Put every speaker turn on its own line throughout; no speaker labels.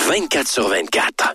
24 sur 24.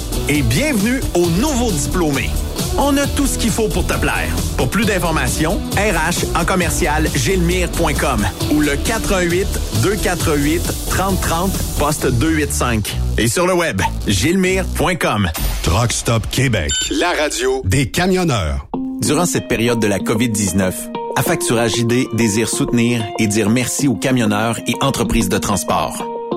Et bienvenue aux nouveaux diplômés. On a tout ce qu'il faut pour te plaire. Pour plus d'informations, RH en commercial gilmire.com ou le 418 248 3030 poste 285. Et sur le web, gilmire.com.
Truck Stop Québec. La radio des camionneurs.
Durant cette période de la COVID-19, Affacturage ID désire soutenir et dire merci aux camionneurs et entreprises de transport.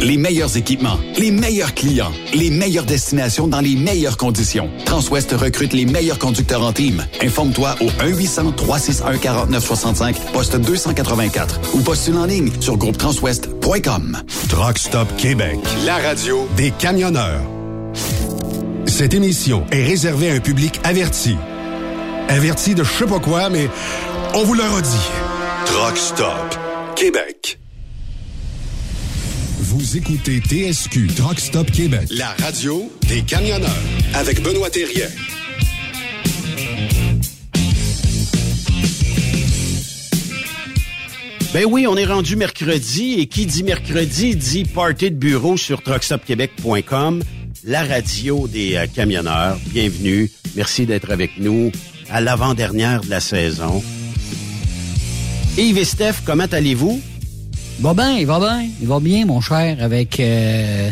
Les meilleurs équipements, les meilleurs clients, les meilleures destinations dans les meilleures conditions. Transwest recrute les meilleurs conducteurs en team. Informe-toi au 1-800-361-4965, poste 284 ou postule en ligne sur groupetranswest.com.
Truck Stop Québec, la radio des camionneurs. Cette émission est réservée à un public averti. Averti de je sais pas quoi, mais on vous le redit. Truck Stop Québec. Vous écoutez TSQ Truck Stop Québec, la radio des camionneurs avec Benoît Thérien.
Ben oui, on est rendu mercredi et qui dit mercredi dit party de bureau sur truckstopquebec.com, la radio des euh, camionneurs. Bienvenue. Merci d'être avec nous à l'avant-dernière de la saison. Yves et Steph, comment allez-vous?
Il va bien, il va bien. Il va bien, mon cher, avec euh,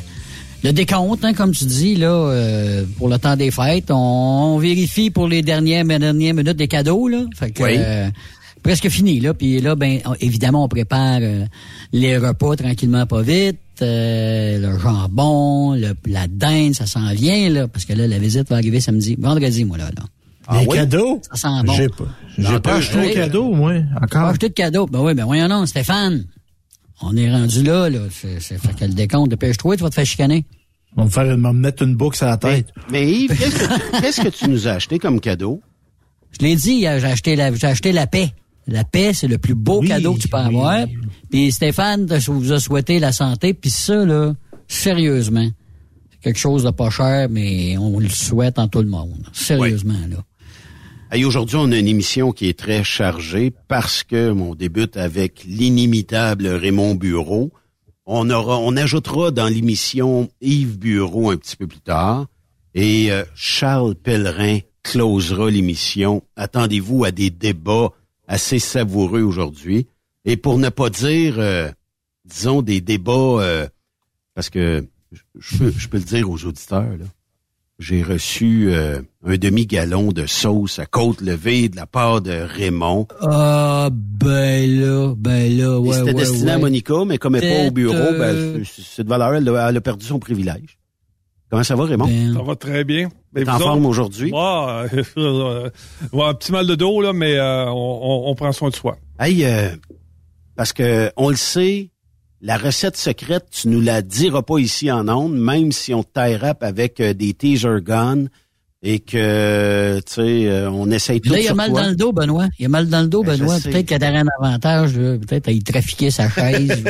le décompte, hein, comme tu dis, là, euh, pour le temps des fêtes. On, on vérifie pour les dernières, dernières minutes des cadeaux, là. Fait que,
Oui.
euh, presque fini, là. Puis là, ben, évidemment, on prépare euh, les repas tranquillement, pas vite. Euh, le jambon, le, la dinde, ça s'en vient, là. Parce que là, la visite va arriver samedi. Vendredi, moi, là. là.
Les
oui?
cadeaux?
Ça sent bon.
J'ai pas, pas acheté de cadeaux, moi,
Pas
encore.
acheter de cadeaux. Ben oui, ben voyons non, Stéphane. On est rendu là, là. C'est, c'est, fait que le décompte, dépêche-toi, tu vas te faire chicaner.
On va me faire me mettre une boucle sur la tête.
mais Yves, qu'est-ce que, tu- qu'est-ce que tu nous as acheté comme cadeau?
Je l'ai dit, j'ai acheté la, j'ai acheté la paix. La paix, c'est le plus beau
Oui,
cadeau que tu peux
oui.
avoir. Puis Stéphane te- vous a souhaité la santé. Puis ça, là, sérieusement, c'est quelque chose de pas cher, mais on le souhaite en tout le monde. Sérieusement, là.
Hey, aujourd'hui, on a une émission qui est très chargée parce que on débute avec l'inimitable Raymond Bureau. On aura, on ajoutera dans l'émission Yves Bureau un petit peu plus tard et euh, Charles Pellerin closera l'émission. Attendez-vous à des débats assez savoureux aujourd'hui et pour ne pas dire, euh, disons des débats euh, parce que je- je peux, je peux le dire aux auditeurs là j'ai reçu euh, un demi-gallon de sauce à côte levée de la part de Raymond.
Ah, ben là, ben là, ouais,
C'était
ouais,
destiné à. Monica, mais comme elle n'est pas au bureau,
Euh,
ben, c'est de valeur, elle a, elle a perdu son privilège. Comment ça va, Raymond?
Ben,
Ça va très bien.
T'es en forme aujourd'hui?
Moi, euh, ouais, un petit mal de dos, là, mais euh, on, on- on prend soin de soi.
Hey, euh, parce que on le sait, la recette secrète, tu nous la diras pas ici en ondes, même si on te tie rap avec euh, des teaser guns et que, tu sais, euh, on essaye tout
Là, il a
sur
mal dans le dos, Benoît. Il a mal dans le dos,
Ben,
Benoît. Peut-être qu'il a un avantage. Peut-être qu'il trafiquait sa chaise.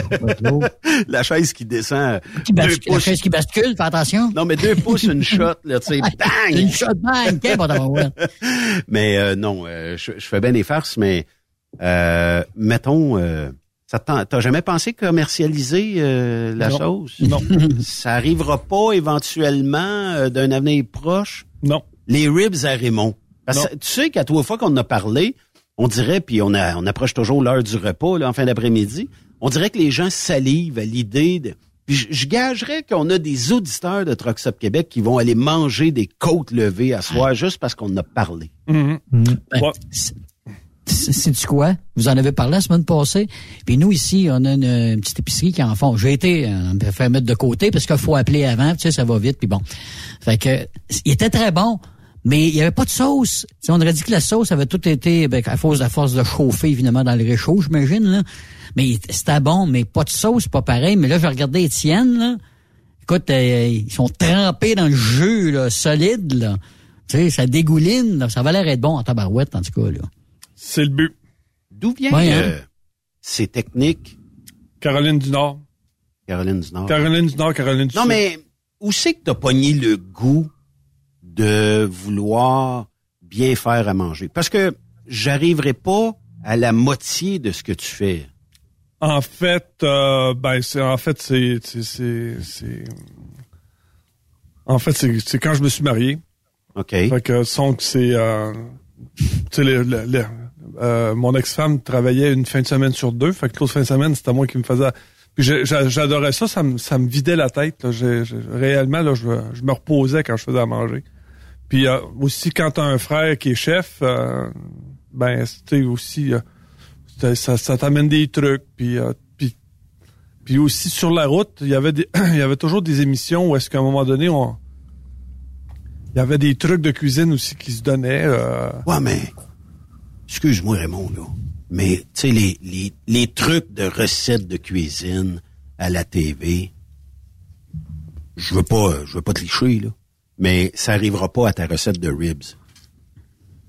La chaise qui descend.
Qui
deux
bascule, la chaise qui bascule, fais attention.
Non, mais deux pouces, une shot, là, tu sais, bang!
Une shot bang.
Mais euh, non, euh, je, je fais bien des farces, mais euh, mettons, euh, ça t'as jamais pensé commercialiser euh, la
Non.
chose?
Non.
Ça arrivera pas éventuellement euh, d'un avenir proche?
Non.
Les ribs à Raymond. Parce
Non.
que tu sais qu'à trois fois qu'on en a parlé, on dirait, puis on, a, on approche toujours l'heure du repas, là, en fin d'après-midi, on dirait que les gens salivent à l'idée de... Puis je, je gagerais qu'on a des auditeurs de Trucks Up Québec qui vont aller manger des côtes levées à soir juste parce qu'on en a parlé.
Mhm.
Ben,
Ouais.
C'est- Sais-tu quoi? Vous en avez parlé la semaine passée. Puis nous, ici, on a une, petite épicerie qui en font. J'ai été, euh, on me fait mettre de côté parce qu'il faut appeler avant, tu sais, ça va vite, puis bon. Fait que, il était très bon, mais il y avait pas de sauce. Tu sais, on aurait dit que la sauce avait tout été, ben, à force, force de chauffer, évidemment, dans le réchaud, j'imagine, là. Mais c'était bon, mais pas de sauce, pas pareil. Mais là, je regardais Étienne, là. Écoute, euh, ils sont trempés dans le jus, là, solide, là. Tu sais, ça dégouline, là. Ça va l'air être bon en tabarouette, en tout cas, là.
C'est le but.
D'où vient
Ouais, hein?
euh, ces techniques,
Caroline du Nord.
Caroline du Nord?
Caroline du Nord, Caroline du
Non,
Sud.
mais où c'est que t'as pogné le goût de vouloir bien faire à manger? Parce que j'arriverai pas à la moitié de ce que tu fais.
En fait, euh, ben, c'est, en fait, c'est, c'est, en fait, c'est, quand je me suis marié.
OK?
Fait que, son, que c'est, euh, tu sais, euh, mon ex-femme travaillait une fin de semaine sur deux. Fait que l'autre fin de semaine, c'était moi qui me faisais Puis j'adorais ça, ça me, vidait la tête. Réellement, là, je, me reposais quand je faisais à manger. Puis euh, aussi, quand t'as un frère qui est chef, euh, ben, c'était aussi, ça, t'amène des trucs. Puis, puis, puis aussi, sur la route, il y avait il y avait toujours des émissions où est-ce qu'à un moment donné, on... Il y avait des trucs de cuisine aussi qui se donnaient.
Ouais, mais excuse-moi Raymond, là. Mais tu sais, les, les, les trucs de recettes de cuisine à la TV, je veux pas je veux pas te licher, là. Mais ça arrivera pas à ta recette de ribs.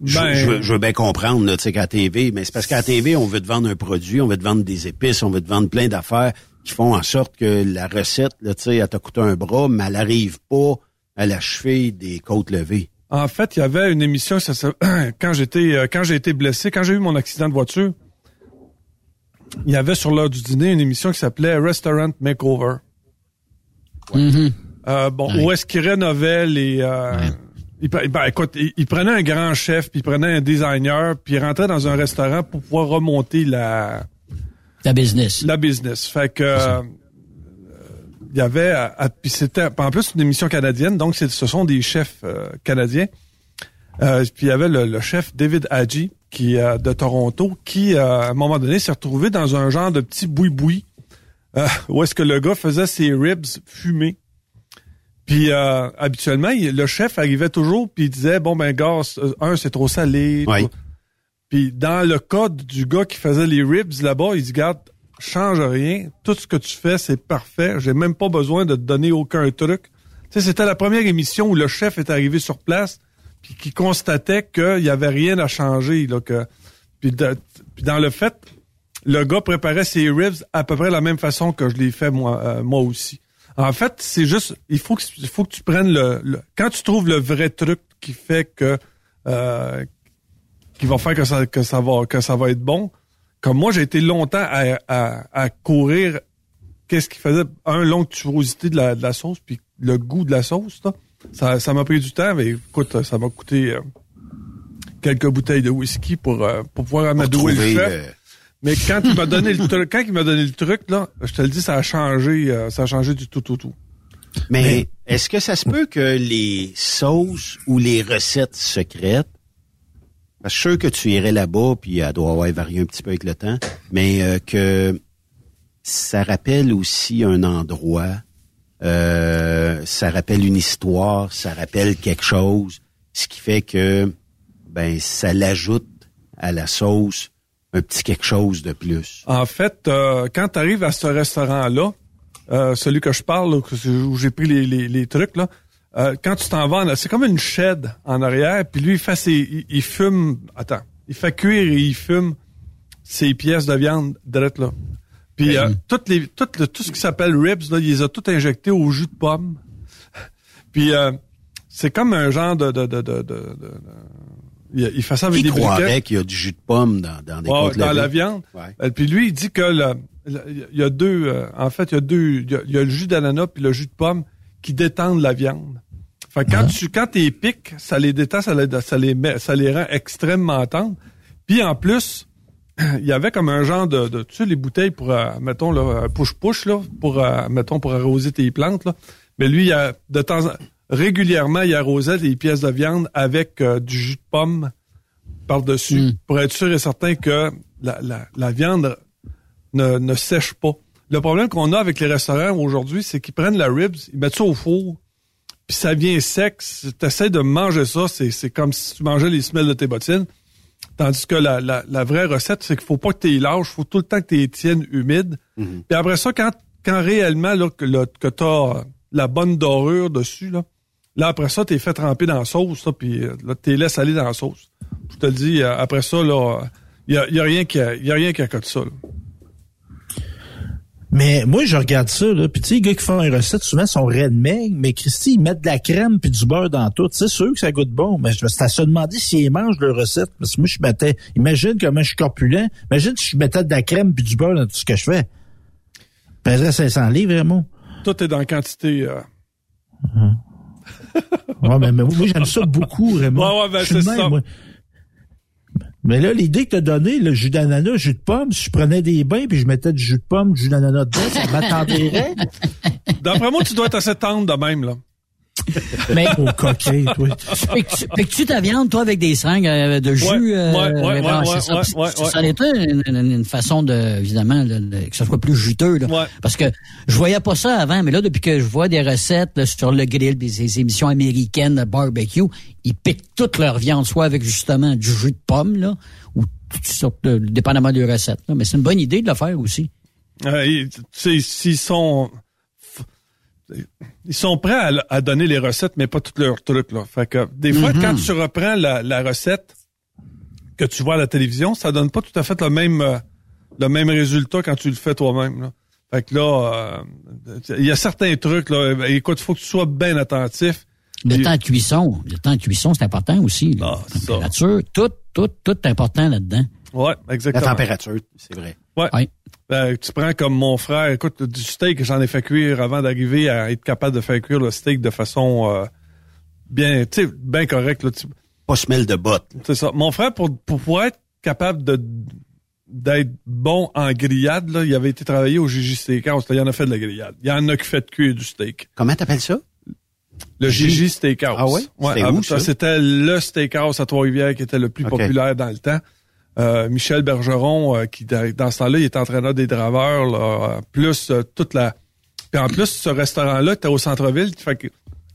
Je,
Ben-
je veux, je veux bien comprendre, tu sais, qu'à la TV, mais c'est parce qu'à la TV, on veut te vendre un produit, on veut te vendre des épices, on veut te vendre plein d'affaires qui font en sorte que la recette, là, tu sais, elle t'a coûté un bras, mais elle arrive pas à la cheville des côtes levées.
En fait, il y avait une émission, ça, ça- quand j'étais euh, quand j'ai été blessé, quand j'ai eu mon accident de voiture, il y avait sur l'heure du dîner une émission qui s'appelait Restaurant Makeover. Euh, bon, où est-ce qu'ils rénovaient les... Euh, pre- ben, écoute, ils, ils prenaient un grand chef, puis ils prenaient un designer, puis ils rentraient dans un restaurant pour pouvoir remonter la...
La business.
La business. Fait que... il y avait... à- à- Puis c'était... En plus, une émission canadienne, donc c'est- ce sont des chefs euh, canadiens. Euh, puis il y avait le, le chef David Hadji qui euh, de Toronto qui euh, à un moment donné s'est retrouvé dans un genre de petit boui-boui euh, où est-ce que le gars faisait ses ribs fumés. Puis euh, habituellement, il- le chef arrivait toujours puis il disait bon ben gars, un c'est trop salé. Trop- Puis dans le code du gars qui faisait les ribs là-bas, il dit garde, change rien, tout ce que tu fais c'est parfait, j'ai même pas besoin de te donner aucun truc. Tu sais, c'était la première émission où le chef est arrivé sur place puis qui constatait qu'il y avait rien à changer là puis, de- dans le fait le gars préparait ses ribs à peu près la même façon que je l'ai fait moi euh, moi aussi. En fait, c'est juste il faut que tu prennes le, quand tu trouves le vrai truc qui fait que euh, qui va faire que ça va que ça va être bon. Comme moi, j'ai été longtemps à, à, à courir qu'est-ce qui faisait un longue tuberosité de la, de la sauce puis le goût de la sauce là. Ça ça m'a pris du temps mais écoute, ça m'a coûté euh, quelques bouteilles de whisky pour euh, pour pouvoir amadouer le chef.
euh,
Mais quand il m'a donné le truc, quand il m'a donné le truc là, je te le dis, ça a changé, euh, ça a changé du tout au tout.
Mais est-ce que ça se peut que les sauces ou les recettes secrètes, parce que je suis sûr que tu irais là-bas, puis elle doit avoir varié un petit peu avec le temps, mais euh, que ça rappelle aussi un endroit, euh, ça rappelle une histoire, ça rappelle quelque chose, ce qui fait que ben ça l'ajoute à la sauce un petit quelque chose de plus.
En fait, euh, quand tu arrives à ce restaurant-là, euh, celui que je parle, où j'ai pris les, les, les trucs, là, euh, quand tu t'en vas, c'est comme une shed en arrière, puis lui, il fait ses, il, il fume, attends, il fait cuire et il fume ses pièces de viande direct là. Puis euh, toutes les, tout, le- tout ce qui s'appelle ribs, là, il les a tout injectés au jus de pomme. puis euh, c'est comme un genre de... de, de, de, de- il, il fait ça avec
Qui
des
croirait qu'il y a du jus de pomme dans, dans des
Ouais, dans la viande.
Ouais.
Euh, Puis lui, il dit que le- le- il y a deux, euh, en fait, il y a deux, il y a, il y a le jus d'ananas puis le jus de pomme qui détendent la viande. Fait que quand tu, quand t'es piques, ça les détend, ça les, ça les met, ça les rend extrêmement tendres. Puis en plus, il y avait comme un genre de, de tu sais, les bouteilles pour, euh, mettons, là, push-push, là, pour, euh, mettons, pour arroser tes plantes, là. Mais lui, il y a, de temps en, régulièrement, il arrosait les pièces de viande avec euh, du jus de pomme par-dessus pour être sûr et certain que la, la, la viande ne, ne sèche pas. Le problème qu'on a avec les restaurants aujourd'hui, c'est qu'ils prennent la ribs, ils mettent ça au four, puis ça vient sec. Tu essaies de manger ça, c'est, comme si tu mangeais les semelles de tes bottines. Tandis que la, la, la vraie recette, c'est qu'il faut pas que tu les lâches, faut tout le temps que tu les tiennes humides. Puis après ça, quand, quand réellement là, que, là, que tu as la bonne dorure dessus, là, là après ça, tu fait tremper dans la sauce, là, puis euh, là, tu laisses aller dans la sauce. Je te le dis, euh, après ça, là, il y a, y a rien qui a, y a rien qui accote ça. là.
Mais moi, je regarde ça, là. Puis tu sais, les gars qui font une recette, souvent, sont red meg, mais Christy, ils mettent de la crème puis du beurre dans tout. C'est sûr que ça goûte bon, mais je me suis à se demander s'ils mangent leur recette. Parce que moi, je mettais... Imagine comment je suis corpulent. Imagine si je mettais de la crème puis du beurre dans tout ce que je fais. Je pèserais 500 livres, vraiment.
Tout est dans la quantité. euh,
Ouais, mais, mais moi, j'aime ça beaucoup, Raymond.
Ouais, ouais, ben, c'est ça.
moi. Mais là, l'idée que t'as donnée, le jus d'ananas, jus de pomme, si je prenais des bains puis je mettais du jus de pomme, du jus d'ananas dedans, ça m'attendrait.
D'après moi, tu dois être assez tendre de même, là.
Mais,
Au coquet, toi.
fait que tu- fait que tu ta viande, toi, avec des seringues euh, de jus.
Ouais,
euh,
ouais, ouais,
bon,
ouais,
c'est
ouais,
ça.
ouais,
ça était une, une- une façon de, évidemment, de- de- que ça soit plus juteux. Là.
Ouais.
Parce que je voyais pas ça avant, mais là, depuis que je vois des recettes là, sur le grill, des, des émissions américaines de barbecue, ils piquent toute leur viande, soit avec justement du jus de pomme, là, ou toutes sortes de, dépendamment des recettes. là. Mais c'est une bonne idée de le faire aussi.
Euh, ils- tu sais, s'ils sont... Ils sont prêts à, à donner les recettes, mais pas tous leurs trucs, là. Fait que, des fois, quand tu reprends la, la recette que tu vois à la télévision, ça donne pas tout à fait le même, euh, le même résultat quand tu le fais toi-même. Fait que là, euh, il y a certains trucs, là. Écoute, faut que tu sois bien attentif.
Le
Et-
temps de cuisson, le temps de cuisson, c'est important aussi. là.
Ah,
la
ça.
température, tout, tout, tout est important là-dedans.
Ouais,
La
exactement.
température, c'est vrai.
Ouais.
Ouais.
Ben, tu prends comme mon frère, écoute, du steak, j'en ai fait cuire avant d'arriver à être capable de faire cuire le steak de façon euh, bien, tu sais, bien correcte.
Pas semelle de botte.
c'est ça. Mon frère, pour, pour pouvoir être capable de d'être bon en grillade, là, il avait été travaillé au Gigi Steakhouse. Là, il en a fait de la grillade. Il y en a qui fait cuire du steak.
Comment t'appelles ça?
Le Gigi Steakhouse.
Ah ouais? C'était où, ça?
C'était le steakhouse à Trois-Rivières qui était le plus populaire dans le temps. Euh, Michel Bergeron, euh, qui dans ce temps-là, il était entraîneur des draveurs, là, plus euh, toute la. Puis en plus, ce restaurant-là était au centre-ville, fait que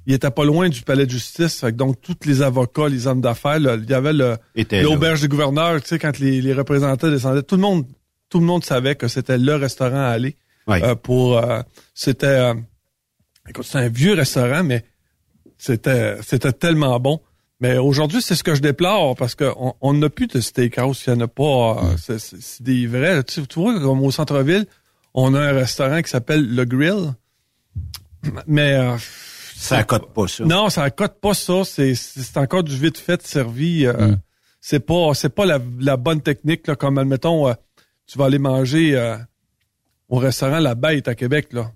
il était pas loin du palais de justice. Fait que donc tous les avocats, les hommes d'affaires, là, il y avait le l'auberge du gouverneur, tu sais, quand les, les représentants descendaient, tout le monde, tout le monde savait que c'était le restaurant à aller. Euh, pour euh, c'était euh, écoute, c'est un vieux restaurant, mais c'était c'était tellement bon. Mais aujourd'hui, c'est ce que je déplore parce qu'on on n'a plus de steakhouse, il n'y en a pas. euh, c'est- C'est c'est des vrais. Tu, tu vois, comme au centre-ville, on a un restaurant qui s'appelle Le Grill. Mais euh,
Ça accote pas ça.
non, ça accote pas ça. C'est c'est encore du vite fait servi. euh, C'est pas c'est pas la, la bonne technique là, comme admettons, euh, tu vas aller manger au restaurant La Bête à Québec là.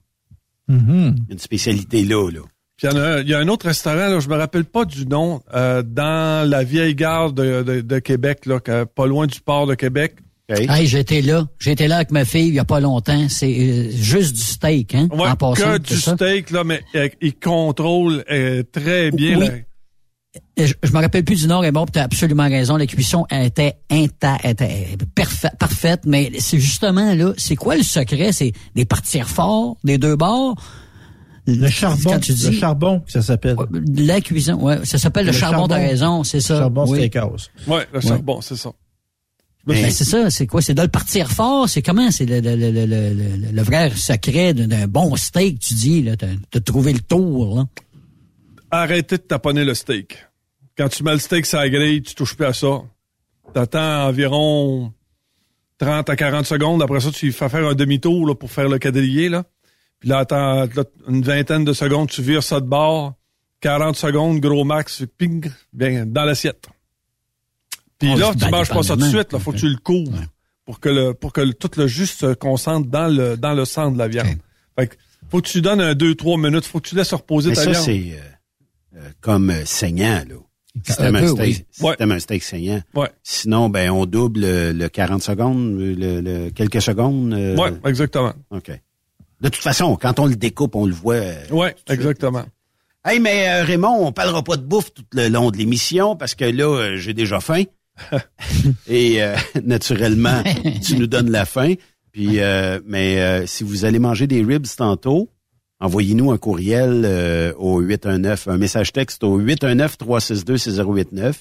Une spécialité là, là.
Puis il y, en a un- il y a un autre restaurant, là, je me rappelle pas du nom, euh, dans la vieille gare de, de, de Québec, là, que- pas loin du port de Québec.
OK?
Hey, j'étais là. J'étais là avec ma fille il y a pas longtemps. C'est euh, juste du steak, hein,
Ouais,
en passant.
que du
ça?
steak, là, mais euh, il contrôle euh, très bien.
Oui.
là.
Et Je, je me rappelle plus du nom, Raymond, tu as absolument raison. La cuisson était inta, était parfa- parfaite, mais c'est justement là, c'est quoi le secret? C'est des partir forts des deux bords?
Le charbon,
Quand tu dis-
le charbon, que ça s'appelle.
La cuisson, ouais, ça s'appelle le,
Le
charbon, t'as
charbon.
raison, c'est ça.
Charbon
oui.
steakhouse.
Ouais, le charbon, c'est ça.
Ben, c'est ça, c'est quoi? C'est de le partir fort, c'est comment? C'est le, le, le, le, le, le- le vrai secret d'un- bon steak, tu dis, là, de, de trouver le tour, là.
arrêtez de taponner le steak. Quand tu mets le steak sur la grille, tu touches plus à ça. T'attends environ 30 à 40 secondes. Après ça, tu fais faire un demi-tour là, pour faire le quadrillé. Là. Puis là, attends là, une vingtaine de secondes, tu vires ça de bord. 40 secondes, gros max, ping, bien, dans l'assiette. Puis
Oh,
là, tu manges pas ça tout de suite. Là, faut que tu le couvres pour que le pour que le- tout le jus se concentre dans le dans le centre de la viande. Fait que faut que tu donnes un 2-3 minutes. Faut que tu laisses reposer
Mais
ta
ça,
viande.
c'est euh, euh, comme euh, saignant, là. Si
Un oui.
Ouais.
un steak saignant.
Ouais.
Sinon, ben, on double le, le 40 secondes, le, le- quelques secondes. euh,
Ouais, exactement.
OK. De toute façon, quand on le découpe, on le voit. euh,
Ouais, exactement.
Hey, mais euh, Raymond, on parlera pas de bouffe tout le long de l'émission parce que là, euh, j'ai déjà faim. Et euh, naturellement, tu nous donnes la faim. Puis, euh, mais euh, si vous allez manger des ribs tantôt, envoyez-nous un courriel au 819, un message texte au 819-362-6089.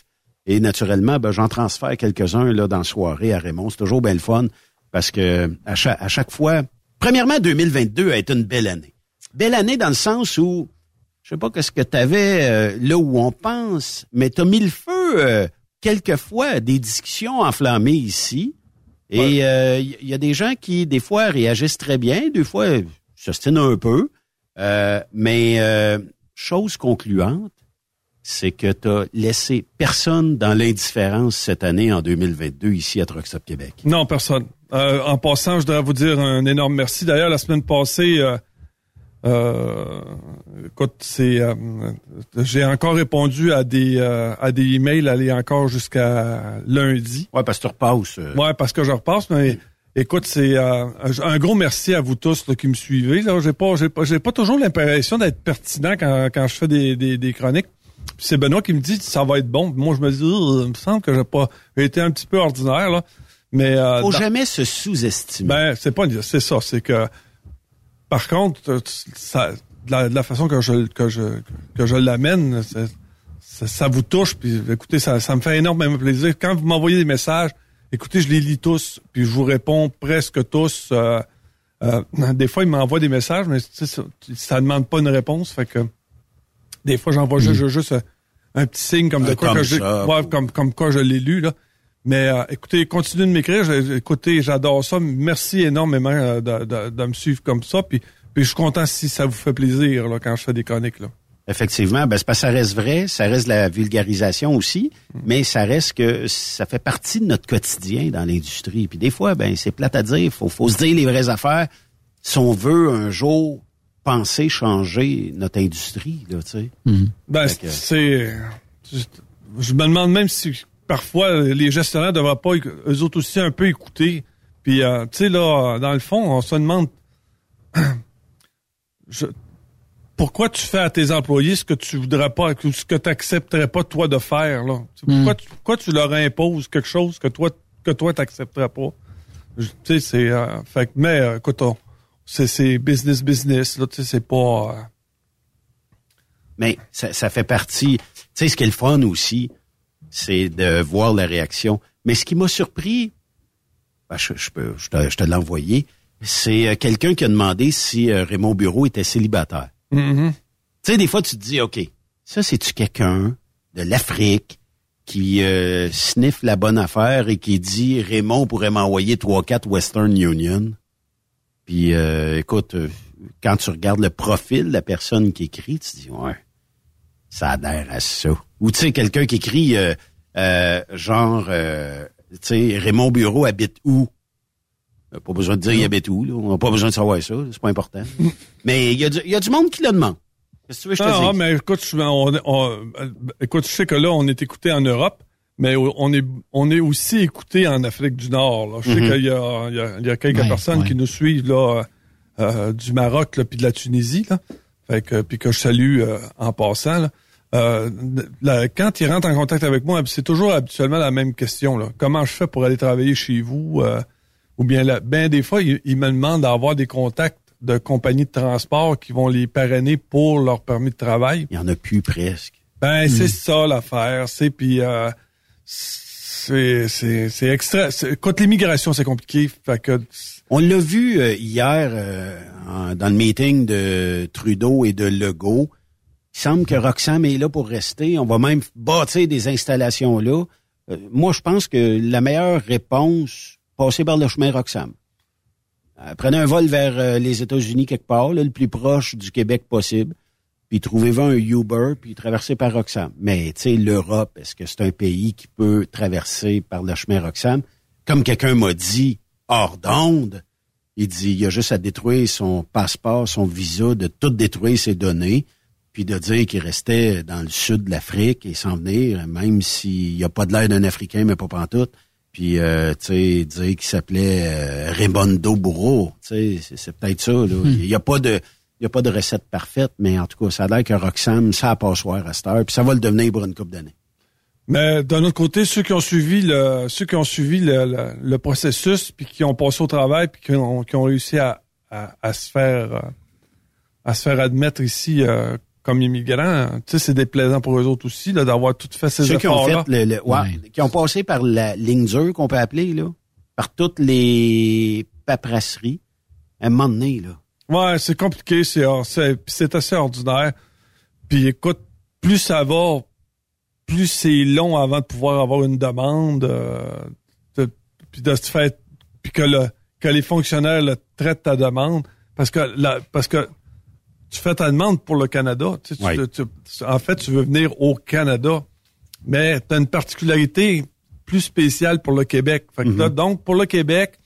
Et naturellement, ben, j'en transfère quelques-uns là dans la soirée à Raymond. C'est toujours bien le fun parce que à chaque, à chaque fois, premièrement, 2022 a été une belle année. Belle année dans le sens où je sais pas qu'est-ce que tu avais là où on pense, mais tu as mis le feu euh, quelquefois à des discussions enflammées ici. Et il euh, y, a des gens qui, des fois, réagissent très bien, des fois, s'ostinent un peu. Euh, mais euh, chose concluante, c'est que tu as laissé personne dans l'indifférence cette année en 2022 ici à Truck Stop Québec.
Non, personne. Euh, en passant, je voudrais vous dire un énorme merci. D'ailleurs, la semaine passée, euh, Euh, écoute, c'est, euh, j'ai encore répondu à des euh, à des emails aller encore jusqu'à lundi.
Ouais, parce que tu repasses. euh.
Ouais, parce que je repasse. Mais écoute, c'est euh, un gros merci à vous tous là, qui me suivez. Là, j'ai pas j'ai pas j'ai pas toujours l'impression d'être pertinent quand quand je fais des des, des chroniques. Puis c'est Benoît qui me dit ça va être bon. Moi je me dis, Euh, il me semble que j'ai pas j'ai été un petit peu ordinaire là. Mais euh,
Faut
dans-
jamais se sous-estimer.
ben, c'est pas, c'est ça, c'est que, par contre, euh, ça, de la, de la façon que je, que je, que je l'amène, ça, ça vous touche, puis écoutez, ça, ça me fait énormément plaisir. Quand vous m'envoyez des messages, écoutez, je les lis tous, puis je vous réponds presque tous. euh, euh, des fois, ils m'envoient des messages, mais ça, ça demande pas une réponse, fait que des fois, j'envoie juste, juste un, un petit signe comme de quoi que ouais,
ou-
comme, comme quoi je l'ai lu, là. Mais euh, écoutez, continuez de m'écrire. Écoutez, j'adore ça. Merci énormément euh, de, de- de me suivre comme ça. Puis, puis je suis content si ça vous fait plaisir là, quand je fais des chroniques. Là.
Effectivement, ben c'est parce que ça reste vrai, ça reste de la vulgarisation aussi,
Mm.
mais ça reste que ça fait partie de notre quotidien dans l'industrie. Puis des fois, ben c'est plate à dire, faut faut se dire les vraies affaires. Si on veut un jour penser changer notre industrie, là, tu sais.
Ben,
Fait que-
c'est. Je, me demande même si parfois les gestionnaires devraient pas eux autres aussi un peu écouter. Puis euh, tu sais là, dans le fond, on se demande je- pourquoi tu fais à tes employés ce que tu voudrais pas, que- ce que tu accepterais pas toi de faire là? Sais, Pourquoi, tu, pourquoi tu leur imposes quelque chose que toi que toi t'accepterais pas? Tu sais c'est euh, fait que mais euh, écoute on- c'est business business là, tu sais c'est pas euh,
Mais ça, ça fait partie. Tu sais, ce qui est le fun aussi, c'est de voir la réaction. Mais ce qui m'a surpris, ben, je, je peux, je te, je te l'ai envoyé, c'est euh, quelqu'un qui a demandé si euh, Raymond Bureau était célibataire.
mhm.
Tu sais, des fois, tu te dis, OK, ça, c'est-tu quelqu'un de l'Afrique qui euh, sniffe la bonne affaire et qui dit Raymond pourrait m'envoyer 3-4 Western Union? Puis, euh, écoute, euh, quand tu regardes le profil de la personne qui écrit, tu te dis, ouais, ça adhère à ça. Ou tu sais, quelqu'un qui écrit, euh, euh, genre, tu sais, Raymond Bureau habite où? Pas besoin de dire il habite où, là. On n'a pas besoin de savoir ça, c'est pas important. Mais il y, a du- il y a du monde qui le demande. Qu'est-ce que tu veux que je te
Ah,
dise?
mais écoute, on, on- écoute, je sais que là, on est écouté en Europe, mais on est, on est aussi écouté en Afrique du Nord. là. Je sais
Mhm.
qu'il y a, il y, a, il y a quelques
Ouais,
personnes
ouais.
qui nous suivent là, euh, du Maroc là, puis de la Tunisie, là. Fait que, puis que je salue euh, en passant. Là. Euh, la- quand ils rentrent en contact avec moi, c'est toujours habituellement la même question. Là. Comment je fais pour aller travailler chez vous? euh, ou bien là, ben des fois, ils, ils me demandent d'avoir des contacts de compagnies de transport qui vont les parrainer pour leur permis de travail.
Il y en a plus presque.
Ben c'est ça l'affaire, c'est puis euh, c'est extra. Écoute, l'immigration c'est compliqué, fait que
On l'a vu euh, hier euh, dans le meeting de Trudeau et de Legault. Il semble que Roxham est là pour rester. On va même bâtir des installations là. Euh, moi, je pense que la meilleure réponse, passer par le chemin Roxham. Euh, prenez un vol vers les États-Unis quelque part, là, le plus proche du Québec possible, puis trouvez-vous un Uber, puis traversez par Roxham. Mais, tu sais, l'Europe, est-ce que c'est un pays qui peut traverser par le chemin Roxham? Comme quelqu'un m'a dit, hors d'onde, il dit, il a juste à détruire son passeport, son visa, de tout détruire ses données, puis de dire qu'il restait dans le sud de l'Afrique et s'en venir, même s'il n'y a pas de l'air d'un Africain, mais pas pantoute. Puis, euh, tu sais, dire qu'il s'appelait euh, Raimondo Bourreau, tu sais, c'est, c'est peut-être ça, là. Il n'y a pas de... Il n'y a pas de recette parfaite, mais en tout cas, ça a l'air que Roxane, ça a passoire à cette heure, puis ça va le devenir pour une couple d'années.
Mais d'un autre côté, ceux qui ont suivi le ceux qui ont suivi le, le- le processus puis qui ont passé au travail puis qui ont, qui ont réussi à, à, à se faire euh, à se faire admettre ici euh, comme immigrants, tu sais, c'est déplaisant pour eux autres aussi là, d'avoir tout fait ces
Ceux qui ont fait le, le- ouais,
Ouais.
qui ont passé par la ligne dure qu'on peut appeler, là, par toutes les paperasseries, à un moment donné, là.
Ouais, c'est compliqué, c'est c'est assez ordinaire. Puis écoute, plus ça va, plus c'est long avant de pouvoir avoir une demande, euh, de- puis de se faire, puis que le que les fonctionnaires le traitent ta demande, parce que la, parce que tu fais ta demande pour le Canada. Tu sais, tu-
Ouais.
tu- tu- en fait, tu veux venir au Canada, mais tu as une particularité plus spéciale pour le Québec. Fait que là, donc, pour le Québec,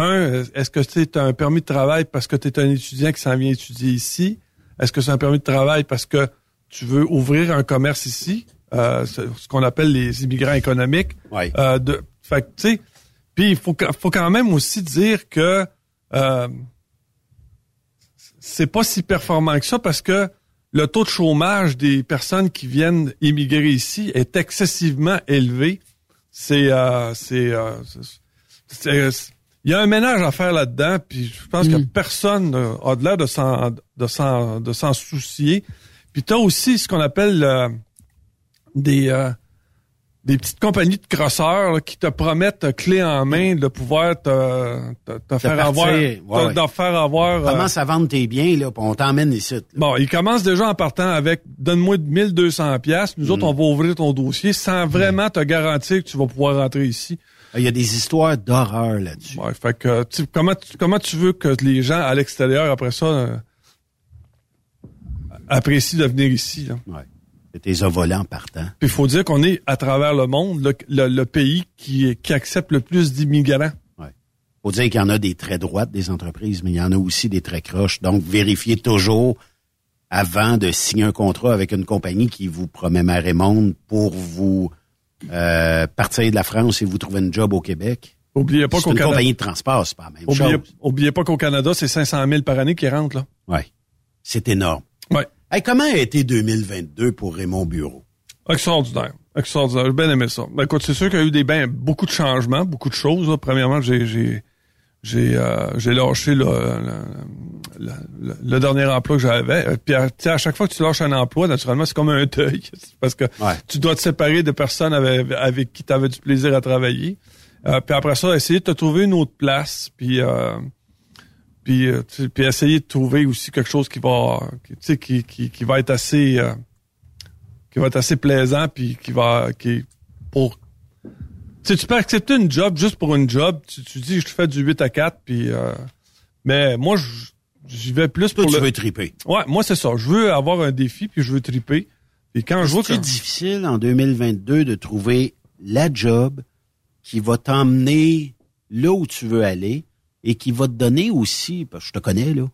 un, est-ce que tu as un permis de travail parce que tu es un étudiant qui s'en vient étudier ici? Est-ce que c'est un permis de travail parce que tu veux ouvrir un commerce ici? Euh, ce qu'on appelle les immigrants économiques.
Ouais.
Euh, de, fait tu sais, puis il faut, faut quand même aussi dire que euh, c'est pas si performant que ça parce que le taux de chômage des personnes qui viennent immigrer ici est excessivement élevé. C'est, euh, c'est, euh, c'est- c'est- il y a un ménage à faire là-dedans, puis je pense que personne euh, a de l'air de s'en, de s'en, de s'en soucier. Puis tu as aussi ce qu'on appelle euh, des, euh, des petites compagnies de crosseurs là, qui te promettent clé en main de pouvoir te, te, te faire
partir,
avoir,
ouais, ouais.
faire avoir. euh,
Commence à vendre tes biens, là, puis on t'emmène ici. là.
Bon, il commence déjà en partant avec donne-moi 1200 pièces. Nous autres, on va ouvrir ton dossier sans vraiment te garantir que tu vas pouvoir rentrer ici.
Il y a des histoires d'horreur là-dessus.
Ouais, fait que tu- comment tu, comment tu veux que les gens à l'extérieur après ça euh, apprécient de venir ici là?
Ouais. Tes volants partant.
Puis il faut dire qu'on est à travers le monde le, le- le pays qui qui accepte le plus d'immigrants.
faut dire qu'il y en a des très droites des entreprises, mais il y en a aussi des très croches. Donc, vérifiez toujours avant de signer un contrat avec une compagnie qui vous promet et monde pour vous euh, partir de la France et vous trouver un job au Québec.
Oubliez pas qu'au Canada,
compagnie de transport, c'est pas la même
oubliez,
chose.
oubliez pas qu'au Canada, c'est 500 000 par année qui rentrent là.
Ouais. C'est énorme.
Ouais.
Hey, comment a été 2022 pour Raymond Bureau?
Extraordinaire. Extraordinaire. J'ai bien aimé ça. Ben, écoute, c'est sûr qu'il y a eu des ben, beaucoup de changements, beaucoup de choses. là. Premièrement, j'ai j'ai j'ai euh, j'ai lâché le, le, le- le dernier emploi que j'avais. Euh, Puis à, tu sais, à chaque fois que tu lâches un emploi, naturellement, c'est comme un deuil. Parce que
Ouais.
tu dois te séparer de personnes avec, avec qui tu avais du plaisir à travailler. Euh, puis après ça, essayer de te trouver une autre place. Puis euh, puis, euh, tu puis essayer de trouver aussi quelque chose qui va qui, tu sais, qui, qui, qui va être assez euh, qui va être assez plaisant puis qui va qui pour sais, tu peux accepter une job juste pour une job. Tu, tu dis je fais du 8 à 4 puis euh, mais moi je- j'y vais plus
Toi,
pour
tu
le
veux triper.
ouais moi c'est ça. Je veux avoir un défi puis je veux triper. Et quand je vois que
C'est difficile en 2022 de trouver la job qui va t'emmener là où tu veux aller et qui va te donner aussi, parce que je te connais là,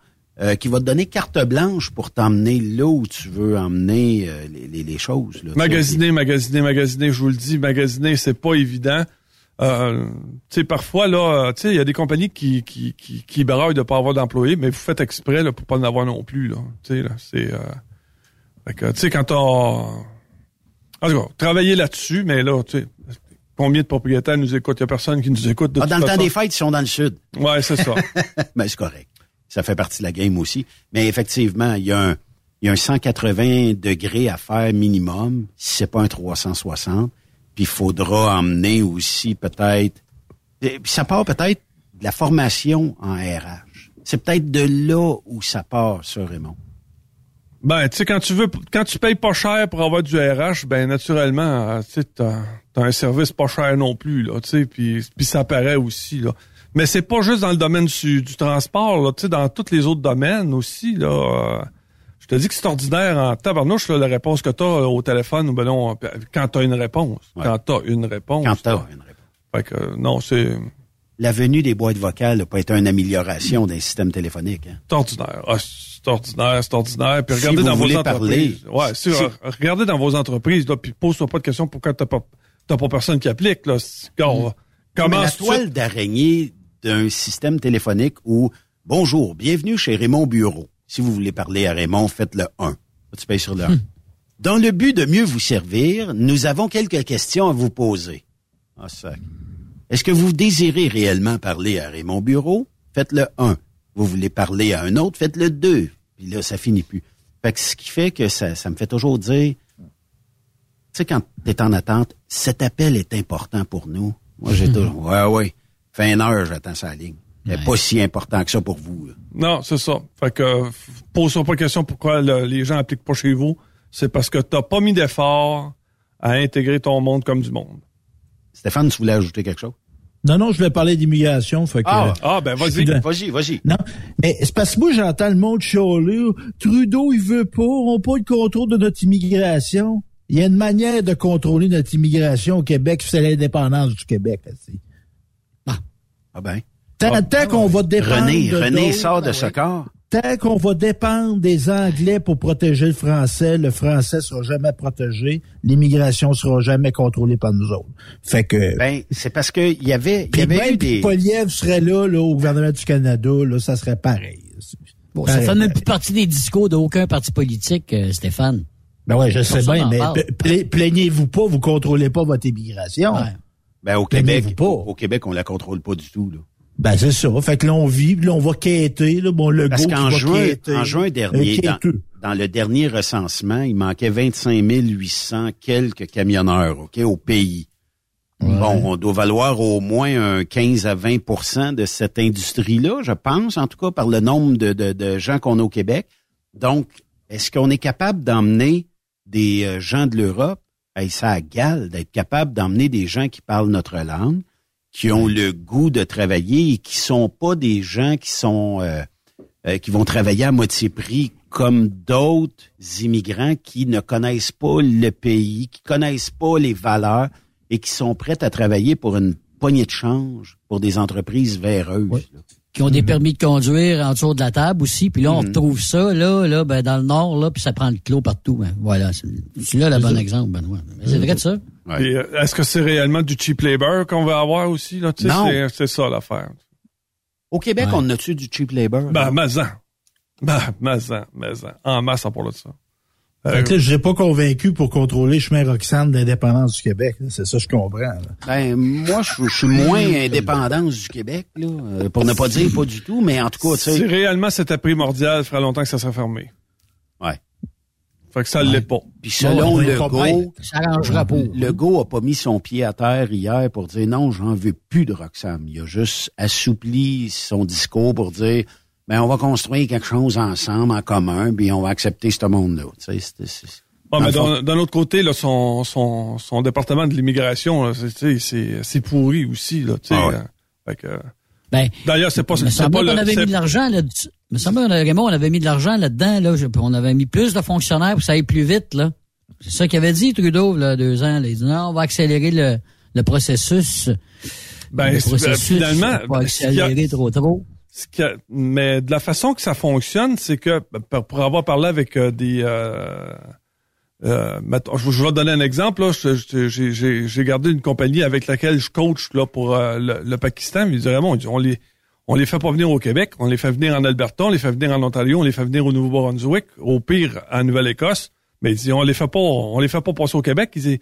euh, qui va te donner carte blanche pour t'emmener là où tu veux emmener euh, les, les- les choses. Là,
Magasiner, magasiner, magasiner, je vous le dis, magasiner, c'est pas évident. Euh, tu sais, parfois, là, tu sais, il y a des compagnies qui, qui, qui, qui braillent de pas avoir d'employés, mais vous faites exprès, là, pour pas en avoir non plus, là. Tu sais, là, c'est, euh, tu sais, quand on, en tout cas, travailler là-dessus, mais là, tu sais, combien de propriétaires nous écoutent? Il y a personne qui nous écoute de
Ah, dans le temps
façon.
des fêtes, ils sont dans le sud.
Ouais, c'est ça.
Ben, c'est correct. Ça fait partie de la game aussi. Mais effectivement, il y a un, il y a un 180 degrés à faire minimum, si c'est pas un 360. Puis il faudra emmener aussi peut-être... Puis ça part peut-être de la formation en RH. C'est peut-être de là où ça part, ça, Raymond.
Ben, tu sais, quand tu veux, quand tu payes pas cher pour avoir du RH, ben naturellement, euh, tu sais, t'as, t'as un service pas cher non plus, là, tu sais, puis, puis ça paraît aussi, là. Mais c'est pas juste dans le domaine du, du transport, là, tu sais, dans tous les autres domaines aussi, là. euh, je te dis que c'est ordinaire en tabarnouche, là, la réponse que t'as euh, au téléphone, ou ben non, euh, quand t'as une réponse.
Ouais.
Quand t'as une réponse.
Quand t'as
là.
une réponse.
Fait que, euh, non, c'est
La venue des boîtes vocales n'a pas été une amélioration d'un système téléphonique. hein.
c'est ordinaire. Ah, c'est ordinaire, c'est ordinaire. Puis
Si
regardez
vous
dans vos entreprises.
parler,
ouais, si,
si-
regardez dans vos entreprises, là, puis pose-toi pas de questions pourquoi t'as pas t'as pas personne qui applique. Là. Gars,
Mais
Comment
la toile d'araignée d'un système téléphonique où Bonjour, bienvenue chez Raymond Bureau. Si vous voulez parler à Raymond, faites le 1. Tu payes sur le 1. Dans le but de mieux vous servir, nous avons quelques questions à vous poser. Ah, ça. Est-ce que vous désirez réellement parler à Raymond Bureau? Faites le 1. Vous voulez parler à un autre? Faites le 2. Puis là, ça finit plus. Fait que ce qui fait que ça, ça me fait toujours dire, tu sais, quand t'es en attente, cet appel est important pour nous. Moi, j'ai toujours, ouais, ouais. Fin une heure, j'attends sa ligne. C'est pas si important que ça pour vous. là.
Non, c'est ça. Fait que pose-toi pas de questions pourquoi le- les gens appliquent pas chez vous. C'est parce que t'as pas mis d'effort à intégrer ton monde comme du monde.
Stéphane, tu voulais ajouter quelque chose?
Non, non, je voulais parler d'immigration. Fait que,
Ah,
Ah ben vas-y.
dans-
Vas-y, vas-y.
Non, mais c'est parce que moi, j'entends le monde chialer. Trudeau, il veut pas, on n'a pas le contrôle de notre immigration. Il y a une manière de contrôler notre immigration au Québec, c'est l'indépendance du Québec. là, c'est-
Ah ben.
Tant, tant qu'on va dépendre
René,
de
René sort de
ben
ce
ouais.
corps.
Tant qu'on va dépendre des Anglais pour protéger le français, le français sera jamais protégé, l'immigration sera jamais contrôlée par nous autres. Fait que
Ben, c'est parce que il y avait, il y
puis
avait eu
même
des.
que Poliev serait là, là au gouvernement du Canada, là, ça serait pareil.
Bon, ça fait même plus partie des discours d'aucun parti politique, euh, Stéphane.
Ben ouais, je sais bien, mais plaignez-vous pas, vous contrôlez pas votre immigration.
Ouais.
Ben, au
Plaignez-vous
Québec,
pas.
au Québec, on la contrôle pas du tout, là.
Ben c'est ça. Fait que là on vit, là on va quêter, là, bon le
Parce qu'en juin,
quêter.
en juin dernier,
Euh,
dans le dernier recensement, il manquait 25 800 quelques camionneurs, OK, au pays. Bon, on doit valoir au moins un 15 à 20% de cette industrie-là, je pense, en tout cas par le nombre de, de- de gens qu'on a au Québec. Donc, est-ce qu'on est capable d'emmener des euh, gens de l'Europe? Hey, ça a gale d'être capable d'emmener des gens qui parlent notre langue, qui ont le goût de travailler et qui sont pas des gens qui sont euh, euh, qui vont travailler à moitié prix comme d'autres immigrants qui ne connaissent pas le pays, qui connaissent pas les valeurs et qui sont prêts à travailler pour une poignée de change pour des entreprises véreuses.
Qui ont des permis de conduire en dessous de la table aussi. Puis là, on retrouve ça, là, là, ben, dans le nord, là, puis ça prend le clos partout. Ben, voilà. C'est là le bon exemple, Benoît. Mais C'est vrai de ça.
Ouais.
Euh, Est-ce que c'est réellement du cheap labor qu'on va avoir aussi? Là? Tu sais,
Non.
c'est- ça l'affaire.
Au Québec,
Ouais.
on a-tu du cheap labor?
Ben, mazan. Ben, mazan, mazan. En masse, on parle de ça. Euh,
Fait que là, je n'ai pas convaincu pour contrôler chemin Roxane d'indépendance du Québec. là. C'est ça que je comprends. là.
Ben, moi, je, je suis moins indépendance du Québec, là, euh, pour ne pas dire pas du tout, mais en tout cas, tu
si
sais,
réellement c'était primordial, il ferait longtemps que ça serait fermé.
ouais.
Fait que ça l'est pas.
Puis selon
on
le
est comprend.
go,
Ça arrangera pas.
Legault a pas mis son pied à terre hier pour dire non, j'en veux plus de Roxham. Il a juste assoupli son discours pour dire ben on va construire quelque chose ensemble en commun, puis on va accepter ce monde-là. Tu sais, c'est- c'est-
Ouais, mais d'un autre côté, là, son, son, son département de l'immigration, là, c'est- tu sais, c'est c'est pourri aussi. Là, tu sais,
Ah ouais.
euh, fait que,
Ben,
D'ailleurs, c'est pas,
me
pas
qu'on
le.
avait
c'est-
mis de l'argent là me Raymond, on avait mis de l'argent là-dedans, là. Je- On avait mis plus de fonctionnaires pour que ça aille plus vite, là. C'est ça qu'il avait dit, Trudeau, là, deux ans. Là. Il dit, non, on va accélérer le, le processus.
Ben,
le
c'est-
processus,
finalement, ben, a-
accélérer trop, trop.
Ce mais de la façon que ça fonctionne, c'est que pour- avoir parlé avec euh, des euh, euh, je, vais donner un exemple. J'ai, gardé une compagnie avec laquelle je coach là pour euh, le, le Pakistan. Ils disaient bon, on les on les fait pas venir au Québec, on les fait venir en Alberta, on les fait venir en Ontario, on les fait venir au Nouveau-Brunswick, au pire en Nouvelle-Écosse. Mais ils disent on les fait pas, on les fait pas passer au Québec. Ils disent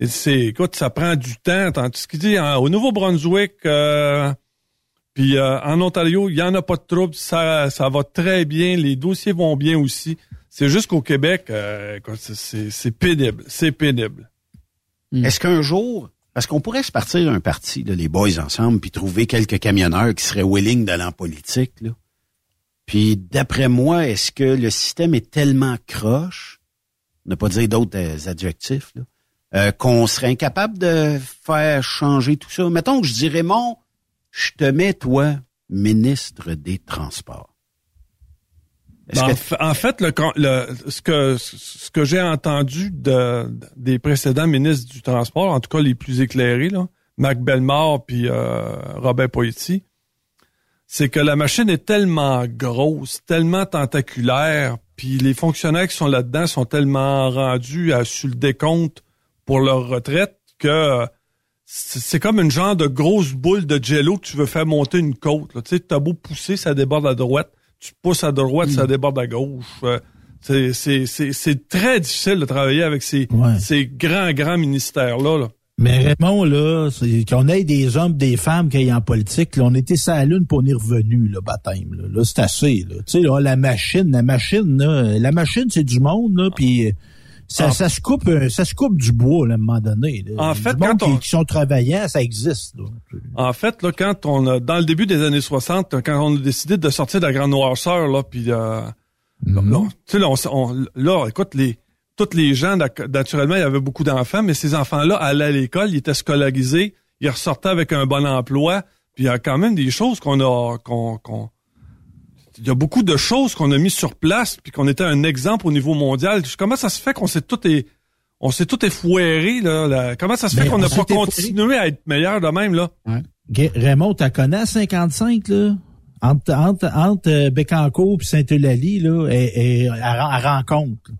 disent, écoute, ça prend du temps. Tandis qu'il dit hein, au Nouveau-Brunswick. euh, puis euh, en Ontario, il y en a pas de trouble, ça, ça va très bien, les dossiers vont bien aussi. C'est juste qu'au Québec, euh, c'est- pénible, c'est pénible.
Est-ce qu'un jour, parce qu'on pourrait se partir un parti, là, les boys ensemble, puis trouver quelques camionneurs qui seraient willing d'aller en politique, là? Puis d'après moi, est-ce que le système est tellement croche, ne pas dire d'autres euh, adjectifs, là, euh, qu'on serait incapable de faire changer tout ça? Mettons que je dirais, mon, je te mets, toi, ministre des Transports.
Ben,
que
en fa- en fait, le, con- le- ce que ce que j'ai entendu de, des précédents ministres du transport, en tout cas les plus éclairés, là, Mac Bellemare puis euh, Robert Poitiers, c'est que la machine est tellement grosse, tellement tentaculaire, puis les fonctionnaires qui sont là-dedans sont tellement rendus à sur le décompte pour leur retraite que c'est comme une genre de grosse boule de jello que tu veux faire monter une côte. là. Tu sais, t'as beau pousser, ça déborde à droite. Tu pousses à droite, ça déborde à gauche. Euh, c'est- c'est c'est- c'est très difficile de travailler avec ces,
Ouais.
ces grands, grands ministères-là. là.
Mais Raymond, là, c'est qu'on ait des hommes, des femmes qui aillent en politique, là, on était sur la lune pour on est revenu, le baptême. Là, Là, c'est assez. Là. Tu sais, là, la machine, la machine, là, la machine, c'est du monde, là, puis ça,
Ah.
ça se coupe, euh, ça se coupe du bois, là, à un moment donné. là.
En fait, quand on-
qui, qui sont travaillants, ça existe. Là.
En fait, là, quand on a, dans le début des années 60, quand on a décidé de sortir de la grande noirceur, là, puis euh, là, là, tu sais, là, on, on- là, écoute, les, tous les gens, naturellement, il y avait beaucoup d'enfants, mais ces enfants-là allaient à l'école, ils étaient scolarisés, ils ressortaient avec un bon emploi, puis il y a quand même des choses qu'on a, qu'on, qu'on- il y a beaucoup de choses qu'on a mis sur place, puis qu'on était un exemple au niveau mondial. Comment ça se fait qu'on s'est tout est, on s'est tout effouéré, là, là? Comment ça se fait qu'on
on
n'a pas continué à être meilleur de même, là?
Raymond, t'as connais à 55, là? Entre, entre, entre euh, Bécancourt et Saint-Eulalie, là, et, et à, à rencontre.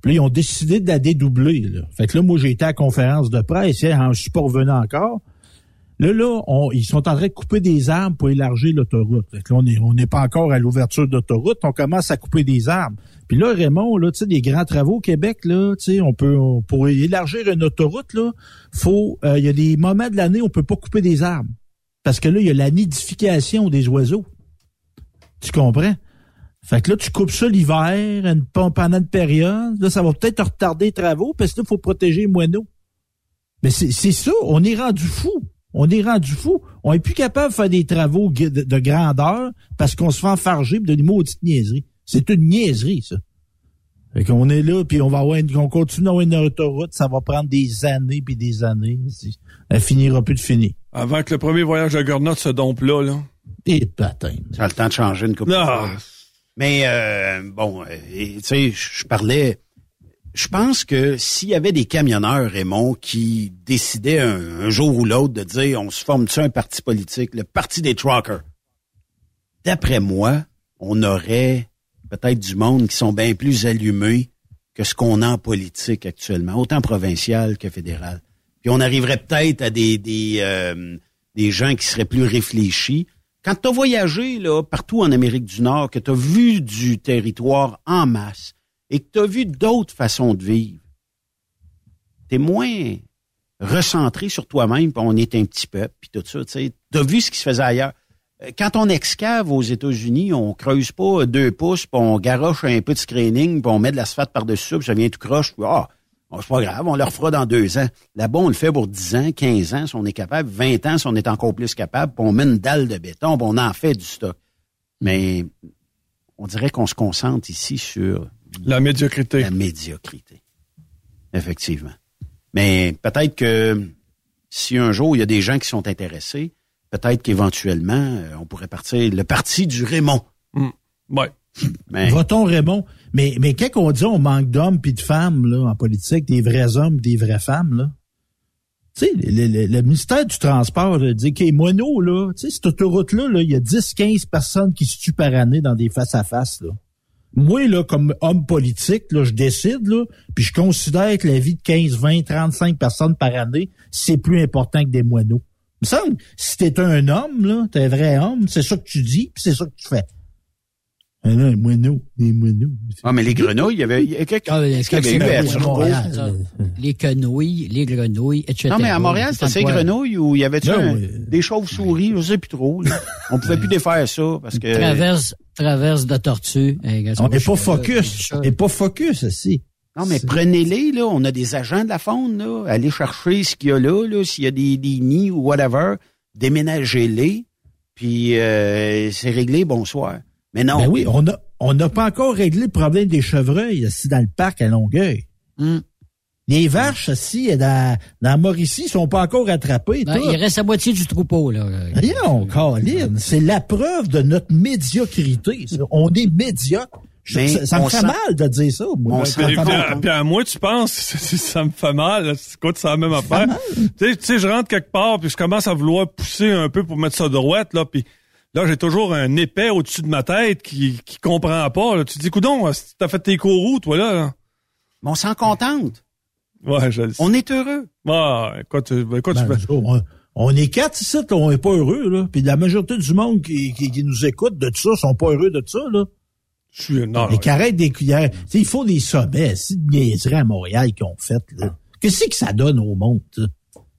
Puis là, ils ont décidé de la dédoubler, là. Fait que là, moi, j'ai été à la conférence de presse, hein, je suis pas revenu encore. Là, là, on- ils sont en train de couper des arbres pour élargir l'autoroute. On n'est pas encore à l'ouverture d'autoroute, on commence à couper des arbres. Puis là, Raymond, là, tu sais, des grands travaux au Québec, là, tu sais, on peut, on- pour élargir une autoroute, là, faut, euh, il y a des moments de l'année où on peut pas couper des arbres. Parce que là, il y a la nidification des oiseaux. Tu comprends? Fait que là, tu coupes ça l'hiver, une- pendant une période. Là, ça va peut-être retarder les travaux parce que là, faut protéger les moineaux. Mais c'est ça, on est rendu fou. On est rendu fou. On est plus capable de faire des travaux de, de grandeur parce qu'on se fait enfarger de des maudites niaiseries. C'est une niaiserie, ça. Fait qu'on est là, puis on va avoir une, on continue d'avoir une autoroute, ça va prendre des années puis des années. Elle finira plus de finir.
Avant que le premier voyage de Gurnot se dompe là, là.
Et patin.
Ça a le temps de changer une couple de
Ah.
fois. Mais euh, bon, euh, tu sais, je je parlais. Je pense que s'il y avait des camionneurs, Raymond, qui décidaient un, jour ou l'autre de dire on se forme-tu un parti politique, le parti des truckers, d'après moi, on aurait peut-être du monde qui sont bien plus allumés que ce qu'on a en politique actuellement, autant provincial que fédéral. Puis on arriverait peut-être à des des, euh, des gens qui seraient plus réfléchis. Quand tu as voyagé là, partout en Amérique du Nord, que tu as vu du territoire en masse et que tu as vu d'autres façons de vivre, tu es moins recentré sur toi-même, puis on est un petit peuple, puis tout ça. Tu as vu ce qui se faisait ailleurs. Euh, Quand on excave aux États-Unis, on creuse pas deux pouces, puis on garoche un peu de screening, puis on met de l'asphalte par-dessus puis ça vient tout croche, puis ah, c'est pas grave, on le refera dans deux ans. Là-bas, on le fait pour 10 ans, 15 ans, si on est capable, 20 ans, si on est encore plus capable, puis on met une dalle de béton, puis on en fait du stock. Mais on dirait qu'on se concentre ici sur
La médiocrité.
la médiocrité. Effectivement. Mais peut-être que si un jour il y a des gens qui sont intéressés, peut-être qu'éventuellement, euh, on pourrait partir le parti du Raymond.
Ouais.
Mais
Votons Raymond? Mais, mais quand on dit? On manque d'hommes puis de femmes là, en politique, des vrais hommes, des vraies femmes, là. Tu sais, le, le- le ministère du Transport là, dit que mono, là, tu sais, cette autoroute-là, là, il y a 10-15 personnes qui se tuent par année dans des face-à-face. là. Moi, là, comme homme politique, là, je décide, là, puis je considère que la vie de 15, 20, 35 personnes par année, c'est plus important que des moineaux. Il me semble, si t'es un homme, là, t'es un vrai homme, c'est ça que tu dis, puis c'est ça que tu fais. Ah non, les moineaux, les moineaux.
Ah, mais les grenouilles, il y avait. il y
Ah,
avait à
c'est
Turcot?
Montréal, ça? Les quenouilles, les grenouilles, etc.
Non, mais à Montréal, c'était ces grenouilles ou il y avait
Non,
un-
oui.
des chauves-souris, je sais plus trop. là. On pouvait plus défaire ça parce que.
Traverse, traverse de tortue.
On n'est pas focus. On n'est pas focus, aussi.
Non, mais prenez-les, là. On a des agents de la faune, là. Allez chercher ce qu'il y a là, là. S'il y a des, des nids ou whatever, déménagez-les. Puis euh, c'est réglé, bonsoir. Mais non.
Ben oui, on a, on n'a pas encore réglé le problème des chevreuils, assis dans le parc à Longueuil.
Hum.
Les vaches, assis dans, dans Mauricie, sont pas encore attrapées.
Ben, il reste la moitié du troupeau, là.
Rien, Colin. C'est la preuve de notre médiocrité. ça. On est médiocre. Je-
Mais
ça ça me fait
sent-
mal de dire ça. moi. Ça
Puis, à- puis à moi, tu penses, ça me fait mal. Écoute, c'est la même affaire? Tu sais, tu sais, je rentre quelque part, puis je commence à vouloir pousser un peu pour mettre ça droite, là, puis là, j'ai toujours un épais au-dessus de ma tête qui, qui comprend pas. Là. Tu te dis, coudon, t'as fait tes courroux, toi, là? là.
Mais on s'en contente.
Ouais, je le sais.
On est heureux.
Ah, écoute, euh, écoute,
Ben,
tu fais-
on, on est quatre ici, on n'est pas heureux. Là. Puis la majorité du monde qui, qui, qui nous écoute de ça sont pas heureux de ça. Là.
je suis, non, non,
carrettes des cuillères. Il faut des sommets. C'est de niaiseries à Montréal qu'ils ont fait. Là. Qu'est-ce que ça donne au monde? ça?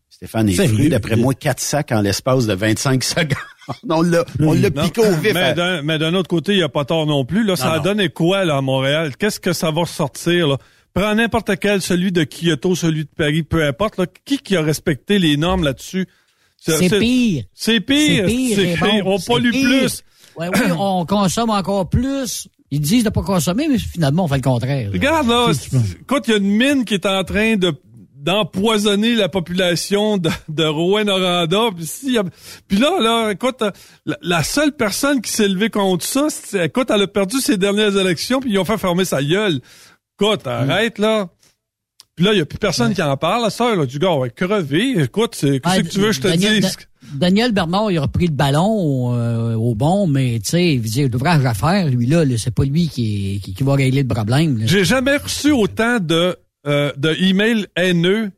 Stéphane est fru, d'après moi, quatre sacs en l'espace de 25 secondes. on l'a, on l'a
Non,
piqué au vif.
Mais d'un, mais d'un autre côté, il n'y a pas tort non plus. Là, ça a donné quoi là, à Montréal? Qu'est-ce que ça va ressortir? Là? Prends n'importe quel, celui de Kyoto, celui de Paris, peu importe. Là, qui qui a respecté les normes là-dessus?
C'est pire.
C'est pire.
C'est pire,
C'est
Raymond,
pire. On pollue
pire.
plus.
Ouais, oui, on consomme encore plus. Ils disent de pas consommer, mais finalement, on fait le contraire. là.
Regarde là, écoute, il y a une mine qui est en train de d'empoisonner la population de, de Rouen-Noranda. Puis, a- puis là, là, écoute, la, la seule personne qui s'est levée contre ça, c'est, écoute, elle a perdu ses dernières élections, puis ils ont fait fermer sa gueule. Écoute, arrête là. Puis là, il n'y a plus personne qui en parle. La sœur, là, du gars, ouais, crevé. Écoute, c'est, qu'est-ce
Ah,
que tu veux je te
Daniel-
dise?
Da- Daniel Bernard, il a repris le ballon euh, au bon, mais tu sais, il l'ouvrage à faire, lui là, là, c'est pas lui qui, qui, qui va régler le problème. là.
J'ai jamais reçu autant de, euh, de emails haineux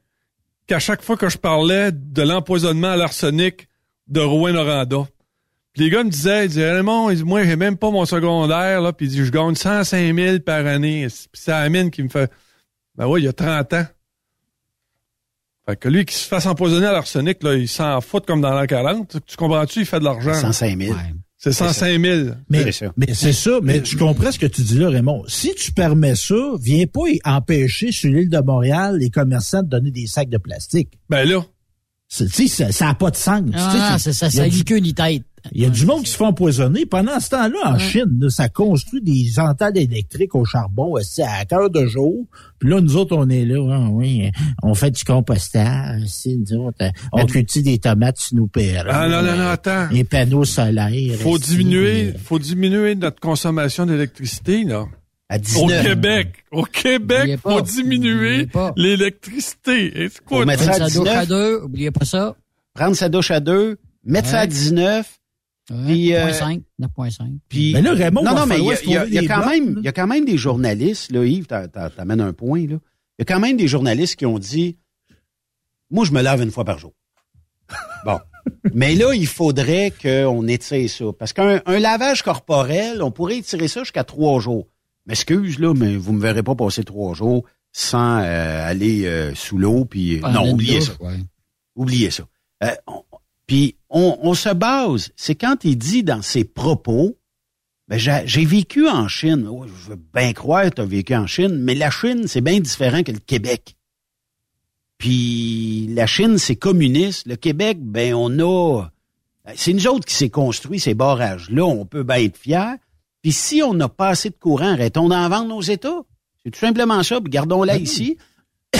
qu'à chaque fois que je parlais de l'empoisonnement à l'arsenic de Rouen Noranda. Puis les gars me disaient, ils disaient, Raymond, moi, j'ai même pas mon secondaire, là, puis ils disent, je gagne 105 000 par année. Puis c'est la mine qui me fait, ben oui, il y a 30 ans. Fait que lui qui se fasse empoisonner à l'arsenic, là, il s'en fout comme dans l'an 40. Tu comprends-tu? Il fait de l'argent.
105 000.
Ouais.
C'est 105 000.
Mais
C'est ça.
mais c'est ça, mais je comprends ce que tu dis là, Raymond. Si tu permets ça, viens pas empêcher sur l'île de Montréal les commerçants de donner des sacs de plastique.
Ben là,
C'est- Tu sais, ça- n'a pas de sens.
Ah,
c'est-
ça,
il y a
ça ni queue ni tête.
Il y a du monde qui se fait empoisonner. Pendant ce temps-là, en Chine, là, ça construit des antennes électriques au charbon aussi à cœur de jour. Puis là, nous autres, on est là, ah oui, on fait du compostage. aussi, nous autres, euh, on cultive des tomates sur nos perrons.
ah non, non, non, attends.
Les panneaux solaires.
Faut
aussi,
diminuer,
euh,
faut diminuer notre consommation d'électricité, là.
À
Au
19.
Québec, au Québec,
pas.
faut diminuer l'électricité. Écoute,
Faut mettre
Faites
ça à
sa douche à
19.
deux, oubliez pas ça.
Prendre sa douche à deux, mettre ça à
Ouais.
19,
Ouais,
Puis, euh,
9.5, 9.5.
puis...
Mais là, Raymond,
non, non, mais il y a, y y quand même,
là.
il y a quand même des journalistes, là, Yves, t'a- t'a- t'amènes un point, là. Il y a quand même des journalistes qui ont dit, moi, je me lave une fois par jour. Bon. Mais là, il faudrait qu'on étire ça. Parce qu'un un lavage corporel, on pourrait étirer ça jusqu'à trois jours. M'excuse, là, mais vous me verrez pas passer trois jours sans euh, aller euh, sous l'eau, puis... Non, oubliez ça.
ouais.
Oubliez ça. Euh, on- puis on, on se base, c'est quand il dit dans ses propos, ben j'ai vécu en Chine. Ouais, je veux bien croire que tu as vécu en Chine, mais la Chine, c'est bien différent que le Québec. Puis la Chine, c'est communiste. Le Québec, ben on a... C'est nous autres qui s'est construit ces barrages-là. On peut bien être fiers. Puis si on n'a pas assez de courant, arrêtons d'en vendre nos États. C'est tout simplement ça. Puis gardons-la ici.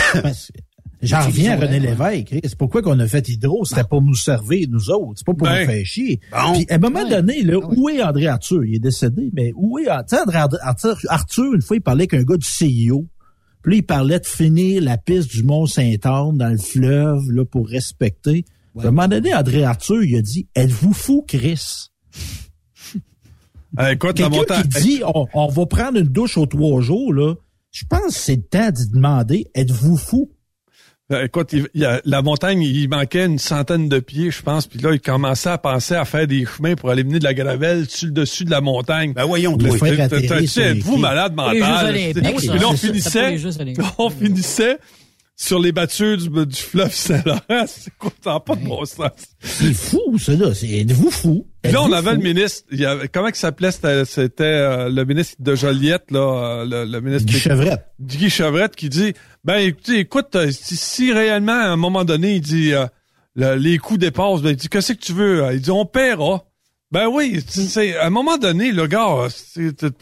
J'en reviens à René Lévesque. C'est pourquoi qu'on a fait Hydro? C'était pour nous servir, nous autres. C'est pas pour
Ben.
nous faire chier.
Bon.
Puis à un moment
Ouais.
donné, là,
Ah
où est André Arthur? Il est décédé, mais où est tu sais, André Arthur? Arthur, une fois, il parlait qu'un gars du CIO. Puis là, il parlait de finir la piste du Mont-Saint-Anne dans le fleuve là, pour respecter. À un moment donné, André Arthur, il a dit Êtes-vous fou, Chris?
euh, écoute, la
Quelqu'un
montagne.
qui dit on, on va prendre une douche aux trois jours, là, je pense que c'est le temps d'y demander Êtes-vous fou?
Euh, Écoute, il, il y a- la montagne, il manquait une centaine de pieds, je pense. Puis là, il commençait à penser à faire des chemins pour aller mener de la gravelle sur le dessus de la montagne.
Ben voyons,
Le
Êtes-vous malade
Pour les Jeux
mental?
olympiques,
Puis
ça.
là, on finissait,
les Jeux olympiques.
on finissait sur les battures du, du fleuve Saint-Laurent. C'est quoi, ça n'a pas de bon sens.
C'est fou, ça, là. C'est, êtes-vous fou?
Puis là, on avait
fou?
le ministre, il y avait, comment il s'appelait? C'était, euh, le ministre de Joliette, là, euh, le, le ministre
Guy
qui-
Chevrette.
Guy Chevrette qui dit ben écoutez, écoute, euh, si, si réellement à un moment donné, il dit euh, le- les coûts dépassent, ben il dit qu'est-ce que tu veux? Il dit on paiera. Ben oui, sais, à un moment donné, le gars, c'est, c'est-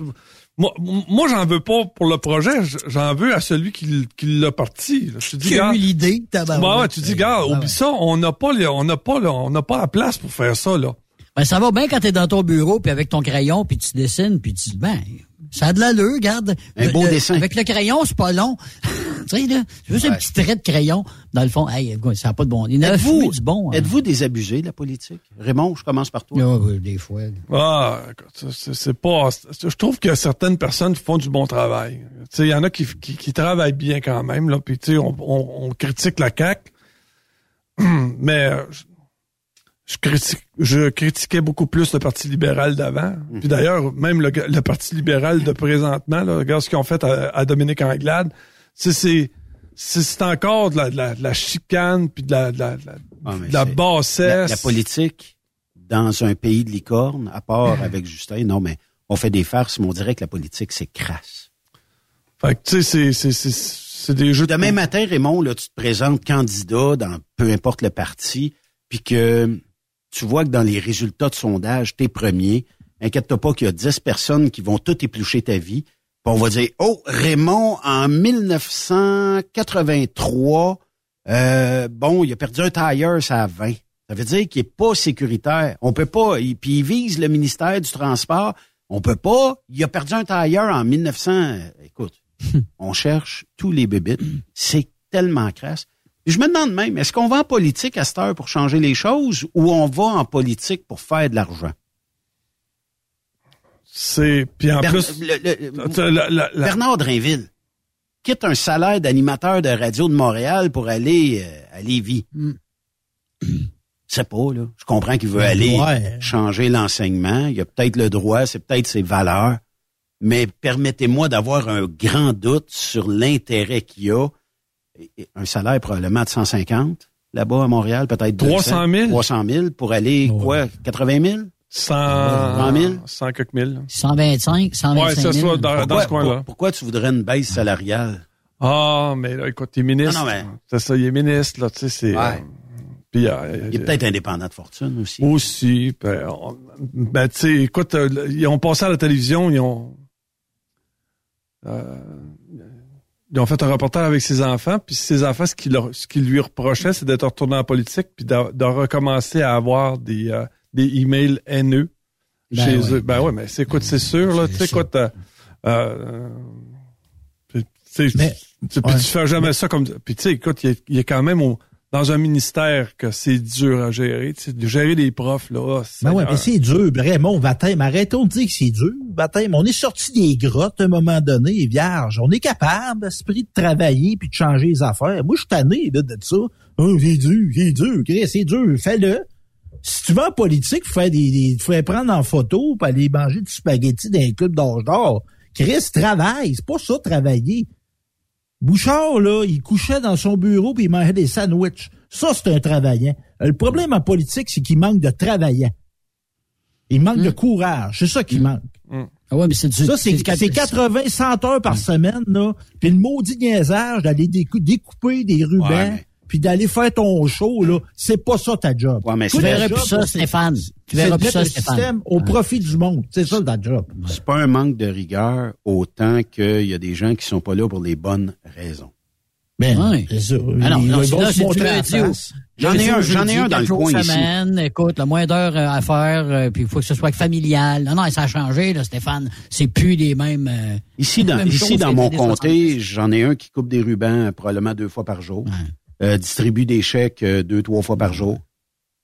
moi, moi j'en veux pas pour le projet, j'en veux à celui qui, qui l'a parti. Je te dis,
Qui a eu l'idée,
ben ouais, tu dis, gars, oublie ça, on n'a pas, les- on n'a pas, le- on n'a pas la place pour faire ça là.
Ben, ça va bien quand t'es dans ton bureau, puis avec ton crayon, puis tu dessines, puis tu dis, ben, ça a de l'allure, regarde.
Un beau
le-
dessin.
Avec le crayon, c'est pas long. tu sais, là, c'est juste un petit trait de crayon. Dans le fond, hey, ça n'a pas de bon. Il
Êtes-vous
du bon. hein.
êtes-vous des abusés de la politique? Raymond, je commence par toi.
Ah, ouais, des fois.
Ah, écoute, ça, c'est pas. Je trouve que certaines personnes font du bon travail. Tu sais, il y en a qui, qui, qui travaillent bien quand même là. Puis tu sais, on, on, on critique la CAC, mais euh, je, critique, je critiquais beaucoup plus le Parti libéral d'avant. Puis d'ailleurs, même le, le Parti libéral de présentement, là, regarde ce qu'ils ont fait à, à Dominique Anglade. C'est c'est encore de la, de la, de la chicane puis de la de la, de la,
Ah,
de la bassesse.
La, politique, dans un pays de licorne, à part avec Justin, non, mais on fait des farces, mais on dirait que la politique, c'est crasse.
Fait que tu sais, c'est c'est c'est c'est des jeux de
Demain matin, Raymond, là, tu te présentes candidat dans peu importe le parti, puis que tu vois que dans les résultats de sondage, t'es premier. Inquiète-toi pas qu'il y a 10 personnes qui vont tout éplucher ta vie. Puis on va dire, oh, Raymond, en 1983, euh, bon, il a perdu un tailleur, ça à 20. Ça veut dire qu'il est pas sécuritaire. On peut pas, il- puis il vise le ministère du Transport. On peut pas, il a perdu un tailleur en 1900. euh, Écoute, on cherche tous les bébites. C'est tellement crasse. Je me demande même, est-ce qu'on va en politique à cette heure pour changer les choses ou on va en politique pour faire de l'argent?
C'est puis en
Ber-
plus
le- le-
tu- la- la- la-
Bernard Drainville quitte un salaire d'animateur de radio de Montréal pour aller euh, à Lévis. C'est pas, là. Je comprends qu'il veut aller
ouais.
changer l'enseignement. Il a peut-être le droit, c'est peut-être ses valeurs. Mais permettez-moi d'avoir un grand doute sur l'intérêt qu'il y a. Un salaire probablement de 150 là-bas à Montréal, peut-être
300 000?
300 000 pour aller, quoi, 80 000?
100
100 000?
100 quelques mille.
125, 125
Ouais, c'est
000.
ça, dans, dans
Pourquoi,
ce coin-là.
pour- pourquoi tu voudrais une baisse salariale?
Ah, mais là, écoute, il est ministre.
Non, non, mais-
C'est ça, il est ministre, là, tu sais, c'est...
Ouais.
euh, puis, euh,
Il est peut-être indépendant de fortune aussi.
Aussi. Ben, ben, tu sais, écoute, euh, ils ont passé à la télévision, ils ont... euh, ils ont fait un reportage avec ses enfants, puis ses enfants, ce qu'ils ce qu'ils lui reprochaient, c'est d'être retourné en politique, puis de, de recommencer à avoir des, euh, des emails haineux
Ben
chez
oui.
eux. Ben ouais, mais c'est écoute, c'est sûr, là, tu sais, écoute, euh, euh, puis, tu sais,
Mais,
tu- puis
ouais.
tu fais jamais ça comme puis tu sais écoute il y a- il a quand même au- dans un ministère que c'est dur à gérer tu sais de gérer les profs là oh,
Ben ouais, mais c'est dur. Raymond, baptême, arrêtons de dire que c'est dur. Baptême, on est sorti des grottes à un moment donné, vierge. On est capable, esprit, de travailler puis de changer les affaires. Moi, je suis tanné là, de ça. Oh, c'est dur, c'est dur. Chris, C'est dur, fais-le. Si tu vas en politique, faut faire des, des faut prendre en photo pour aller manger du spaghetti dans un club d'âge d'or. Chris, travaille. C'est pas ça, travailler. Bouchard, là, il couchait dans son bureau puis il mangeait des sandwichs. Ça, c'est un travaillant. Le problème en politique, c'est qu'il manque de travaillants. Il manque de courage. C'est ça qui manque.
Ah ouais, mais c'est du,
Ça, c'est
du-
c'est 80, 100 heures par semaine, là. Puis le maudit niaisage d'aller décou- découper des rubans,
Ouais, mais-
puis d'aller faire ton show, là. C'est pas ça ta job.
Ouais, mais
Tu
job,
plus ça, Stéphane. Tu
de
plus
mettre
ça,
le
Stéphane.
système au profit du monde. C'est ça ta job.
C'est pas un manque de rigueur autant qu'il y a des gens qui sont pas là pour les bonnes raisons.
Ben,
Ouais.
c'est ça.
Ah non, là, lundi
face.
J'en ai un, j'en ai un dans le coin ici.
écoute, le moins d'heures euh, à faire, euh, puis il faut que ce soit familial. Non, non, ça a changé, là, Stéphane. C'est plus les mêmes... euh,
Ici, dans, ici, dans mon comté, j'en ai un qui coupe des rubans probablement deux fois par jour, euh, distribue des chèques euh, deux, trois fois par jour.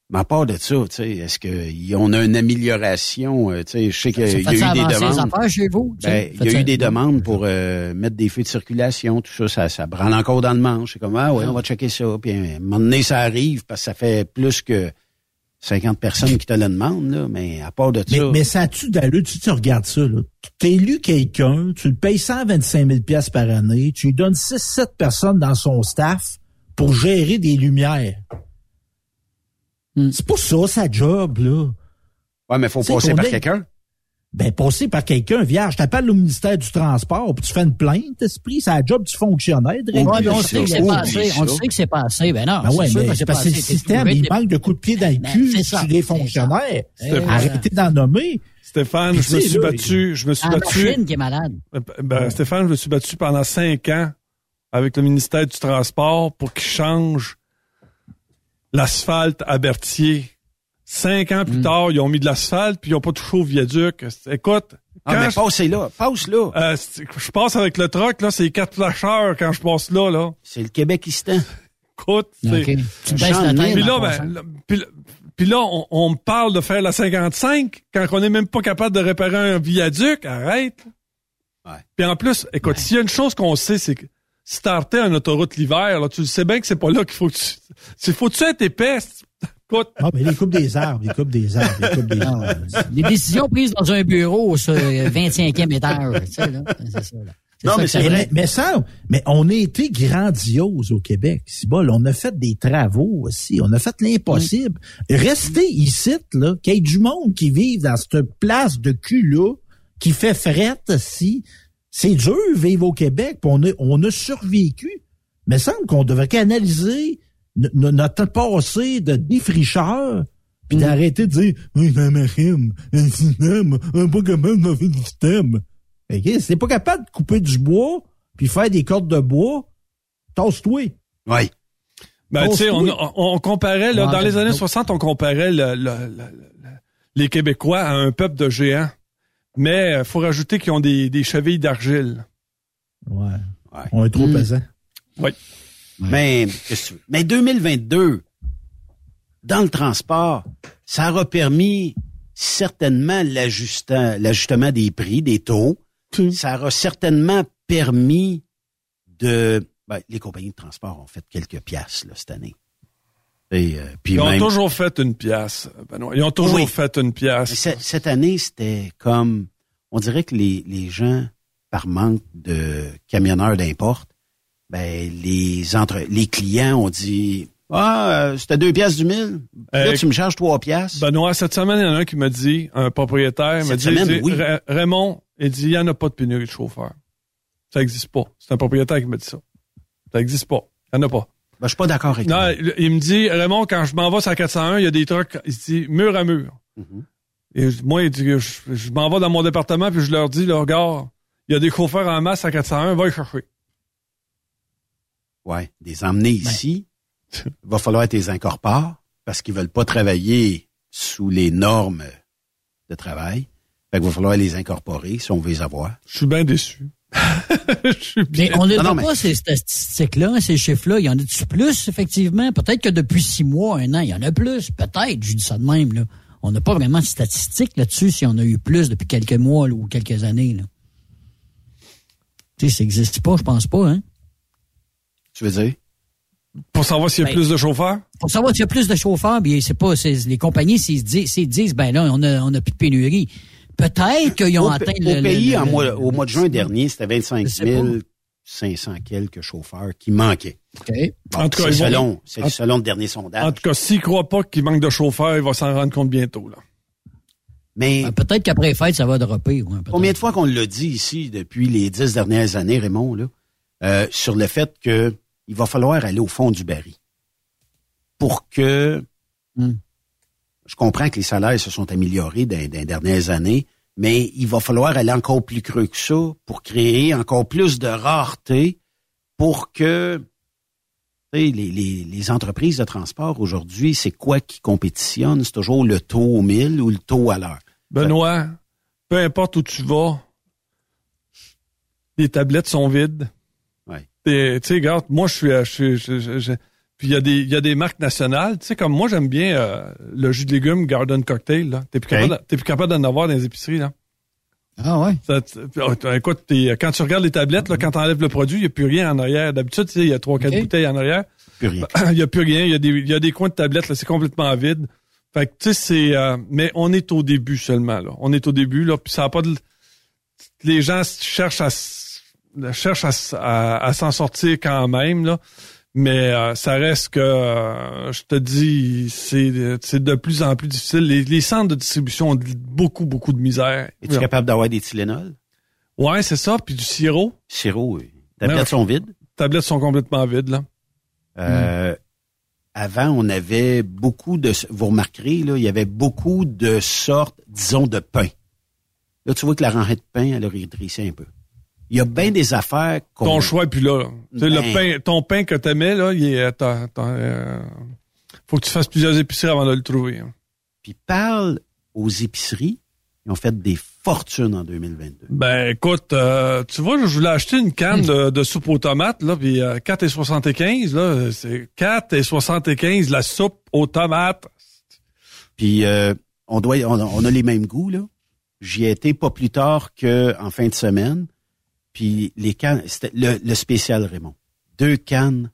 Mais à part de ça, tu sais, est-ce qu'on a une amélioration? euh, tu sais, je sais qu'il y a,
Ça
il y a
fait
eu des demandes.
chez vous?
Ben, il y a eu
ça-
des demandes pour euh, mettre des feux de circulation, tout ça, ça, ça branle encore dans le manche. C'est comme, ah ouais, on va checker ça. Puis à un moment donné, ça arrive parce que ça fait plus que 50 personnes qui te le demandent, là. Mais à part de
Mais,
ça,
mais ça a-tu d'allure? Tu, tu regardes ça, là. Tu élu quelqu'un, tu le payes 125 000 pièces par année, tu lui donnes 6-7 personnes dans son staff pour gérer des lumières.
Hmm.
C'est pas ça, sa job, là.
ouais, mais faut passer par
est-
quelqu'un.
Ben, passer par quelqu'un, vierge, t'appelles au ministère du Transport, puis tu fais une plainte, esprit, c'est la job du fonctionnaire, de régler
Ouais, mais on sait que c'est
oublie
passé. On sait que c'est passé. Ben non,
Ben ouais, mais c'est parce que
passé.
le système, il manque de coups de pied dans le
Ben,
cul
c'est ça,
sur les fonctionnaires. Arrêtez d'en nommer.
Stéphane je me suis battu je me suis
la
battu
machine qui est malade.
Euh, ben, Stéphane je me suis battu pendant cinq ans avec le ministère du Transport pour qu'il change l'asphalte à Berthier cinq ans
Hmm.
plus tard ils ont mis de l'asphalte puis ils ont pas touché au viaduc écoute
Ah,
quand
mais
je-
passez là, passe là.
Euh, je passe avec le truck, là, c'est quatre flasheurs quand je passe là, là.
C'est le Québékistan.
Écoute.
Tu baisses la tête.
Puis là,
en
ben, puis, là- puis là, on, on me parle de faire la 55 quand on n'est même pas capable de réparer un viaduc. Arrête.
Ouais.
Puis en plus, écoute, s'il y a une chose qu'on sait, c'est que si t'arrêtais une autoroute l'hiver, tu le sais bien que c'est pas là qu'il faut que tu... C'est faut-tu être épais? Écoute,
Ah, mais les coupes des arbres, les coupes des arbres, les coupes des arbres.
Les décisions prises dans un bureau sur le 25e étage. Tu sais, là. C'est ça, là. C'est
Non,
ça
mais c'est
ça
Mais,
fait.
mais, mais ça, mais on a été grandiose au Québec. C'est bon, on a fait des travaux aussi. On a fait l'impossible. Rester ici, là, qu'il y ait du monde qui vive dans cette place de cul-là, qui fait frette ici. C'est dur vivre au Québec, puis on a, on a survécu. Mais il semble qu'on devrait canaliser no- no- notre passé de défricheur, puis d'arrêter de dire Oui, machine, un système, on n'est pas capable de faire du système. OK? Si t'es pas capable de couper du bois, puis faire des cordes de bois, tasse-toi.
Oui.
ben, tu sais, on,
oui.
on, on comparait, là,
Ouais,
dans les
ben,
années
non.
60, on comparait le- le- le- le- les Québécois à un peuple de géants. Mais euh, faut rajouter qu'ils ont des, des chevilles d'argile.
Ouais. On est trop
Hmm.
pesant.
Oui.
Mais, qu'est-ce que tu veux? mais 2022, dans le transport, ça aura permis certainement l'ajustement, l'ajustement des prix, des taux. Ça aura certainement permis de... ben, les compagnies de transport ont fait quelques piastres là, cette année. Et, euh, puis
Ils ont
même-
toujours fait une pièce, Benoît. Ils ont toujours
Oui.
fait une pièce.
ce- Cette année, c'était comme... On dirait que les, les gens, par manque de camionneurs d'import, ben, les, entre, les clients ont dit... Ah, euh, c'était deux piastres du mille. Là,
Euh,
tu me charges trois piastres.
Benoît, cette semaine, il y en a un qui m'a dit, un propriétaire, m'a
Cette
dit,
semaine,
il dit,
oui.
Ra- Raymond, il dit, il n'y en a pas de pénurie de chauffeurs. Ça n'existe pas. C'est un propriétaire qui m'a dit ça. Ça n'existe pas. Il n'y en a pas.
Ben, je suis pas d'accord avec
Non,
toi.
il, il me dit, Raymond, quand je m'en vais sur la 401, il y a des trucs, il se dit, mur à mur.
Mhm.
Et moi, il dit, je, je m'en vais dans mon département, puis je leur dis, là, regarde, il y a des chauffeurs en masse à 401, va les chercher.
Ouais, des emmener ici, il va falloir tes incorpores parce qu'ils veulent pas travailler sous les normes de travail. Fait qu'il va falloir les incorporer si on veut les avoir.
Je suis bien déçu.
Mais on ne voit
mais-
pas ces statistiques-là, ces chiffres-là. Il y en a-tu plus, effectivement? Peut-être que depuis six mois, un an, il y en a plus. Peut-être, je dis ça de même. Là. On n'a pas vraiment de statistiques là-dessus si on a eu plus depuis quelques mois là, ou quelques années. Là. Tu sais, ça n'existe pas, je pense pas. Hein?
Tu veux dire?
Pour savoir s'il y a
Ben,
plus de chauffeurs?
Pour savoir s'il y a plus de chauffeurs, bien, c'est pas, les compagnies, s'ils se disent, disent, ben là, on a, on a plus de pénurie. Peut-être qu'ils ont
Au,
atteint
au
le, le-
pays,
le-
en
le-
mois- au mois de juin dernier, c'était 25
Je sais pas.
500 quelques chauffeurs qui manquaient.
OK.
Bon,
En tout cas,
c'est selon,
en-
selon le dernier sondage.
En tout cas, s'il ne croit pas qu'il manque de chauffeurs, il va s'en rendre compte bientôt. Là.
Mais
Ben, peut-être qu'après les fêtes, ça va dropper. ouais,
combien de fois qu'on l'a dit ici depuis les dix dernières années, Raymond, là, euh, sur le fait que il va falloir aller au fond du baril pour que
Hmm.
Je comprends que les salaires se sont améliorés dans, dans les dernières années, mais il va falloir aller encore plus creux que ça pour créer encore plus de rareté pour que les, les, les entreprises de transport aujourd'hui, c'est quoi qui compétitionne? C'est toujours le taux au mille ou le taux à l'heure?
Benoît, peu importe où tu vas, les tablettes sont vides.
Ouais.
Et, Tu sais, regarde, moi, je suis... euh, je suis- je- je- je- puis il y, a des- il y a des marques nationales. Tu sais, comme moi, j'aime bien euh, le jus de légumes Garden Cocktail. là. T'es plus, capable t'es plus capable d'en avoir dans les épiceries. là.
Ah ouais.
Ça, oh, écoute, t'es- quand tu regardes les tablettes, là, quand tu enlèves le produit, il n'y a plus rien en arrière. D'habitude, tu sais, il y a trois, quatre
Ok.
bouteilles en arrière.
Plus rien.
il n'y a plus rien. Il y, a des- il y a des coins de tablettes, là, c'est complètement vide. Fait que, tu sais, c'est... euh, mais on est au début seulement, là. On est au début, là, puis ça a pas de... Les gens cherchent à, cherchent à, à- à s'en sortir quand même, là. Mais euh, ça reste que, euh, je te dis, c'est c'est de plus en plus difficile. Les, les centres de distribution ont beaucoup, beaucoup de misère.
Es-tu capable d'avoir des Tylenol?
Ouais, c'est ça. Puis du sirop.
Sirop, oui.
Mais-
Tablettes sont vides?
Les tablettes sont complètement vides, là.
Euh, Avant, on avait beaucoup de... Vous remarquerez, là, il y avait beaucoup de sortes, disons, de pain. Là, tu vois que la rangée de pain, elle a rétréci un peu. Il y a bien des affaires qu'on...
Ton choix est plus là. sais, le
Ben-
pain, ton pain que t'aimais, là, il est, euh, faut que tu fasses plusieurs épiceries avant de le trouver. hein.
Puis parle aux épiceries. Ils ont fait des fortunes en 2022.
Ben, écoute, euh, tu vois, je voulais acheter une canne de, de soupe aux tomates, là, puis euh, 4,75, là, c'est 4,75 la soupe aux tomates.
Puis euh, on doit, on, on a les mêmes goûts là. J'y ai été pas plus tard qu'en fin de semaine. Puis les cannes, c'était le, le spécial Raymond. Deux cannes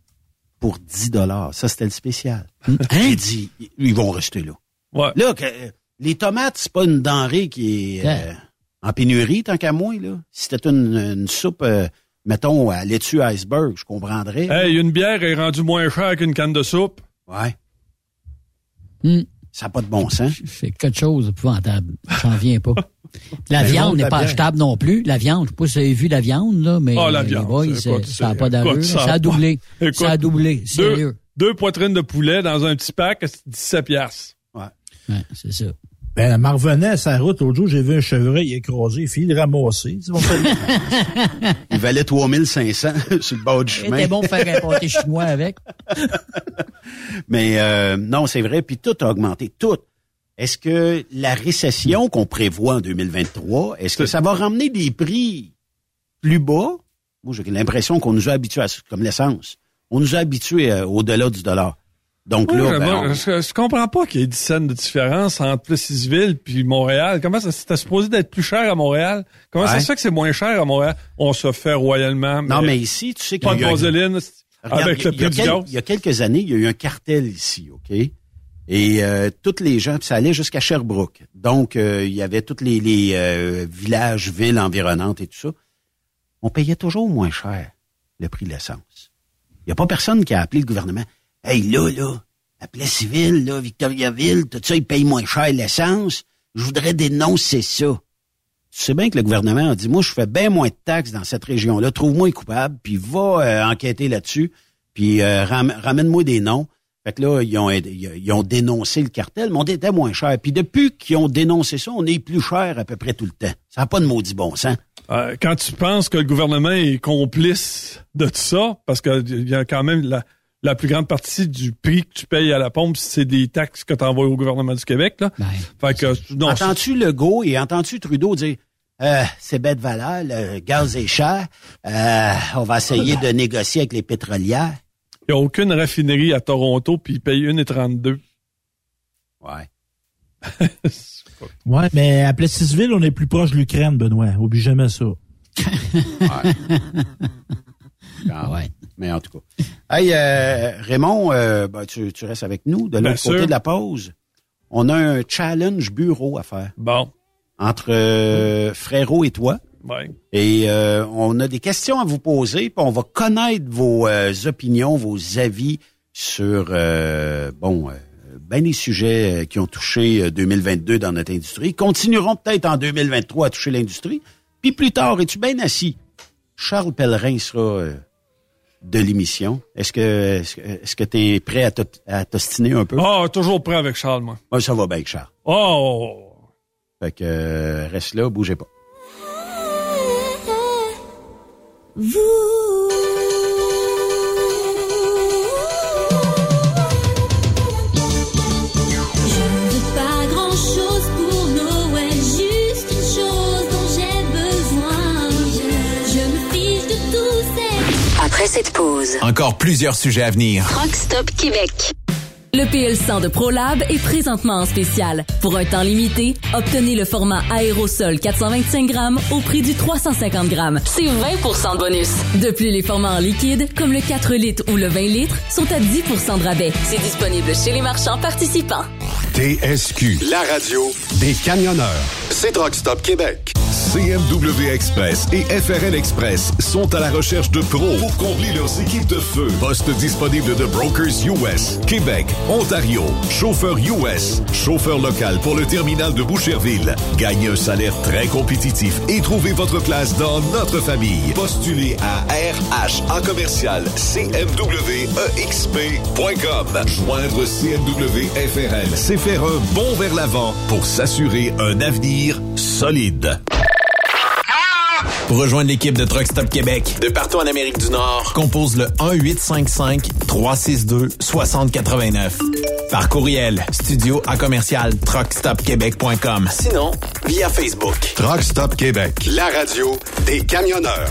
pour 10 dollars. Ça c'était le spécial. J'ai dit, ils vont rester là.
Ouais.
Là, que, euh, les tomates, c'est pas une denrée qui est euh, en pénurie tant qu'à moi là. Si c'était une, une soupe, euh, mettons à laitue iceberg, je comprendrais.
Hey, une bière est rendue moins chère qu'une canne de soupe.
Ouais.
Hmm.
Ça n'a pas de bon sens.
C'est quelque chose d'épouvantable. J'en viens pas. La
Ben,
viande n'est pas achetable non plus. La viande, je sais pas si vous avez vu la viande, là, mais
Ah, la
les
viande,
boys,
c'est-
ça
écoute,
ça n'a
c'est-
pas d'allure.
écoute, ça
Ça
a
doublé.
Écoute,
Ça a doublé, sérieux.
Deux, deux poitrines de poulet dans un petit pack, c'est 17 piastres.
Ouais, c'est ça.
Ben, elle m'en revenait à sa route. L'autre jour, j'ai vu un chevreuil écrasé. Il file le ramasser.
Il valait 3500 sur le bord du chemin.
C'était bon de faire un pâté chinois avec.
Mais euh, non, c'est vrai, puis tout a augmenté, tout. Est-ce que la récession qu'on prévoit en 2023, est-ce que ça va ramener des prix plus bas? Moi, j'ai l'impression qu'on nous a habitués à ça, comme l'essence. On nous a habitués euh, au-delà du dollar. Donc
Oui,
là, ben, on-
je, je comprends pas qu'il y ait 10 cents de différence entre Plessisville puis Montréal. Comment ça, c'était supposé d'être plus cher à Montréal? Comment ça
Ouais.
se fait que c'est moins cher à Montréal? On se fait royalement.
Non, mais ici, tu sais qu'il
Pas
y
de
a-
vaseline
Regarde,
avec le
il y a
prix du gaz.
Il y a quelques années, il y a eu un cartel ici, OK? Et euh, toutes les gens, puis ça allait jusqu'à Sherbrooke. Donc, euh, il y avait tous les, les, euh, villages, villes environnantes et tout ça. On payait toujours moins cher le prix de l'essence. Il n'y a pas personne qui a appelé le gouvernement. Hey, là, là, à Plessisville, là, Victoriaville, tout ça, ils payent moins cher l'essence. Je voudrais dénoncer ça. Tu sais bien que le gouvernement a dit, moi, je fais bien moins de taxes dans cette région-là. Trouve-moi les coupables, puis va euh, enquêter là-dessus, puis euh, ram- ramène-moi des noms. Fait que là, ils ont, ils ont dénoncé le cartel, mais on était moins cher. Puis depuis qu'ils ont dénoncé ça, on est plus cher à peu près tout le temps. Ça n'a pas de maudit bon sens.
Euh, quand tu penses que le gouvernement est complice de tout ça, parce qu'il y a quand même la, la plus grande partie du prix que tu payes à la pompe, c'est des taxes que tu envoies au gouvernement du Québec. Là. fait que, non,
Entends-tu Legault et entends-tu Trudeau dire euh, c'est bête de valeur, le gaz est cher, euh, on va essayer de négocier avec les pétrolières.
Il n'y a aucune raffinerie à Toronto, puis ils payent 1,32.
Ouais.
Ouais, mais à Plessisville, on est plus proche de l'Ukraine, Benoît. Oublie jamais ça.
Ah ouais. Mais en tout cas. Hey, euh, Raymond, euh, ben, tu, tu restes avec nous. De l'autre côté
sûr.
de la pause, on a un challenge bureau à faire.
Bon.
Entre euh, Frérot et toi.
Ouais.
Et euh, on a des questions à vous poser, puis on va connaître vos euh, opinions, vos avis sur euh, bon euh, ben des sujets euh, qui ont touché euh, 2022 dans notre industrie, Ils continueront peut-être en 2023 à toucher l'industrie. Puis plus tard, es-tu bien assis? Charles Pellerin sera euh, de l'émission. Est-ce que est-ce, que- tu es prêt à, t'o- à t'ostiner un peu?
Ah, toujours prêt avec Charles, moi.
Ouais, ça va bien avec Charles.
Oh!
Fait que euh, reste là, bougez pas.
Ces
Après cette pause,
Encore plusieurs sujets à venir.
Rock Stop Québec.
Le PL100 de ProLab est présentement en spécial. Pour un temps limité, obtenez le format aérosol 425 grammes au prix du 350 grammes. C'est 20% de bonus. De plus, les formats en liquide, comme le 4 litres ou le 20 litres, sont à 10% de rabais. C'est disponible chez les marchands participants.
TSQ. La radio des camionneurs.
C'est Truck Stop Québec. CMW Express et FRL Express sont à la recherche de pros pour combler leurs équipes de feu. Poste disponible de Brokers US, Québec, Ontario, chauffeur US, chauffeur local pour le terminal de Boucherville. Gagnez un salaire très compétitif et trouvez votre place dans notre famille. Postulez à RH en commercial cmwexp.com. Joindre CMW FRL, c'est faire un bond vers l'avant pour s'assurer un avenir solide.
Pour rejoindre l'équipe de Truck Stop Québec, de partout en Amérique du Nord, compose le 1-855-362-6089. Par courriel, studio à commercial truckstopquebec.com. Sinon, via Facebook.
Truck Stop Québec. La radio des camionneurs.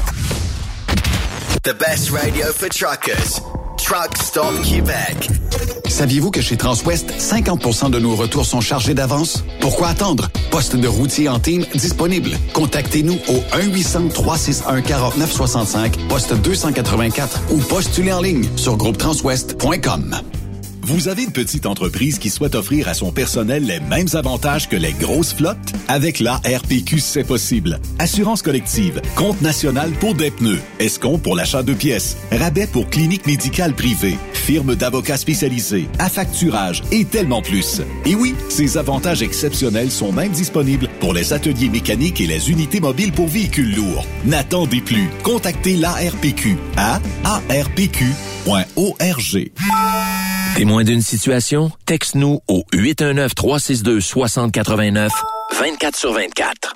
The best radio for truckers. Truck Stop Québec.
Saviez-vous que chez Transwest, 50% de nos retours sont chargés d'avance? Pourquoi attendre? Poste de routier en team disponible. Contactez-nous au 1-800-361-4965, poste 284 ou postulez en ligne sur groupetranswest.com.
Vous avez une petite entreprise qui souhaite offrir à son personnel les mêmes avantages que les grosses flottes? Avec la RPQ, c'est possible. Assurance collective, compte national pour des pneus, escompte pour l'achat de pièces, rabais pour clinique médicale privée, firme d'avocats spécialisés, affacturage et tellement plus. Et oui, ces avantages exceptionnels sont même disponibles pour les ateliers mécaniques et les unités mobiles pour véhicules lourds. N'attendez plus. Contactez l'ARPQ à arpq.org.
Témoin d'une situation? Texte-nous au 819-362-6089, 24 sur 24.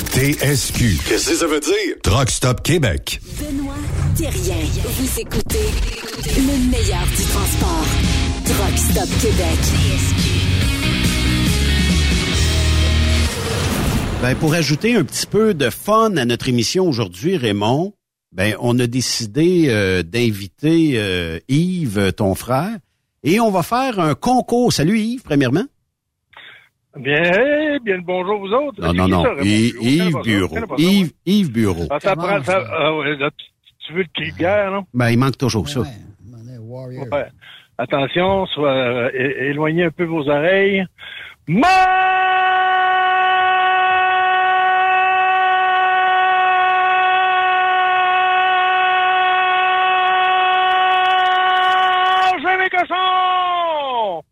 TSQ. Qu'est-ce que ça veut dire? Truck Stop Québec.
Benoît Thérien. Vous écoutez le meilleur du transport. Truck Stop Québec.
Ben, pour ajouter un petit peu de fun à notre émission aujourd'hui, Raymond, ben, on a décidé euh, d'inviter euh, Yves, ton frère, et on va faire un concours. Salut Yves, premièrement.
Bien, bien le bonjour vous autres.
Non, non, non.
Ça,
Yves Bureau. Yves, Yves Bureau.
Ah, ça prend, ça, ah ouais, là, tu, veux le cri de guerre, non?
Ben, il manque toujours ça.
Ouais. Attention, soit euh, éloignez un peu vos oreilles. Cochons!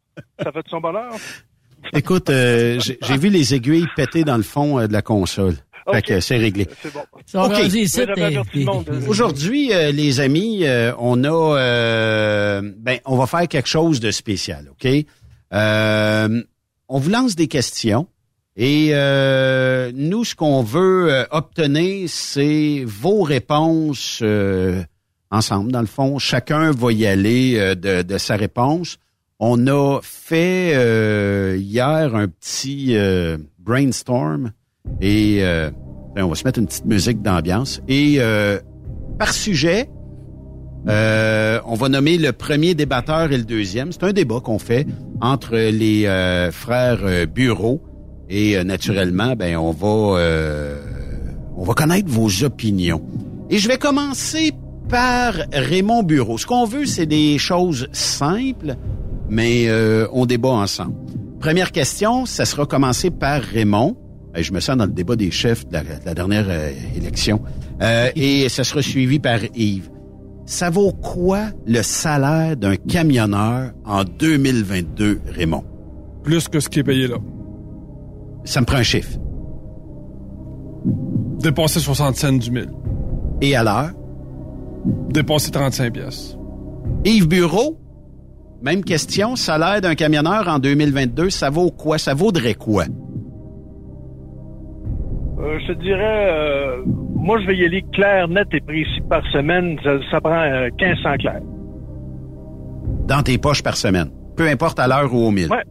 Ça fait de son bonheur?
Écoute, euh, j'ai j'ai vu les aiguilles péter dans le fond euh, de la console. Fait que c'est réglé.
C'est bon. Le monde.
Aujourd'hui, euh, les amis, euh, on a, euh, ben, on va faire quelque chose de spécial, ok? Euh, On vous lance des questions et euh, nous, ce qu'on veut euh, obtenir, c'est vos réponses euh, ensemble. Dans le fond, chacun va y aller euh, de, de sa réponse. On a fait euh, hier un petit euh, brainstorm et euh, ben, on va se mettre une petite musique d'ambiance. Et par sujet, on va nommer le premier débatteur et le deuxième. C'est un débat qu'on fait entre les frères Bureau et naturellement, ben on va on va connaître vos opinions. Et je vais commencer par Raymond Bureau. Ce qu'on veut, c'est des choses simples, mais euh, on débat ensemble. Première question, ça sera commencé par Raymond. Je me sens dans le débat des chefs de la, de la dernière euh, élection. Euh, et ça sera suivi par Yves. Ça vaut quoi le salaire d'un camionneur en 2022, Raymond?
Plus que ce qui est payé là.
Ça me prend un chiffre.
Dépasser 60 cents du mille.
Et à l'heure?
Dépasser 35 pièces.
Yves Bureau, même question. Salaire d'un camionneur en 2022, ça vaut quoi? Ça vaudrait quoi?
Euh, je te dirais, euh, moi, je vais y aller clair, net et précis par semaine. Ça, ça prend euh, 1500 clairs.
Dans tes poches par semaine. Peu importe à l'heure ou au mille.
Ouais.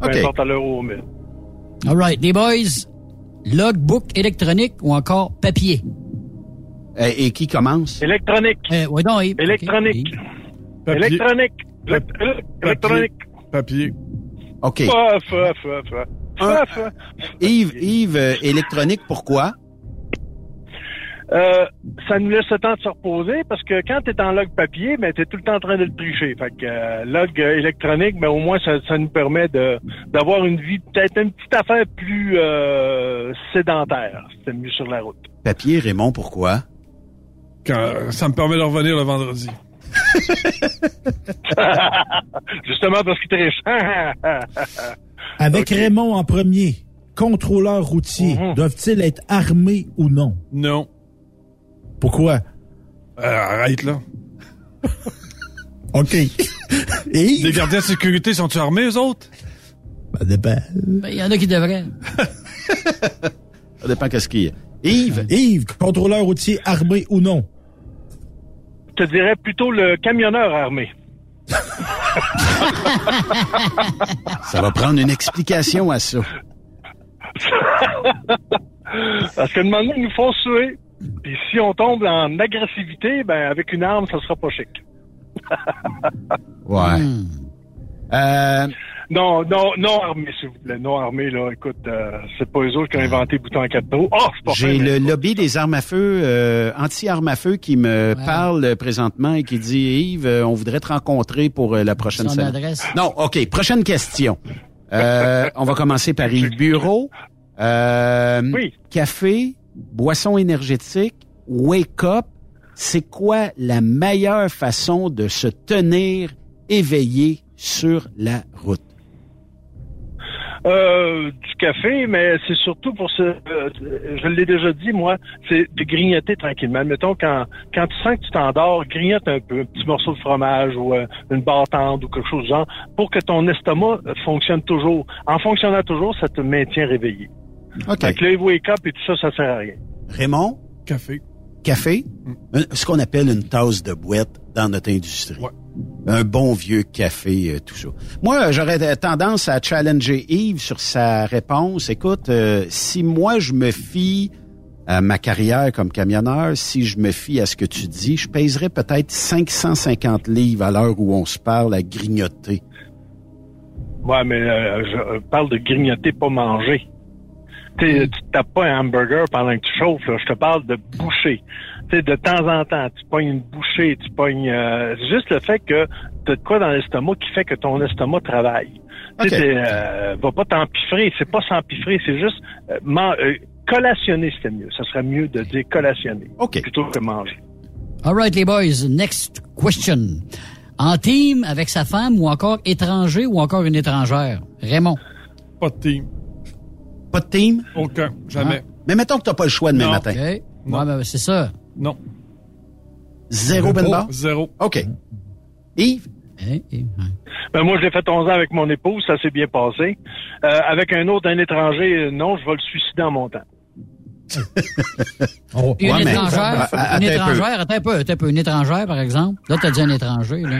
Peu importe à l'heure ou au mille.
All right, les boys, logbook électronique ou encore papier?
Euh, Et, qui commence?
Électronique.
Euh, ouais, donc, Yves.
Électronique.
Papier.
Électronique. Élect- élect- Électronique.
Papier.
OK.
Fa, fa, fa.
Un-
Fa, fa.
Yves, Yves, euh, électronique, pourquoi?
Euh, ça nous laisse le temps de se reposer parce que quand tu es en log papier, ben, tu es tout le temps en train de le tricher. Fait que euh, log électronique, ben, au moins, ça, ça nous permet de d'avoir une vie, peut-être une petite affaire plus euh, sédentaire. C'est mieux sur la route.
Papier, Raymond, pourquoi?
Quand- ça me permet de revenir le vendredi.
Justement parce qu'il triche.
Avec Raymond en premier, contrôleur routier,
Mhm.
doivent-ils être armés ou non?
Non.
Pourquoi?
Euh, arrête, là.
OK. Et?
Les gardiens de sécurité sont-ils armés, eux autres?
Ben, dépend.
Ben, Il y en a qui devraient.
Ça dépend qu'est-ce qu'il y a. Yves?
Yves, contrôleur routier armé ou non?
Je te dirais plutôt le camionneur armé.
Ça va prendre une explication à ça.
Parce que un moment donné, ils nous font suer. Puis si on tombe en agressivité, ben avec une arme, ça sera pas chic.
Ouais.
Hmm.
Euh,
Non, non, non armé, s'il vous plaît. Non armé, là, écoute, euh, c'est pas eux autres qui ont inventé le bouton à quatre. Oh, c'est pas
J'ai le lobby des armes à feu, euh, anti-armes à feu, qui me parle présentement et qui dit Yves, euh, on voudrait te rencontrer pour euh, la prochaine
Son
semaine.
adresse.
Non, OK. Prochaine question. Euh, on va commencer par Yves Bureau. Euh, Café, boisson énergétique, wake up. C'est quoi la meilleure façon de se tenir éveillé sur la route?
Euh, du café, mais c'est surtout pour ce. euh, je l'ai déjà dit, moi, c'est de grignoter tranquillement. Mettons, quand, quand tu sens que tu t'endors, grignote un peu, un petit morceau de fromage ou euh, une barre tendre ou quelque chose du genre, pour que ton estomac fonctionne toujours. En fonctionnant toujours, ça te maintient réveillé.
OK.
Fait que le wake up et tout ça, ça sert à rien.
Raymond?
Café.
Café? Un- Ce qu'on appelle une tasse de boîte dans notre industrie. Un bon vieux café, euh, tout ça. Moi, j'aurais tendance à challenger Yves sur sa réponse. Écoute, euh, si moi je me fie à ma carrière comme camionneur, si je me fie à ce que tu dis, je pèserais peut-être 550 livres à l'heure où on se parle à grignoter.
Ouais, mais euh, je parle de grignoter, pas manger. Tu sais, tu tapes pas un hamburger pendant que tu chauffes, là. Je te parle de boucher. Tu sais, de temps en temps, tu pognes une bouchée, tu pognes... euh, c'est juste le fait que t'as de quoi dans l'estomac qui fait que ton estomac travaille. Tu sais, euh, va pas t'empiffrer. C'est pas s'empiffrer, c'est juste... euh, man- euh, collationner, c'était mieux. Ça serait mieux de dire collationner plutôt que manger.
All right, les boys. Next question. En team avec sa femme ou encore étranger ou encore une étrangère? Raymond.
Pas de team.
Pas de team?
Aucun. Jamais.
Mais mettons que t'as pas le choix demain
Non.
matin.
OK. Ouais, ben, c'est ça.
Non.
Zéro Ben Bar?
Zéro.
OK. Yves?
Ben moi, je l'ai fait 11 ans avec mon épouse, ça s'est bien passé. Euh, avec un autre, un étranger, euh, non, je vais le suicider en montant.
Une
Ouais,
étrangère, une étrangère, attends un peu, attends un peu, une étrangère, par exemple. Là, t'as dit un étranger, là.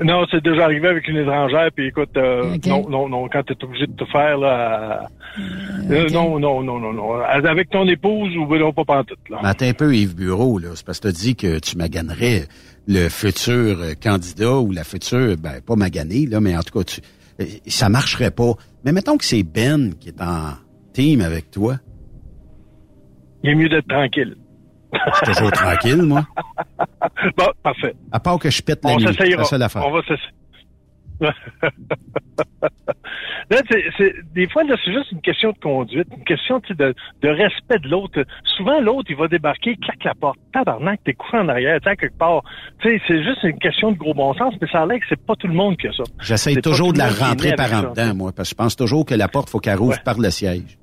Non, c'est déjà arrivé avec une étrangère, puis écoute, euh, non, non, non, quand t'es obligé de te faire, là, euh, non, non, non, non, non, avec ton épouse ou ben non, pas pantoute, là.
Mais attends un peu, Yves Bureau, là. C'est parce que tu dit que tu maganerais le futur euh, candidat ou la future, ben, pas magané, là, mais en tout cas, tu, euh, ça marcherait pas. Mais mettons que c'est Ben qui est en team avec toi.
Il est mieux d'être tranquille.
Je suis toujours tranquille, moi.
Bon, parfait.
À part que je pète la
On
nuit. C'est la seule affaire.
On va là, c'est, c'est- des fois, là, c'est juste une question de conduite, une question de, de respect de l'autre. Souvent, l'autre, il va débarquer, claque la porte. Tabarnak, t'es couché en arrière, sais, quelque part. Tu sais, c'est juste une question de gros bon sens, mais ça a l'air que c'est pas tout le monde qui a ça.
J'essaie toujours de la rentrer par en dedans, moi, parce que je pense toujours que la porte, faut qu'elle rouvre par le siège.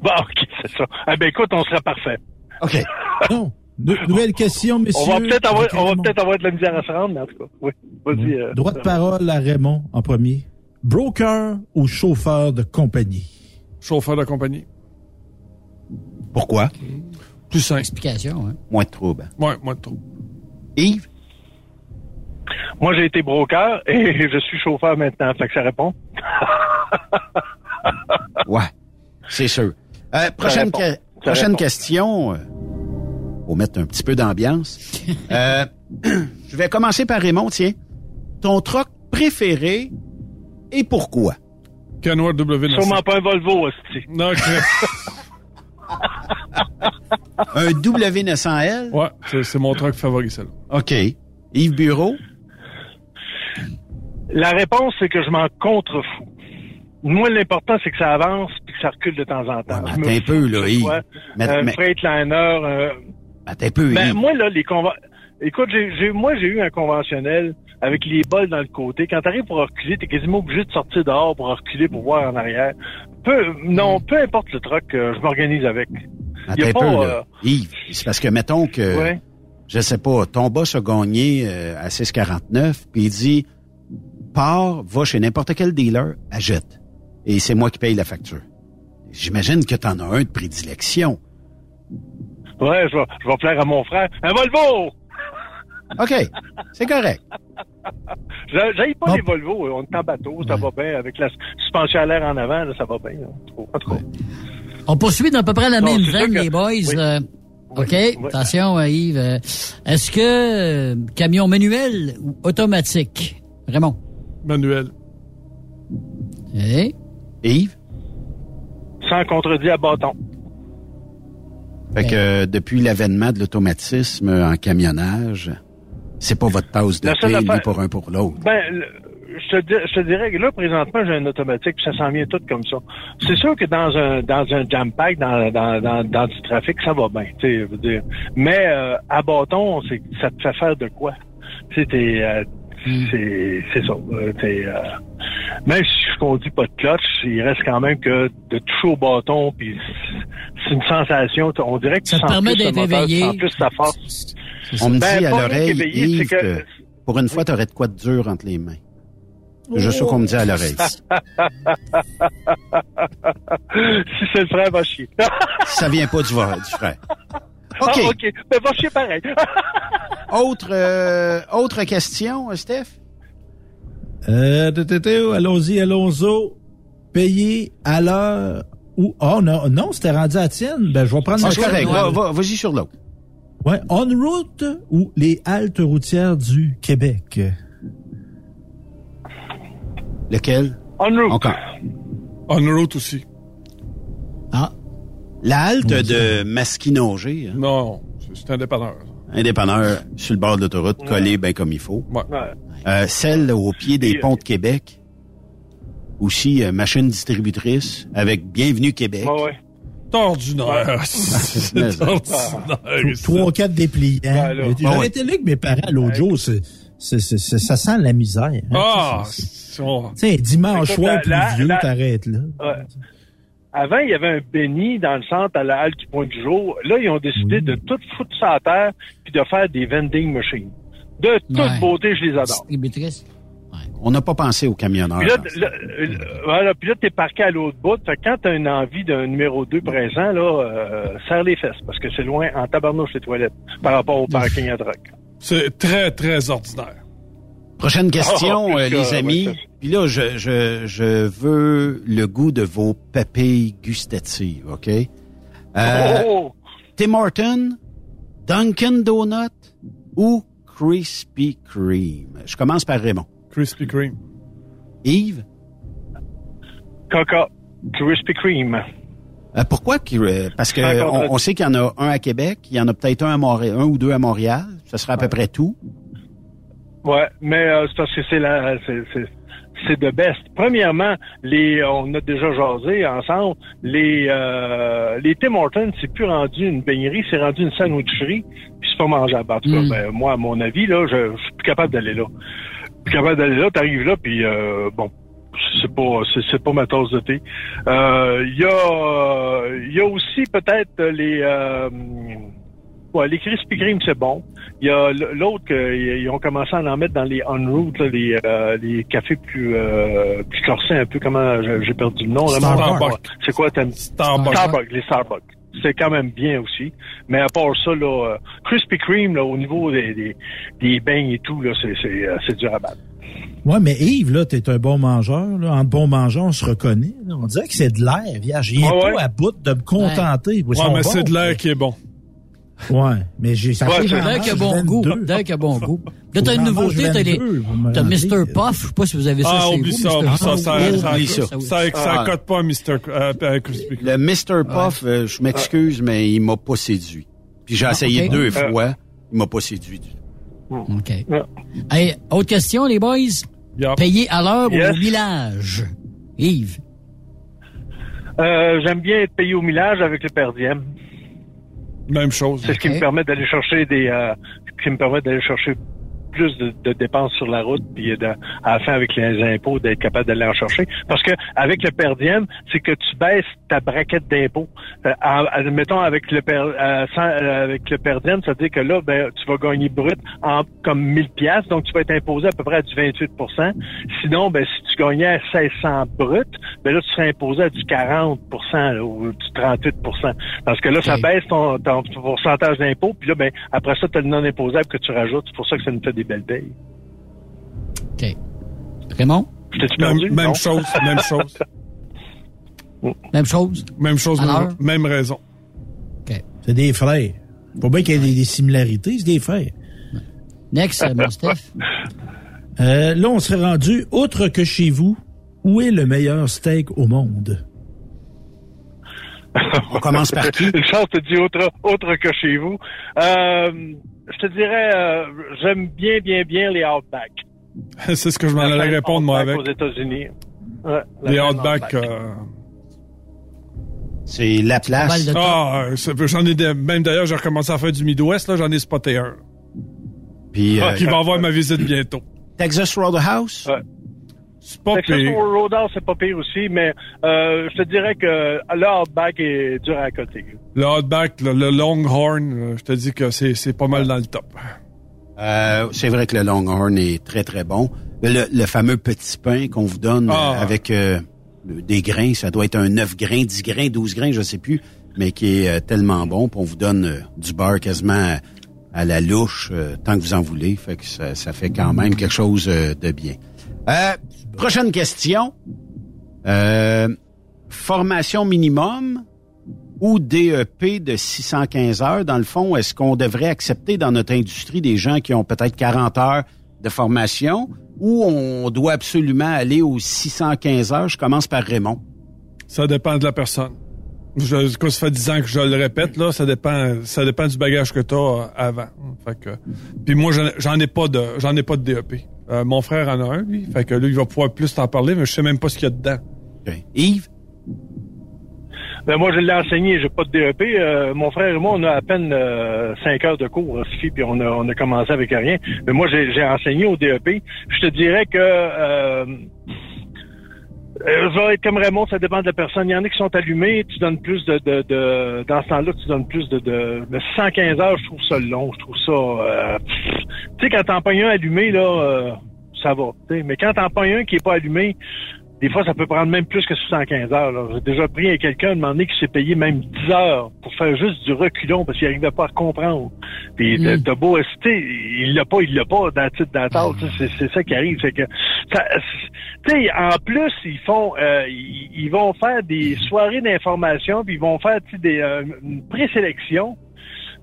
Bon, OK, c'est ça. Ah ben écoute, on sera parfait.
OK.
Non. Nou- nouvelle question, messieurs.
On va peut-être avoir, peut-être avoir de la misère à se rendre, mais en tout cas, oui. Vas-y. euh,
Droit de parole à Raymond en premier. Broker ou chauffeur de compagnie?
Chauffeur de compagnie.
Pourquoi?
Plus simple.
Explication, hein.
Moins de troubles.
Ouais, moins de trop.
Yves?
Moi, j'ai été broker et je suis chauffeur maintenant. Fait que ça répond.
Ouais, c'est sûr. Euh, prochaine
répond.
que-
Ça
prochaine question. euh, pour mettre un petit peu d'ambiance. Euh, je vais commencer par Raymond, tiens. Ton truck préféré et pourquoi?
Kenworth W900.
Sûrement pas un Volvo, hostie.
Non.
Un W900L?
Ouais, c'est- c'est mon truck favori, celle-là.
OK. Yves Bureau?
La réponse, c'est que je m'en contrefous. Moi, l'important, c'est que ça avance puis que ça recule de temps en temps.
Attends un peu, là, Yves. Mais-
euh,
mais-
Freightliner, euh,
Attends un peu,
ben, moi, là, les conva- Écoute, j'ai, moi, j'ai eu un conventionnel avec les bols dans le côté. Quand t'arrives pour reculer, t'es quasiment obligé de sortir dehors pour reculer pour voir en arrière. Peu, non, peu importe le truc, euh, je m'organise avec.
Attends
Y a
un
pas,
peu,
euh,
là. Yves, c'est parce que, mettons que,
Ouais.
je sais pas, ton boss a gagné euh, à 6,49, puis il dit, pars, va chez n'importe quel dealer, achète. Et c'est moi qui paye la facture. J'imagine que t'en as un de prédilection.
Ouais, je vais, je vais plaire à mon frère. Un Volvo!
OK, c'est correct.
J'a- J'aille pas
Bon.
les Volvo, on est en bateau, ça va bien. Avec la suspension à l'air en avant, là, ça va bien. là. En tout cas.
On poursuit dans à peu près la
Non,
même veine,
que-
les boys.
Oui.
Euh, OK,
Oui.
attention, euh, Yves. Euh, Est-ce que euh, camion manuel ou automatique? Raymond?
Manuel.
Yves?
Sans contredit à bâton.
Fait que euh, depuis l'avènement de l'automatisme en camionnage, c'est pas votre tasse de lui
affaire-
pour un pour l'autre.
Ben, le- je te, dis- je te dirais que là, présentement, j'ai un automatique, puis ça s'en vient tout comme ça. C'est sûr que dans un dans un jam pack, dans, dans, dans, dans du trafic, ça va bien, tu sais, dire. Mais euh, à bâton, c'est ça te fait faire de quoi? Tu sais, t'es, euh, c'est c'est ça. euh, euh, même si je conduis pas de clutch, il reste quand même que de toucher au bâton, puis c'est une sensation. On dirait que
Ça
tu
te
sens
permet d'être
tu
éveillé.
sens plus sa force.
On me
Ben,
dit à l'oreille,
que-
que pour une fois, t'aurais de quoi de dur entre les mains. C'est juste ça qu'on me dit à l'oreille.
si c'est le frère, va chier.
Ça vient pas du, du frère.
Ah,
OK.
OK. Ben, va chier pareil.
Autre, euh, autre question, Steph?
Euh, té, allons-y, allons-y. Payer à l'heure ou... Oh non, non, c'était rendu à tienne. Ben, je vais prendre
Ah,
la
c'est correct.
tienne.
Va- va- Vas-y sur l'autre.
Ouais, on route ou les haltes routières du Québec?
Lequel?
En route.
Encore.
En route aussi.
La halte de Masquinongé, hein,
Non, c'est- c'est un dépanneur.
un dépanneur sur le bord de l'autoroute, collé bien comme il faut.
Ouais.
Euh, celle au pied des ponts de Québec. Aussi, euh, machine distributrice avec Bienvenue Québec.
Ouais, ouais.
Ordinaire. C'est
Mais-
ordinaire.
Trois, quatre dépliants.
Ouais.
été là avec mes parents l'autre jour. c'est- c'est- c'est- c'est- ça sent la misère. hein.
Ah,
c'est-
on-
Tu sais, dimanche soir
la-
pluvieux,
la-
t'arrêtes là.
Ouais. Avant, il y avait un béni dans le centre à la halte du Point du Jour. Là, ils ont décidé
Oui.
de tout foutre ça à terre puis de faire des vending machines. De toute
Ouais.
beauté, je les adore.
On n'a pas pensé aux camionneurs.
Puis là, voilà, puis là, t'es parqué à l'autre bout. Fait que quand t'as une envie d'un numéro 2 présent, là, euh, serre les fesses, parce que c'est loin en tabarnouche les toilettes par rapport au parking à drogue.
C'est très, très ordinaire.
Prochaine question,
Ah,
euh, les amis.
ouais,
Puis là, je, je, je veux le goût de vos papilles gustatives, OK? Euh,
oh!
Tim Horton, Dunkin' Donut ou Krispy Kreme? Je commence par Raymond.
Krispy Kreme.
Yves,
Coca, Krispy Kreme.
euh, pourquoi? euh, parce que on, sait qu'il y en a un à Québec, il y en a peut-être un à Montréal, un ou deux à Montréal. Ce sera à peu près tout.
Ouais, mais euh, c'est parce que c'est la, c'est, c'est, c'est de best. Premièrement, les, on a déjà jasé ensemble. Les, euh, les Tim Hortons, c'est plus rendu une beignerie, c'est rendu une sandwicherie, puis c'est pas mangeable. En tout cas,
Mm.
ben, moi, à mon avis, là, je, je suis plus capable d'aller là. Plus capable d'aller là, t'arrives là, puis euh, bon, c'est pas, c'est, pas ma tasse de thé. Euh, Il y a, il y a aussi peut-être les. Euh, Ouais, les Krispy Kreme, c'est bon. Il y a l'autre qu'ils ont commencé à en mettre dans les on route, là, les, euh, les cafés plus euh, plus corsés un peu. Comment j'ai perdu le nom C'est quoi t'aimes?
Starbucks.
Starbucks, les Starbucks. C'est quand même bien aussi. Mais à part ça, là, euh, Krispy Kreme, là, au niveau des, des, des beignes et tout, là, c'est c'est euh, c'est dur à battre.
Ouais, mais Yves, là, t'es un bon mangeur. Là. En bon mangeur, on se reconnaît. là. On dirait que c'est de l'air, vierge. Viens
Ouais,
pas
ouais.
à bout de me contenter. Ils
Ouais,
sont
mais
bons.
c'est de l'air qui est bon.
Ouais, mais j'ai ça fait
D'un qui a bon goût. D'un qui a bon goût. Là, t'as une nouveauté, t'as les,
22, vous me
t'as. Mr. Puff. Je sais pas si vous avez ça
Ah,
chez
oublie
vous.
ça,
Mr.
oublie ça, ça,
Oublie
ça,
oublie
ça,
ça.
ça, ça
Ah.
cote pas Mr. Euh, euh, Crispy.
Le Mr. Puff, euh, je m'excuse, mais il m'a pas séduit. Puis j'ai
Ah,
essayé deux
Euh.
fois, il m'a pas séduit du tout.
OK. Hey, autre question, les boys? Payer à l'heure ou au millage? Yves.
Euh, J'aime bien être payé au millage avec le per diem.
Même chose.
C'est ce qui me permet d'aller chercher des, euh, ce qui me permet d'aller chercher plus de, de dépenses sur la route, puis de, à la fin avec les impôts d'être capable d'aller en chercher. Parce que avec le per diem, c'est que tu baisses ta braquette d'impôts. Euh, mettons avec le per, euh, sans- euh, avec le per diem, ça veut dire que là, ben, tu vas gagner brut en comme 1000 pièces, donc tu vas être imposé à peu près à du 28% Sinon, ben si tu gagnais à 1600 brut, ben là tu serais imposé à du 40 là, ou du 38% Parce que là, ça baisse ton, ton, ton pourcentage d'impôt, puis là, ben après ça, tu as le non imposable que tu rajoutes. C'est pour ça que ça nous fait des belles payes.
OK. Raymond?
Même, chose, même chose.
Même chose?
Même chose,
Alors?
même, raison.
C'est des frères. Faut bien qu'il y ait des, des similarités, c'est des frères.
Next, euh, mon Steph.
Euh, là, on serait rendu, outre que chez vous, où est le meilleur steak au monde?
On commence par qui?
Une chance te dit autre, autre que chez vous. Euh, je te dirais, euh, j'aime bien, bien, bien les Outback.
C'est ce que je m'en allais répondre, moi, avec.
Aux États-Unis. Ouais, la
Les Outback. euh,
C'est la place.
Ah, euh, j'en ai des- même d'ailleurs, j'ai recommencé à faire du Midwest, là, j'en ai spoté un.
Puis, euh,
qui va avoir ma visite bientôt.
Texas Roadhouse?
Ouais.
C'est pas pire.
Roadhouse, c'est pas pire aussi, mais euh, je te dirais que le Outback est dur à côté.
Le Outback, le, le Longhorn, euh, je te dis que c'est c'est pas mal dans le top.
Euh, c'est vrai que le Longhorn est très, très bon. Le, le fameux petit pain qu'on vous donne
Ah.
avec euh, des grains, ça doit être un 9 grains, 10 grains, 12 grains, je sais plus, mais qui est euh, tellement bon. Puis on vous donne euh, du beurre quasiment à, à la louche euh, tant que vous en voulez. Fait que ça, ça fait quand même quelque chose euh, de bien. Euh, prochaine question. Euh, formation minimum ou DEP de 615 heures, dans le fond, est-ce qu'on devrait accepter dans notre industrie des gens qui ont peut-être 40 heures de formation ou on doit absolument aller aux 615 heures? Je commence par Raymond.
Ça dépend de la personne. Je, quoi, ça fait 10 ans que je le répète, là, ça dépend, ça dépend du bagage que tu as avant. Fait que, puis moi, j'en ai pas de, j'en ai pas de DEP. Euh, mon frère en a un, lui. Fait que lui, il va pouvoir plus t'en parler, mais je sais même pas ce qu'il y a dedans.
Yves?
Ben moi, je l'ai enseigné, j'ai pas de DEP. Euh, mon frère et moi, on a à peine euh, cinq heures de cours, Sophie, puis on a, on a commencé avec rien. Mais moi, j'ai enseigné au DEP. Je te dirais que euh, je vais être comme Raymond, ça dépend de la personne. Il y en a qui sont allumés, tu donnes plus de, de, de dans ce temps-là, tu donnes plus de, de, de 115 heures, je trouve ça long, je trouve ça. euh. Tu sais, quand t'en pognes un allumé là, euh, ça va. Mais quand t'en pognes un qui est pas allumé, des fois, ça peut prendre même plus que 115 heures. J'ai déjà pris à quelqu'un, un moment donné, qui s'est payé même 10 heures pour faire juste du reculon parce qu'il n'arrivait pas à comprendre. Puis
Mm.
t'as beau hésiter, il l'a pas, il l'a pas dans le titre dans C'est ça qui arrive. C'est que, ça- tu sais, en plus, ils font, euh, ils, ils vont faire des soirées d'information, puis ils vont faire des, euh, une présélection.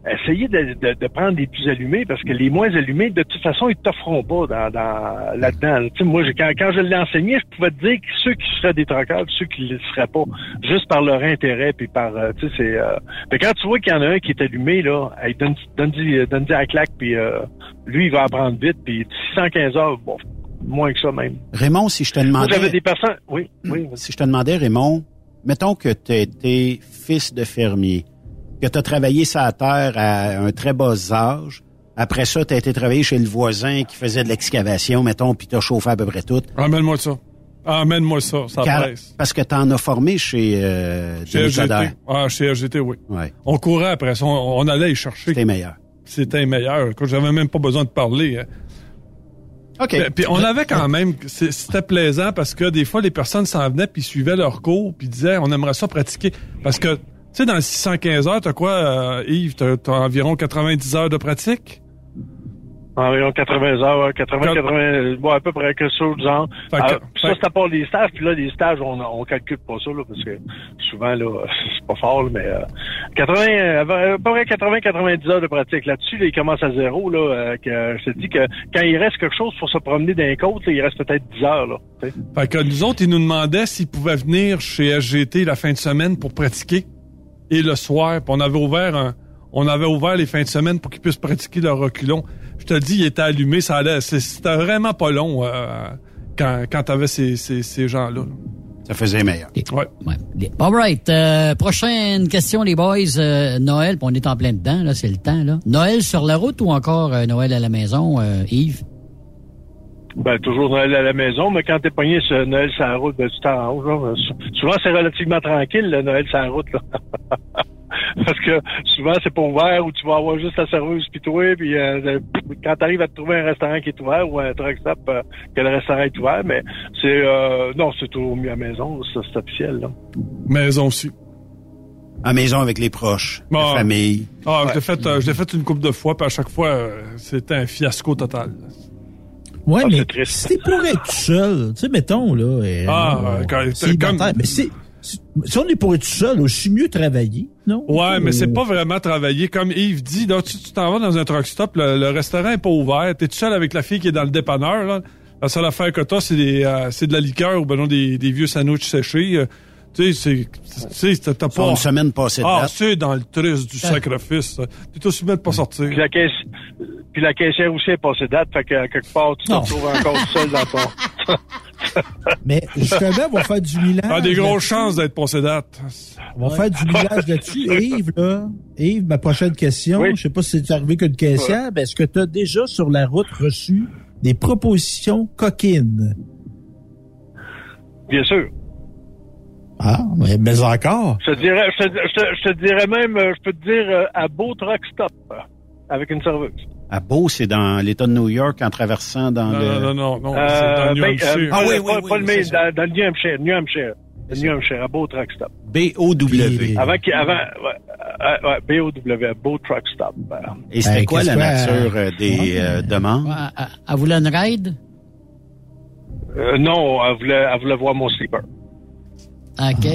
Essayez de, de, de prendre les plus allumés parce que les moins allumés, de toute façon, ils t'offront pas dans, dans, là-dedans. Tu sais, moi, j'ai- quand, quand je l'ai enseigné, je pouvais te dire que ceux qui seraient des troqueurs, puis ceux qui ne le seraient pas, juste par leur intérêt, puis par, euh, tu sais, c'est... Euh... Mais quand tu vois qu'il y en a un qui est allumé, là, hey, donne, donne, donne, donne à la claque, puis euh, lui, il va apprendre vite, puis 615 heures, bon, moins que ça même.
Raymond, si je te demandais...
j'avais des personnes... Oui, oui.
Si je te demandais, Raymond, mettons que tu été fils de fermier, que tu as travaillé sa terre à un très bas âge, après ça, tu as été travailler chez le voisin qui faisait de l'excavation, mettons, puis tu as chauffé à peu près tout.
Emmène-moi ça. Emmène-moi ça, ça
Car-
presse.
parce que tu en as formé chez, euh,
Chez RGT. Ah, chez RGT, oui.
Ouais.
On courait après ça, on, on allait y chercher.
C'était meilleur.
C'était meilleur. J'avais même pas besoin de parler. hein.
OK.
Puis, puis on avait quand même, c'était plaisant parce que des fois, les personnes s'en venaient puis suivaient leur cours puis disaient, on aimerait ça pratiquer. Parce que, sais, dans le 615 heures, t'as quoi, euh, Yves? T'as environ 90 heures de pratique?
Environ 80 heures, ouais, 80, 80, bon, à peu près que ça, genre.
Fait que-
Ah, ça, c'est à part les stages, puis là, les stages, on, on calcule pas ça, là, parce que souvent, là, c'est pas fort, là, mais euh, 80, euh, à peu près 80, 90 heures de pratique. Là-dessus, là, il commence à zéro, là, euh, que je te dis que quand il reste quelque chose pour se promener d'un côte, il reste peut-être 10 heures, là. tu sais.
Fait que nous autres, ils nous demandaient s'ils pouvaient venir chez SGT la fin de semaine pour pratiquer. Et le soir, puis on avait ouvert un, on avait ouvert les fins de semaine pour qu'ils puissent pratiquer leur reculon. Je te dis, il était allumé, ça allait, c'est- c'était vraiment pas long euh, quand, quand t'avais ces, ces, ces gens-là.
Ça faisait meilleur.
Ouais.
All right. euh, prochaine question, les boys. Euh, Noël, puis on est en plein dedans, là, c'est le temps. Là. Noël sur la route ou encore euh, Noël à la maison, euh, Yves?
Ben, toujours Noël à la maison, mais quand t'es pogné sur Noël sur la route, ben, tu t'arranges. Souvent, c'est relativement tranquille, le Noël sur la route, là. Parce que souvent, c'est pas ouvert où tu vas avoir juste la serveuse puis toi, puis euh, quand t'arrives à te trouver un restaurant qui est ouvert ou un truck stop euh, que le restaurant est ouvert, mais c'est euh, non, c'est toujours mieux à la maison, ça c'est officiel, là.
Maison aussi.
À maison avec les proches,
Bon.
la famille.
Ah, je l'ai fait, euh, je l'ai fait une couple de fois, puis à chaque fois, euh, c'était un fiasco total.
Ouais,
Ah,
mais
c'est
si t'es pour être tout seul, tu sais, mettons, là. euh,
Ah,
euh,
euh, quand-
célibataire,
comme-
Mais c'est, si on est pour être seul, aussi mieux travailler, non?
Ouais, mais c'est pas vraiment travailler. Comme Yves dit, là, tu tu t'en vas dans un truck stop, le, le restaurant est pas ouvert, t'es tout seul avec la fille qui est dans le dépanneur, là. La seule affaire que t'as, c'est des, euh, c'est de la liqueur ou ben non, des, des vieux sandwichs séchés. Tu sais, c'est, tu sais, t'as t'as pas...
une semaine passée de
Ah, c'est dans le triste du sacrifice. ça. T'es aussi bien de pas sortir.
Puis la caisse puis la caissière aussi est passée date, fait que quelque part tu te retrouves encore seul dans ton.
Mais justement, on va faire du millage.
Ah, des grosses chances d'être passé date.
On va faire du millage là-dessus. Yves, là, Yves, ma prochaine question, je sais pas si c'est arrivé qu'une caissière, mais est-ce que tu as déjà sur la route reçu des propositions coquines?
Bien sûr.
Ah, mais, mais encore.
Je te dirais, je te, je te- je te dirais même, euh, je peux te dire euh, à Beau Truck Stop euh, avec une serveuse.
À Beau, c'est dans l'État de New York en traversant dans
Non,
le...
non, non, non,
Euh,
c'est dans le New
ben,
Hampshire.
euh,
Ah oui,
pas-
oui,
pas
oui,
le dans, dans le New Hampshire, New Hampshire. New Hampshire, à Beau Truck Stop.
B-O-W.
Avant, avant, ouais, ouais, B-O-W, Beau Truck Stop.
Et c'était
Ben,
quoi la nature euh, des euh, demandes?
Elle, elle voulait une ride?
Euh, non, elle voulait, elle voulait voir mon sleeper.
OK.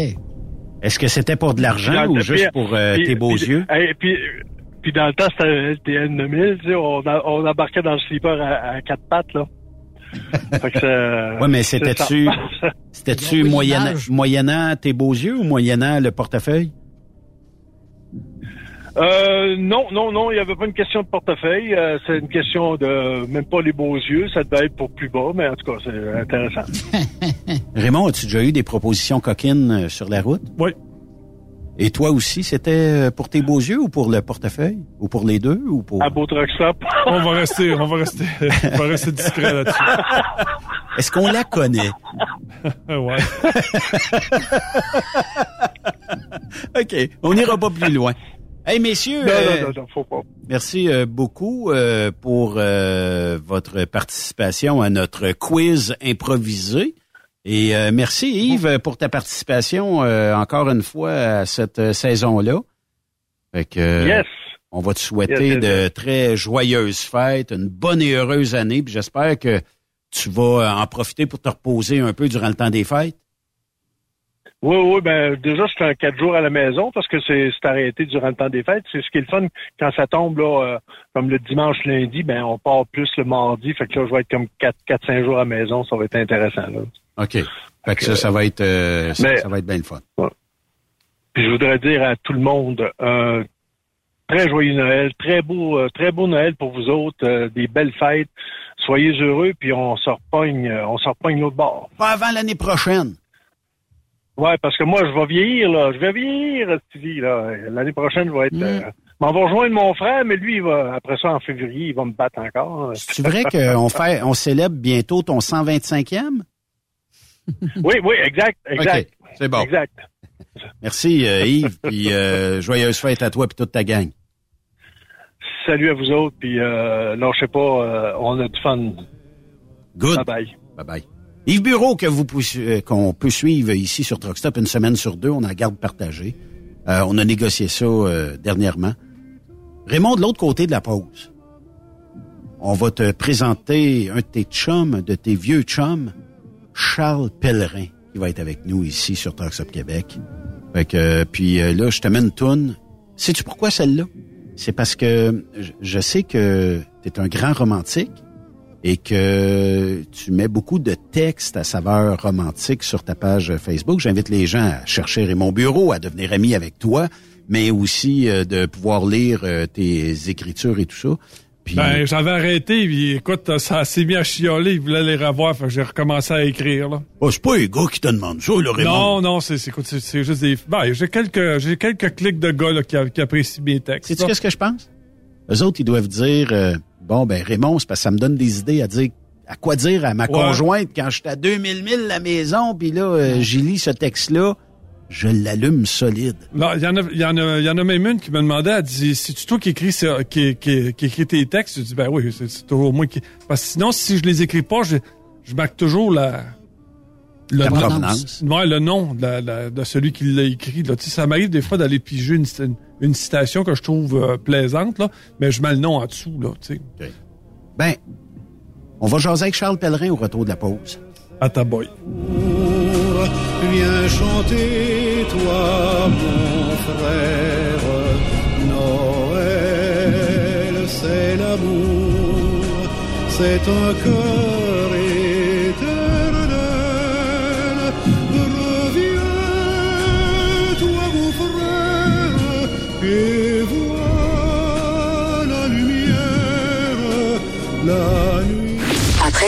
Est-ce que c'était pour de l'argent ou
puis-
juste pour euh,
puis-
tes beaux
puis-
yeux?
Et puis, puis dans le temps, c'était un LTN 9000, tu sais, on, a- on embarquait dans le sleeper à, à quatre pattes, là.
Ouais, mais
c'est
c'était-tu, c'était-tu
Oui,
moyennant, moyennant tes beaux yeux ou moyennant le portefeuille?
Euh, non, non, non, il n'y avait pas une question de portefeuille. euh, c'est une question de même pas les beaux yeux. Ça devait être pour plus bas, mais en tout cas, c'est intéressant.
Raymond, as-tu déjà eu des propositions coquines euh, sur la route?
Oui.
Et toi aussi, c'était euh, pour tes beaux yeux ou pour le portefeuille? Ou pour les deux? Ou pour...
À Beau Truck Stop.
On va rester, on va rester, on va rester discret là-dessus.
Est-ce qu'on la connaît?
ouais.
OK. On n'ira pas plus loin. Hey, messieurs.
Non,
euh,
non, non, faut pas.
Merci euh, beaucoup euh, pour votre participation à notre quiz improvisé. Et euh, merci Yves pour ta participation euh, encore une fois à cette saison-là. Fait que,
Yes.
On va te souhaiter
Yes, yes,
de très joyeuses fêtes, une bonne et heureuse année. Puis j'espère que tu vas en profiter pour te reposer un peu durant le temps des fêtes.
Oui, oui, ben déjà, c'est un quatre jours à la maison parce que c'est arrêté durant le temps des fêtes. C'est ce qui est le fun quand ça tombe là, euh, comme le dimanche, lundi, ben on part plus le mardi. Fait que là, je vais être comme quatre, quatre, cinq jours à la maison. Ça va être intéressant. Là.
OK. Fait que ça, ça va être euh, ça,
Mais-
ça va être bien le fun.
Puis je voudrais dire à tout le monde un très joyeux Noël, très beau, euh, très beau Noël pour vous autres, euh, des belles fêtes. Soyez heureux, puis on se repogne, euh, on se repogne l'autre bord.
Pas avant l'année prochaine.
Ouais, parce que moi, je vais vieillir, là. Je vais vieillir, Stevie, là. L'année prochaine, je vais être. euh, m'en va rejoindre mon frère, mais lui, il va, après ça, en février, il va me battre encore.
C'est vrai qu'on fait, on célèbre bientôt ton 125e?
oui, oui, exact, exact.
C'est bon.
Exact.
Merci euh, Yves, puis euh, joyeuse fête à toi et toute ta gang.
Salut à vous autres, puis euh, lâchez pas, euh, on a du fun.
Good.
Bye bye.
Yves Bureau, que vous euh, qu'on peut suivre ici sur Truckstop une semaine sur deux, on a garde partagée. Euh, on a négocié ça euh, dernièrement. Raymond, de l'autre côté de la pause, on va te présenter un de tes chums, de tes vieux chums, Charles Pellerin, qui va être avec nous ici sur Up Québec. Fait que, euh, puis euh, là, je te mets une. Sais-tu pourquoi celle-là? C'est parce que je sais que tu es un grand romantique et que tu mets beaucoup de textes à saveur romantique sur ta page Facebook. J'invite les gens à chercher Raymond Bureau, à devenir ami avec toi, mais aussi euh, de pouvoir lire euh, tes écritures et tout ça. Puis,
Ben, j'avais arrêté, puis écoute, ça s'est mis à chialer, il voulait les revoir, fait que j'ai recommencé à écrire, là.
oh, c'est pas les gars qui te demandent ça, le Raymond.
Non, non, c'est, c'est, écoute, c'est, c'est juste des, ben, j'ai quelques, j'ai quelques clics de gars, là, qui, apprécient mes textes.
Sais-tu qu'est-ce que je pense? Eux autres, ils doivent dire, euh, bon, ben Raymond, c'est parce que ça me donne des idées à dire, à quoi dire à ma
Ouais.
conjointe quand j'étais à 2000 000 la maison, puis là, euh, j'y lis ce texte-là, je l'allume solide.
Non, il y en a, il y en a, il y en a même une qui me demandait, elle dit, c'est tu toi qui écris, ça- qui, qui, qui écris tes textes? Je dis, ben oui, c'est, c'est toujours moi qui, parce que sinon, si je les écris pas, je, je marque toujours la, le
La
nom,
provenance.
ouais, le nom de, la- la- de celui qui l'a écrit, là. Tu sais, ça m'arrive des fois d'aller piger une, une, une citation que je trouve euh, plaisante, là, mais je mets le nom en dessous, là, tu sais.
Ben, on va jaser avec Charles Pellerin au retour de la pause.
À ta boy.
Viens chanter, toi, mon frère. Noël, c'est l'amour, c'est un cœur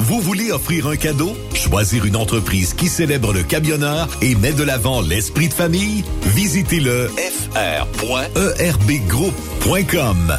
Vous voulez offrir un cadeau? Choisir une entreprise qui célèbre le camionneur et met de l'avant l'esprit de famille? Visitez le fr.erbgroup.com.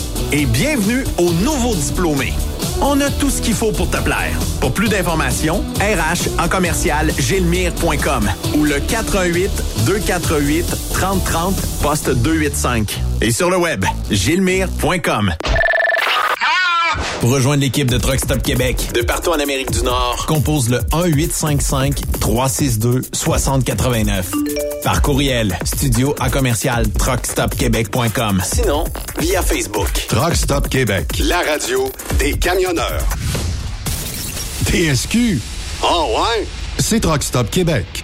Et bienvenue aux nouveaux diplômés. On a tout ce qu'il faut pour te plaire. Pour plus d'informations, RH en commercial gilmire.com ou le 418 248 3030 poste 285 et sur le web gilmire.com. Pour rejoindre l'équipe de Truck Stop Québec de partout en Amérique du Nord, compose le 1 855 362 6089. Par courriel, studio à commercial truckstopquebec.com. Sinon, via Facebook.
Truck Stop Québec, la radio des camionneurs. TSQ. Oh ouais? C'est Truck Stop Québec.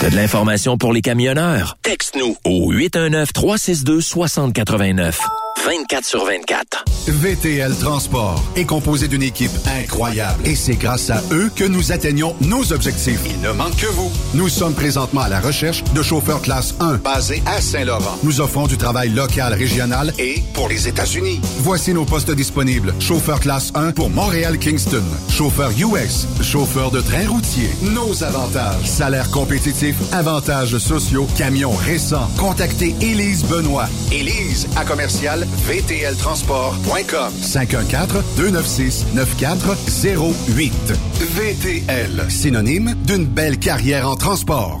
T'as de l'information pour les camionneurs? Texte-nous au 819-362-6089. 24 sur 24.
VTL Transport est composé d'une équipe incroyable et c'est grâce à eux que nous atteignons nos objectifs. Il ne manque que vous. Nous sommes présentement à la recherche de chauffeurs classe 1 basés à Saint-Laurent. Nous offrons du travail local, régional et pour les États-Unis. Voici nos postes disponibles. Chauffeur classe 1 pour Montréal-Kingston. Chauffeur US. Chauffeur de train routier. Nos avantages. Salaire compétitif, avantages sociaux, camions récents. Contactez Élise Benoît. Élise à commercial vtltransport.com 514-296-9408. VTL, synonyme d'une belle carrière en transport.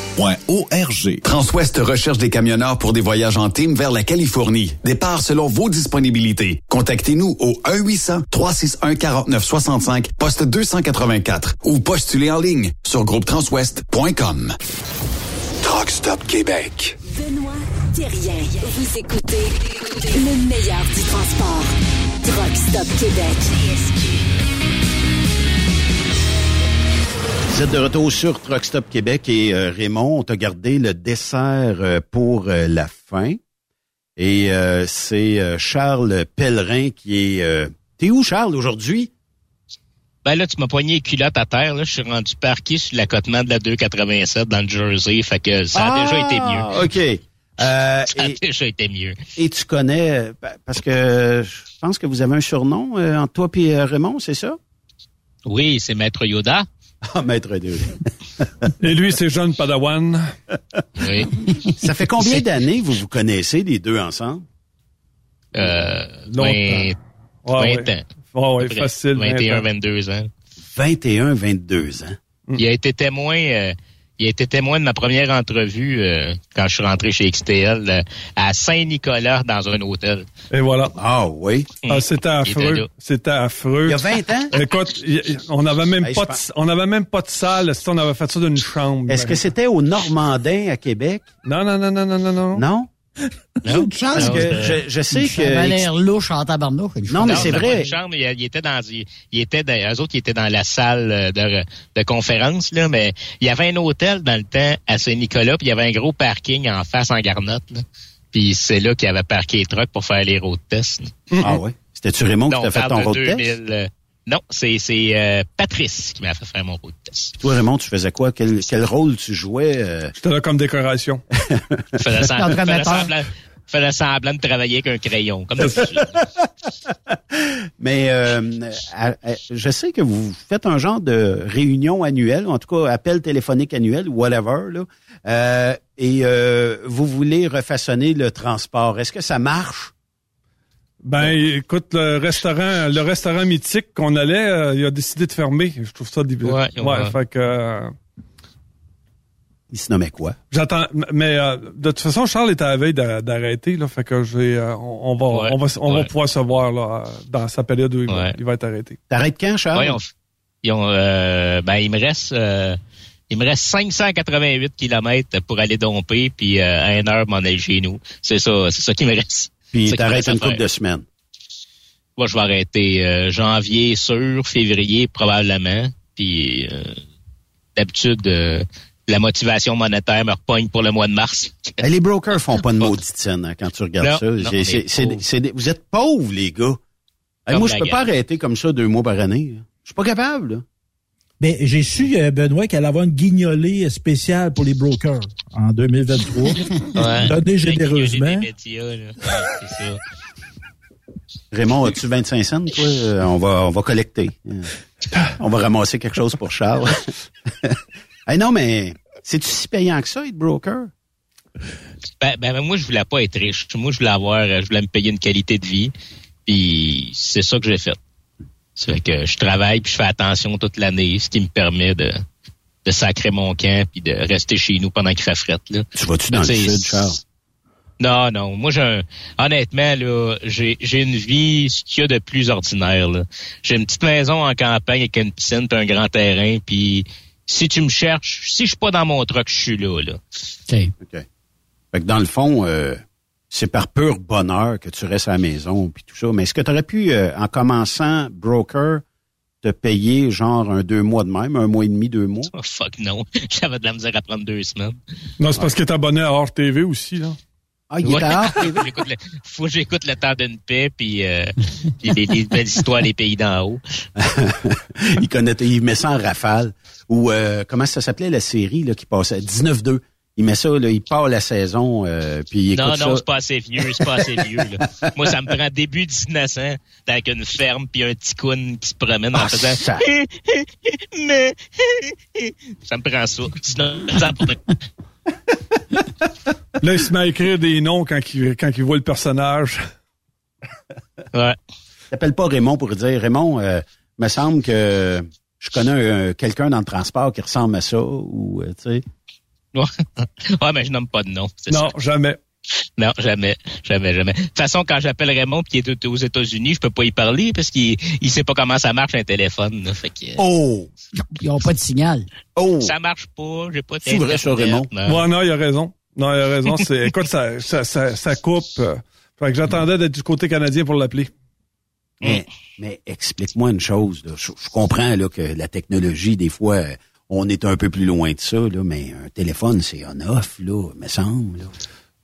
Transwest recherche des camionneurs pour des voyages en team vers la Californie. Départ selon vos disponibilités. Contactez-nous au 1-800-361-4965, poste 284 ou postulez en ligne sur groupetranswest.com.
Truck Stop Québec.
Benoît Thérien. Vous écoutez le meilleur du transport. Truck Stop Québec.
Vous êtes de retour sur Truck Stop Québec et euh, Raymond, on t'a gardé le dessert euh, pour euh, la fin. Et c'est Charles Pellerin qui est... T'es où, Charles, aujourd'hui?
Ben là, tu m'as poigné les culottes à terre. Là. Je suis rendu parqué sur l'accotement de la 287 dans le Jersey. Fait que ça a déjà été mieux.
Ah, OK.
Ça a déjà été mieux.
Et tu connais, pa- parce que je pense que vous avez un surnom entre toi et Raymond, c'est ça?
Oui, c'est Maître Yoda.
Ah, Maître Yoda.
Et lui, c'est John Padawan.
Oui.
Ça fait combien d'années vous vous connaissez, les deux ensemble?
Euh,
Longtemps.
20,
Ouais,
20 ans.
Ouais,
près.
facile.
21,
20 ans.
22 ans.
21, 22 ans.
Il a été témoin, euh, il été témoin de ma première entrevue euh, quand je suis rentré chez XTL euh, à Saint-Nicolas dans un hôtel.
Et voilà.
Ah oui.
Ah, c'était
était
affreux. C'était affreux.
Il y a 20 ans?
Écoute, on n'avait même
Hey,
pas de,
pense-
on avait même pas de salle. Si on avait fait ça d'une chambre.
Est-ce que c'était au Normandin à Québec?
Non, non, non, non, non, non, non?
Non? Que je, je sais
Ça avait
que...
l'air louche en tabarnouche.
Non, mais c'est vrai.
chambre, il, il était dans, il, il était dans, eux autres, ils étaient dans la salle euh, de, de conférence, là, mais il y avait un hôtel dans le temps à Saint-Nicolas, puis il y avait un gros parking en face en garnotte, là. Puis c'est là qu'il avait parqué les trucks pour faire les road tests. là.
Ah oui. C'était-tu Raymond qui t'a fait ton road
2000,
test?
Non, c'est c'est euh, Patrice qui m'a fait faire mon road test.
Toi, Raymond, tu faisais quoi? Quel, quel rôle tu jouais? euh?
J'étais là comme décoration.
Je faisais semblant, faisais semblant, faisais semblant de travailler avec un crayon, comme.
Mais euh, à- à- je sais que vous faites un genre de réunion annuelle, en tout cas appel téléphonique annuel whatever, là, euh, et euh, vous voulez refaçonner le transport. Est-ce que ça marche?
Ben, écoute, le restaurant, le restaurant mythique qu'on allait, euh, il a décidé de fermer. Je trouve ça débile.
Ouais, ouais.
fait que euh,
Il se nommait quoi?
j'attends. Mais euh, de toute façon, Charles est à la veille d'a- d'arrêter, là. Fait que j'ai, euh, on, on va,
Ouais,
on va, on va
ouais.
pouvoir se voir là dans sa période où il, va,
Ouais.
il va être arrêté.
T'arrêtes quand, Charles?
Ouais, ils ont, ils ont, euh, ben, il me reste, euh, il me reste 588 kilomètres pour aller domper, puis euh, à une heure m'en aller chez nous. C'est ça, c'est ça qui me reste.
Puis t'arrêtes une couple de semaines.
Moi, je vais arrêter euh, janvier sûr, février probablement. Puis euh, d'habitude, euh, la motivation monétaire me repogne pour le mois de mars.
Eh, les brokers font pas de maudite scène hein, quand tu regardes
Non,
ça.
non,
vous êtes pauvres, les gars. Moi, je peux pas arrêter comme ça deux mois par année. Je suis pas capable. là.
Ben, j'ai su, euh, Benoît, qu'elle allait avoir une guignolée spéciale pour les brokers en 2023.
Ouais.
Donnée
Des
généreusement.
médias, là. Ouais, c'est ça.
Raymond, as-tu 25 cents, toi? Euh, on va, on va collecter. Euh, On va ramasser quelque chose pour Charles. Eh non, mais c'est-tu si payant que ça, être broker?
Ben, ben, ben, moi, je voulais pas être riche. Moi, je voulais avoir, je voulais me payer une qualité de vie. Puis c'est ça que j'ai fait. C'est que je travaille puis je fais attention toute l'année, ce qui me permet de, de sacrer mon camp puis de rester chez nous pendant qu'il fait fret. Là.
Tu vas-tu dans le sud, Charles?
Non, non. Moi, j'ai un- honnêtement, là, j'ai, j'ai une vie, ce qu'il y a de plus ordinaire, là. J'ai une petite maison en campagne avec une piscine puis un grand terrain, puis si tu me cherches, si je suis pas dans mon truck, je suis là, là.
OK.
OK. Fait que dans le fond, euh, c'est par pur bonheur que tu restes à la maison puis tout ça. Mais est-ce que tu aurais pu, euh, en commençant broker, te payer genre un deux mois de même, un mois et demi, deux mois?
Oh, fuck non. J'avais de la misère à prendre deux semaines.
Non, c'est parce qu'il est abonné à Hors TV aussi, là.
Ah, il
Ouais.
est à Hors
Faut que j'écoute le- Faut que j'écoute le temps d'une paix, puis euh, puis les, les belles histoires des pays d'en haut.
il connaît, il met ça en rafale. Ou euh, comment ça s'appelait la série là qui passait? 19-2. Il met ça, là, il part la saison, euh, puis il écoute
Non,
ça.
non, c'est pas assez vieux, c'est pas assez vieux. Là. Moi, ça me prend début 1900 avec une ferme puis un petit coon qui se promène en
Ah,
faisant
ça-
mais ça me prend ça. 1900 pour-
Là, il se met à écrire des noms quand il, quand il voit le personnage.
Ouais.
T'appelles pas Raymond pour dire Raymond, euh, me semble que je connais un- quelqu'un dans le transport qui ressemble à ça ou euh, tu sais.
Ouais. mais je nomme pas de nom.
Non,
ça.
jamais.
Non, jamais, jamais, jamais. De toute façon, quand j'appelle Raymond puis il est aux États-Unis, je peux pas y parler parce qu'il il sait pas comment ça marche un téléphone. là. Fait que, euh,
Oh!
Ils n'ont pas de signal.
Oh!
ça marche pas, j'ai pas
C'est vrai, ça, Raymond?
Ouais, non, il a raison. Non, il a raison. C'est, écoute, ça, ça, ça, ça coupe. Fait que j'attendais d'être du côté canadien pour l'appeler.
Mais, mais explique-moi une chose. là. Je, je comprends là, que la technologie, des fois, euh, on est un peu plus loin de ça, là, mais un téléphone, c'est on-off, là, me semble. Là.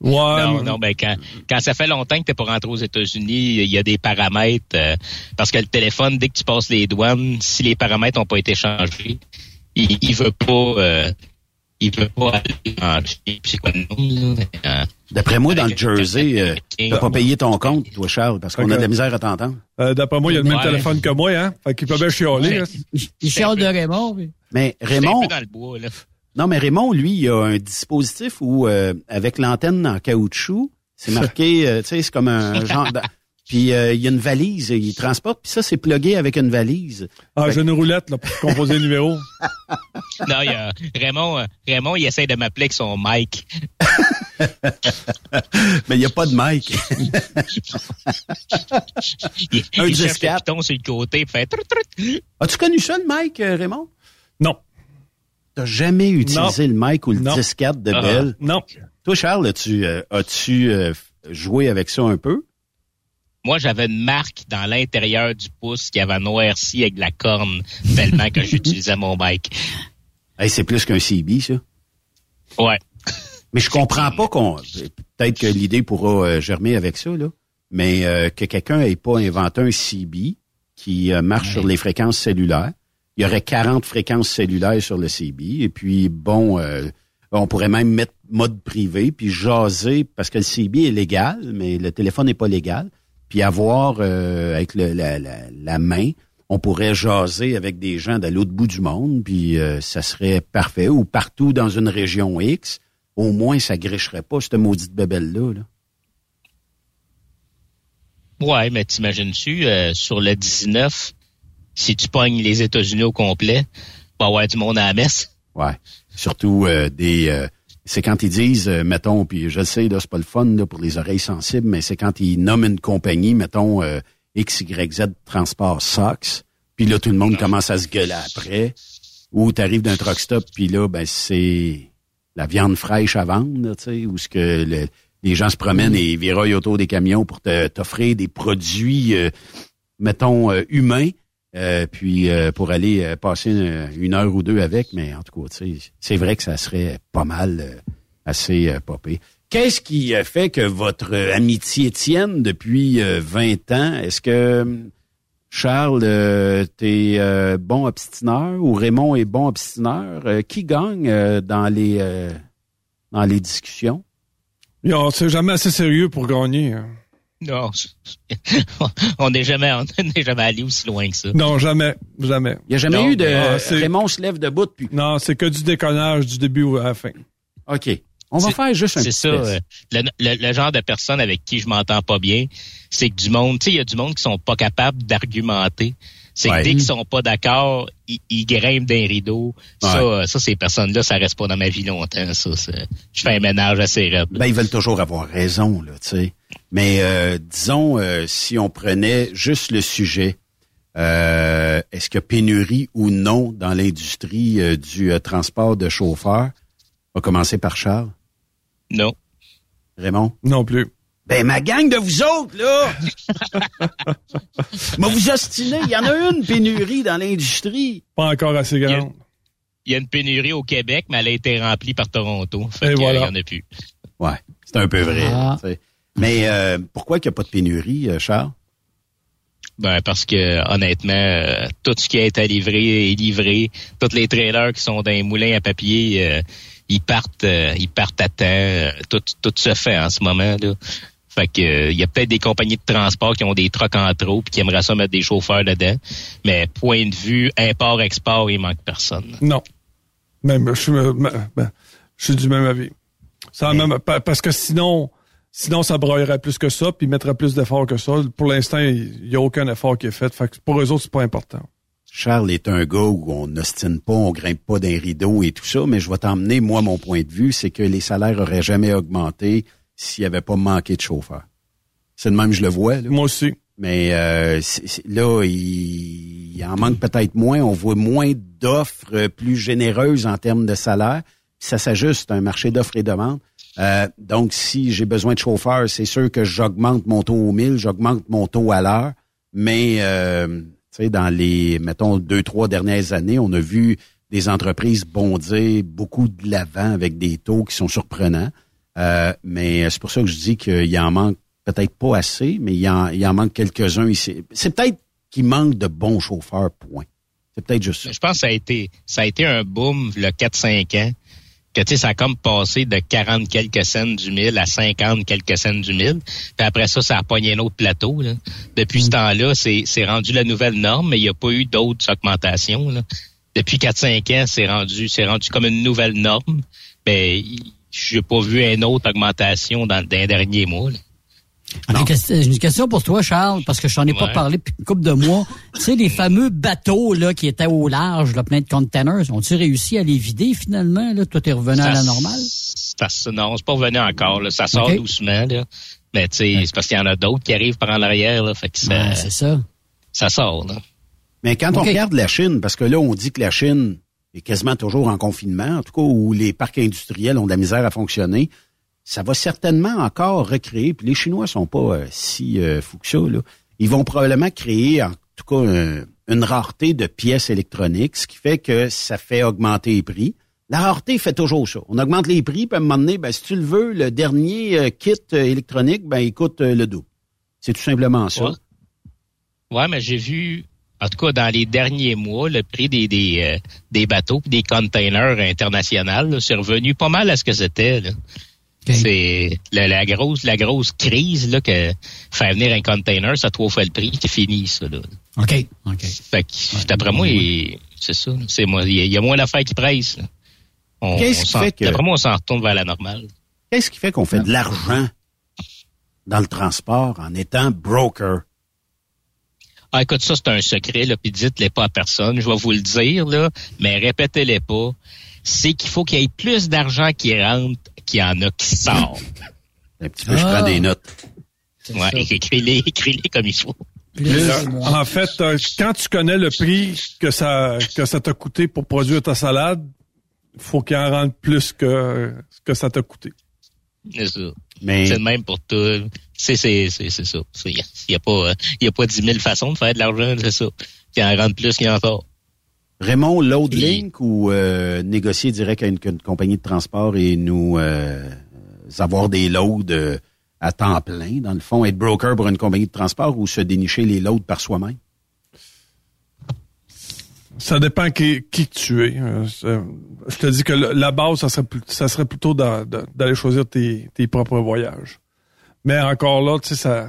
Ouais.
Non, non, ben quand, quand ça fait longtemps que t'es pas rentré aux États-Unis, il y a des paramètres euh, parce que le téléphone, dès que tu passes les douanes, si les paramètres ont pas été changés, il, il veut pas euh, il veut pas aller en c'est quoi le nom, là? Euh,
D'après moi, dans le Jersey, euh, t'as pas payé ton compte, toi, Charles, parce qu'on a de la misère à t'entendre.
Euh, d'après moi, il a le même
Ouais.
téléphone que moi, hein. Fait qu'il peut bien chialer.
Ouais.
hein.
Il chiale de Raymond. mais-
Mais Raymond,
peu dans le bois, là.
non, mais Raymond, lui, il a un dispositif où, euh, avec l'antenne en caoutchouc, c'est marqué, euh, tu sais, c'est comme un genre de... Puis euh, il y a une valise, il transporte, puis ça, c'est plugué avec une valise.
Ah, j'ai une roulette, là, pour composer le numéro.
Non, il y a Raymond, Raymond, il essaie de m'appeler avec son mic.
Mais il n'y a pas de mic.
Il,
Un
il cherche le piton sur le côté, fait.
As-tu connu ça, le mic, Raymond?
Non.
T'as jamais utilisé le mic ou le
Non.
disquette de
Ah.
Bell?
Non.
Toi, Charles, as-tu euh, as-tu euh, joué avec ça un peu?
Moi, j'avais une marque dans l'intérieur du pouce qui avait noirci avec de la corne tellement que j'utilisais mon mic.
Hey, c'est plus qu'un CB, ça.
Ouais.
Mais je comprends pas qu'on. Peut-être que l'idée pourra euh, germer avec ça, là. Mais euh, que quelqu'un ait pas inventé un CB qui qui euh, marche sur les fréquences cellulaires. Il y aurait 40 fréquences cellulaires sur le CB. Et puis, bon, euh, on pourrait même mettre mode privé, puis jaser, parce que le CB est légal, mais le téléphone n'est pas légal. Puis avoir, euh, avec la, main, on pourrait jaser avec des gens de l'autre bout du monde, puis euh, ça serait parfait. Ou partout dans une région X, au moins, ça gricherait pas cette maudite bébelle-là. là.
Ouais, mais t'imagines-tu, sur le 19, si tu pognes les États-Unis au complet, va y avoir du monde à la messe.
Ouais. Surtout euh, des. euh, c'est quand ils disent, euh, mettons, puis je le sais, là, c'est pas le fun là, pour les oreilles sensibles, mais c'est quand ils nomment une compagnie, mettons euh, XYZ Transport Sox, puis là tout le monde commence à se gueuler après. Ou tu arrives d'un truck stop, puis là, ben c'est la viande fraîche à vendre, tu sais, où ce que le- les gens se promènent et viroillent autour des camions pour te- t'offrir des produits, euh, mettons, euh, humains. Euh, puis euh, pour aller euh, passer une, heure ou deux avec, mais en tout cas, c'est vrai que ça serait pas mal assez popé. Qu'est-ce qui fait que votre amitié tienne depuis euh, 20 ans? Est-ce que hum, Charles, t'es bon obstineur ou Raymond est bon obstineur? Qui gagne dans les dans les discussions?
C'est jamais assez sérieux pour gagner. hein.
Non, on n'est jamais, on n'est jamais allé aussi loin que ça.
Non, jamais, jamais.
Il n'y a jamais
Non,
eu de
c'est-
Raymond se lève debout puis.
Non, c'est que du déconnage du début à la fin.
OK. On va faire juste un
C'est
petit
ça, euh, le, le- le genre de personne avec qui je m'entends pas bien, c'est que du monde, tu sais, il y a du monde qui sont pas capables d'argumenter. C'est
Ouais.
que dès qu'ils sont pas d'accord, ils, ils grimpent d'un rideau. Ça,
Ouais.
euh, ça, ces personnes-là, ça reste pas dans ma vie longtemps. Ça, je fais un ménage assez raide.
Ben, ils veulent toujours avoir raison, là, tu sais. Mais euh, disons, euh, si on prenait juste le sujet, euh, est-ce que pénurie ou non dans l'industrie euh, du euh, transport de chauffeurs? On va commencer par Charles?
Non.
Raymond?
Non plus.
Ben, ma gang de vous autres, là! Mais vous ostinez, il y en a une pénurie dans l'industrie.
Pas encore assez
Il y, a,
grande.
il y a une pénurie au Québec, mais elle a été remplie par Toronto. Fait
Et
que,
voilà.
Il y en a plus.
Ouais, c'est un peu vrai.
Ah.
Mais euh, pourquoi qu'il n'y a pas de pénurie, euh, Charles?
Ben parce que honnêtement, euh, tout ce qui a été livré est livré. Tous les trailers qui sont dans les moulins à papier, euh, ils partent, euh, ils partent à temps. Tout, tout se fait en ce moment là. Fait que euh, il y a peut-être des compagnies de transport qui ont des trucks en trop puis qui aimeraient ça mettre des chauffeurs dedans. Mais point de vue import-export, il manque personne.
Non. Même, je suis, euh, je suis du même avis. Ça, même, parce que sinon, sinon, ça broyerait plus que ça, puis mettrait plus d'efforts que ça. Pour l'instant, il n'y a aucun effort qui est fait. Fait que pour eux autres, c'est pas important.
Charles est un gars où on n'ostine pas, on grimpe pas d'un rideau et tout ça, mais je vais t'emmener, moi, mon point de vue, c'est que les salaires auraient jamais augmenté s'il n'y avait pas manqué de chauffeurs. C'est de même, je le vois. Là.
Moi aussi.
Mais euh, là, il, il en manque peut-être moins. On voit moins d'offres plus généreuses en termes de salaire. Ça s'ajuste, un marché d'offres et demandes. Euh, donc, si j'ai besoin de chauffeurs, c'est sûr que j'augmente mon taux au 1000, j'augmente mon taux à l'heure. Mais, euh, tu sais, dans les, mettons, deux, trois dernières années, on a vu des entreprises bondir beaucoup de l'avant avec des taux qui sont surprenants. Euh, mais c'est pour ça que je dis qu'il en manque peut-être pas assez, mais il en, il en manque quelques-uns ici. C'est peut-être qu'il manque de bons chauffeurs, point. C'est peut-être juste ça.
Je pense que ça a été, ça a été un boom le 4-5 ans. Que tu sais, ça a comme passé de 40 quelques cents du mille à 50 quelques cents du mille. Puis après ça, ça a pogné un autre plateau. Là. Depuis ce temps-là, c'est, c'est rendu la nouvelle norme, mais il n'y a pas eu d'autres augmentations. Là. Depuis 4-5 ans, c'est rendu, c'est rendu comme une nouvelle norme. Ben, j'ai pas vu une autre augmentation dans, dans les derniers mois. là.
J'ai une question- j'ai une question pour toi, Charles, parce que je t'en ai pas parlé depuis une couple de mois. tu sais, les fameux bateaux là qui étaient au large, là, plein de containers, ont-tu réussi à les vider finalement? Là? Toi, t'es revenu à la normale?
Ça, ça- non, c'est pas revenu encore. Là. Ça sort doucement. Là. Mais tu sais, c'est parce qu'il y en a d'autres qui arrivent par en arrière. Là, fait que ça,
Ouais, c'est ça.
ça sort. Là.
Mais quand on regarde la Chine, parce que là, on dit que la Chine quasiment toujours en confinement, en tout cas où les parcs industriels ont de la misère à fonctionner, ça va certainement encore recréer, puis les Chinois sont pas euh, si euh, fous que ça, là. Ils vont probablement créer, en tout cas, un- une rareté de pièces électroniques, ce qui fait que ça fait augmenter les prix. La rareté fait toujours ça. On augmente les prix, puis à un moment donné, ben, si tu le veux, le dernier euh, kit euh, électronique, ben, il coûte le double. C'est tout simplement ça.
Ouais. Ouais, mais j'ai vu En tout cas, dans les derniers mois, le prix des des, euh, des bateaux et des containers internationaux, là, c'est revenu pas mal à ce que c'était. C'est la, la grosse la grosse crise là que faire venir un container, ça trois fois le prix, c'est fini ça. Là.
OK. OK.
Fait que d'après moi, c'est ça. C'est moi, il y, a- moins d'affaires qui pressent. On,
Qu'est-ce qui fait que-
D'après moi, on s'en retourne vers la normale.
Qu'est-ce qui fait qu'on fait de l'argent dans le transport en étant broker?
Ah, écoute, ça, c'est un secret, là, puis dites-les pas à personne. Je vais vous le dire, là, mais répétez-les pas. C'est qu'il faut qu'il y ait plus d'argent qui rentre qu'il y en a qui sort.
Un petit peu, je prends des notes.
Ouais, écris-les, écris-les comme il faut.
En fait, quand tu connais le prix que ça que ça t'a coûté pour produire ta salade, faut qu'il en rentre plus que ce que ça t'a coûté.
C'est ça.
Mais-
C'est le même pour tout. C'est, c'est, c'est, c'est ça. Il n'y a, pas, euh, y a pas 10 000 façons de faire de l'argent, c'est ça. Qu'il en rentre plus qu'il en sort.
Raymond, load link ou euh, négocier direct avec une, une compagnie de transport et nous euh, avoir des loads euh, à temps plein, dans le fond, être broker pour une compagnie de transport ou se dénicher les loads par soi-même?
Ça dépend qui, qui tu es. Euh, Je te dis que la base, ça serait, ça serait plutôt d'a- d'a- d'aller choisir tes, tes propres voyages. Mais encore là, tu sais, ça,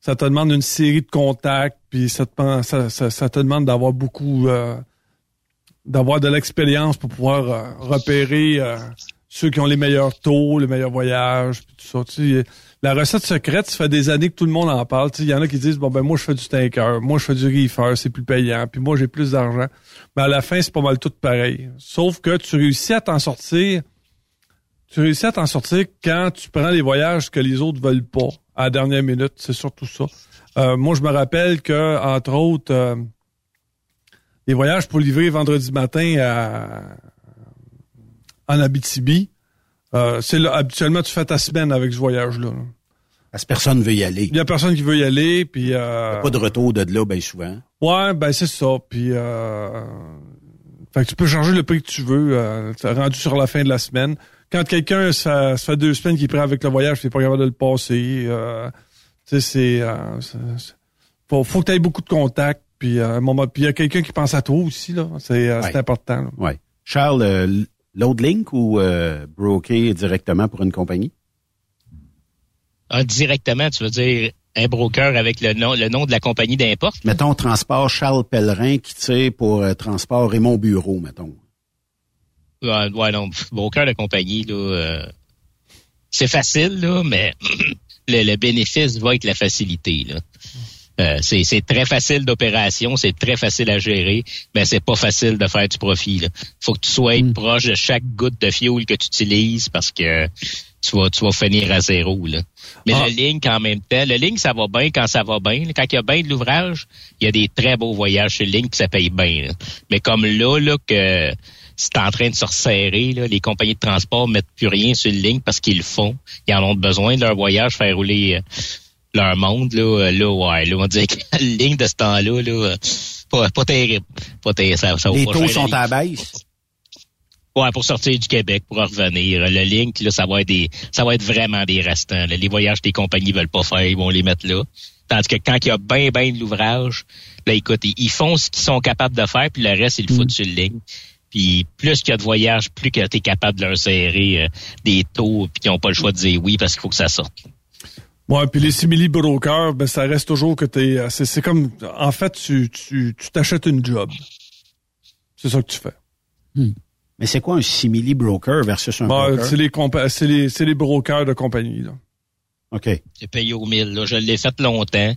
ça- te demande une série de contacts, puis ça te, ça, ça, te demande d'avoir beaucoup, euh, d'avoir de l'expérience pour pouvoir euh, repérer ceux qui ont les meilleurs taux, les meilleurs voyages, puis tout ça. Tu sais, la recette secrète, ça fait des années que tout le monde en parle. Il y en a qui disent bon ben moi je fais du tanker, moi je fais du reefer, c'est plus payant, puis moi j'ai plus d'argent. Mais à la fin, c'est pas mal tout pareil. Sauf que tu réussis à t'en sortir. Tu réussis à t'en sortir quand tu prends les voyages que les autres veulent pas à la dernière minute. C'est surtout ça. Euh, moi, je me rappelle que, entre autres, euh, les voyages pour livrer vendredi matin à, en Abitibi, euh, c'est là, habituellement, tu fais ta semaine avec ce voyage-là. là.
Parce que personne veut y aller.
Il y a personne qui veut y aller, puis... Euh,
Pas de retour de là, bien souvent.
Ouais, ben c'est ça. Puis, euh, fait que tu peux changer le prix que tu veux, euh, rendu sur la fin de la semaine. Quand quelqu'un, ça, ça fait deux semaines qu'il est prêt avec le voyage, t'es pas capable de le passer. Euh, tu sais, c'est, euh, c'est- c'est- faut, faut que tu aies beaucoup de contacts. Puis, à un moment, puis il y a quelqu'un qui pense à toi aussi là. C'est, c'est
Ouais.
important. là.
Ouais. Charles, euh, load link ou euh, broker directement pour une compagnie?
Ah, directement, tu veux dire un broker avec le nom, le nom de la compagnie d'importe?
Mettons transport Charles Pellerin qui tire pour euh, transport Raymond Bureau, mettons.
Ouais, ouais, non, pff, broker de compagnie, là, euh, c'est facile, là, mais le, le bénéfice va être la facilité, là. Euh, c'est, très facile d'opération, c'est très facile à gérer, mais c'est pas facile de faire du profit. Là. Faut que tu sois proche de chaque goutte de fuel que tu utilises parce que tu vas, tu vas finir à zéro. Là. Mais
Ah.
le Link, en même temps, le Link, ça va bien quand ça va bien. Quand il y a bien de l'ouvrage, il y a des très beaux voyages sur le Link, puis ça paye bien. là. Mais comme là, là, que c'est en train de se resserrer, là, les compagnies de transport mettent plus rien sur le Link parce qu'ils le font. Ils en ont besoin de leur voyage, faire rouler euh, leur monde. Là, euh, là, ouais, là, on dirait que la ligne de ce temps-là, là, euh, pas, pas terrible. Pas terrible. Ça, ça
Les taux sont à la baisse?
Ouais, pour sortir du Québec, pour en revenir. Le link, là, ça va être des, ça va être vraiment des restants. là. Les voyages que les compagnies veulent pas faire, ils vont les mettre là. Tandis que quand il y a bien, bien de l'ouvrage, là, écoute, ils, ils font ce qu'ils sont capables de faire, puis le reste, ils le foutent sur le ligne. Puis plus qu'il y a de voyages, plus que tu es capable de leur serrer euh, des taux, puis qu'ils n'ont pas le choix de dire oui parce qu'il faut que ça sorte.
Ouais, puis les simili brokers, ben ça reste toujours que t'es. euh, C'est, c'est comme, en fait, tu, tu, tu t'achètes une job. C'est ça que tu fais.
Mais c'est quoi un simili broker versus un
Bon,
broker?
c'est les compa- c'est les, c'est les brokers de compagnie là.
OK.
J'ai payé au mille. Là. Je l'ai fait longtemps.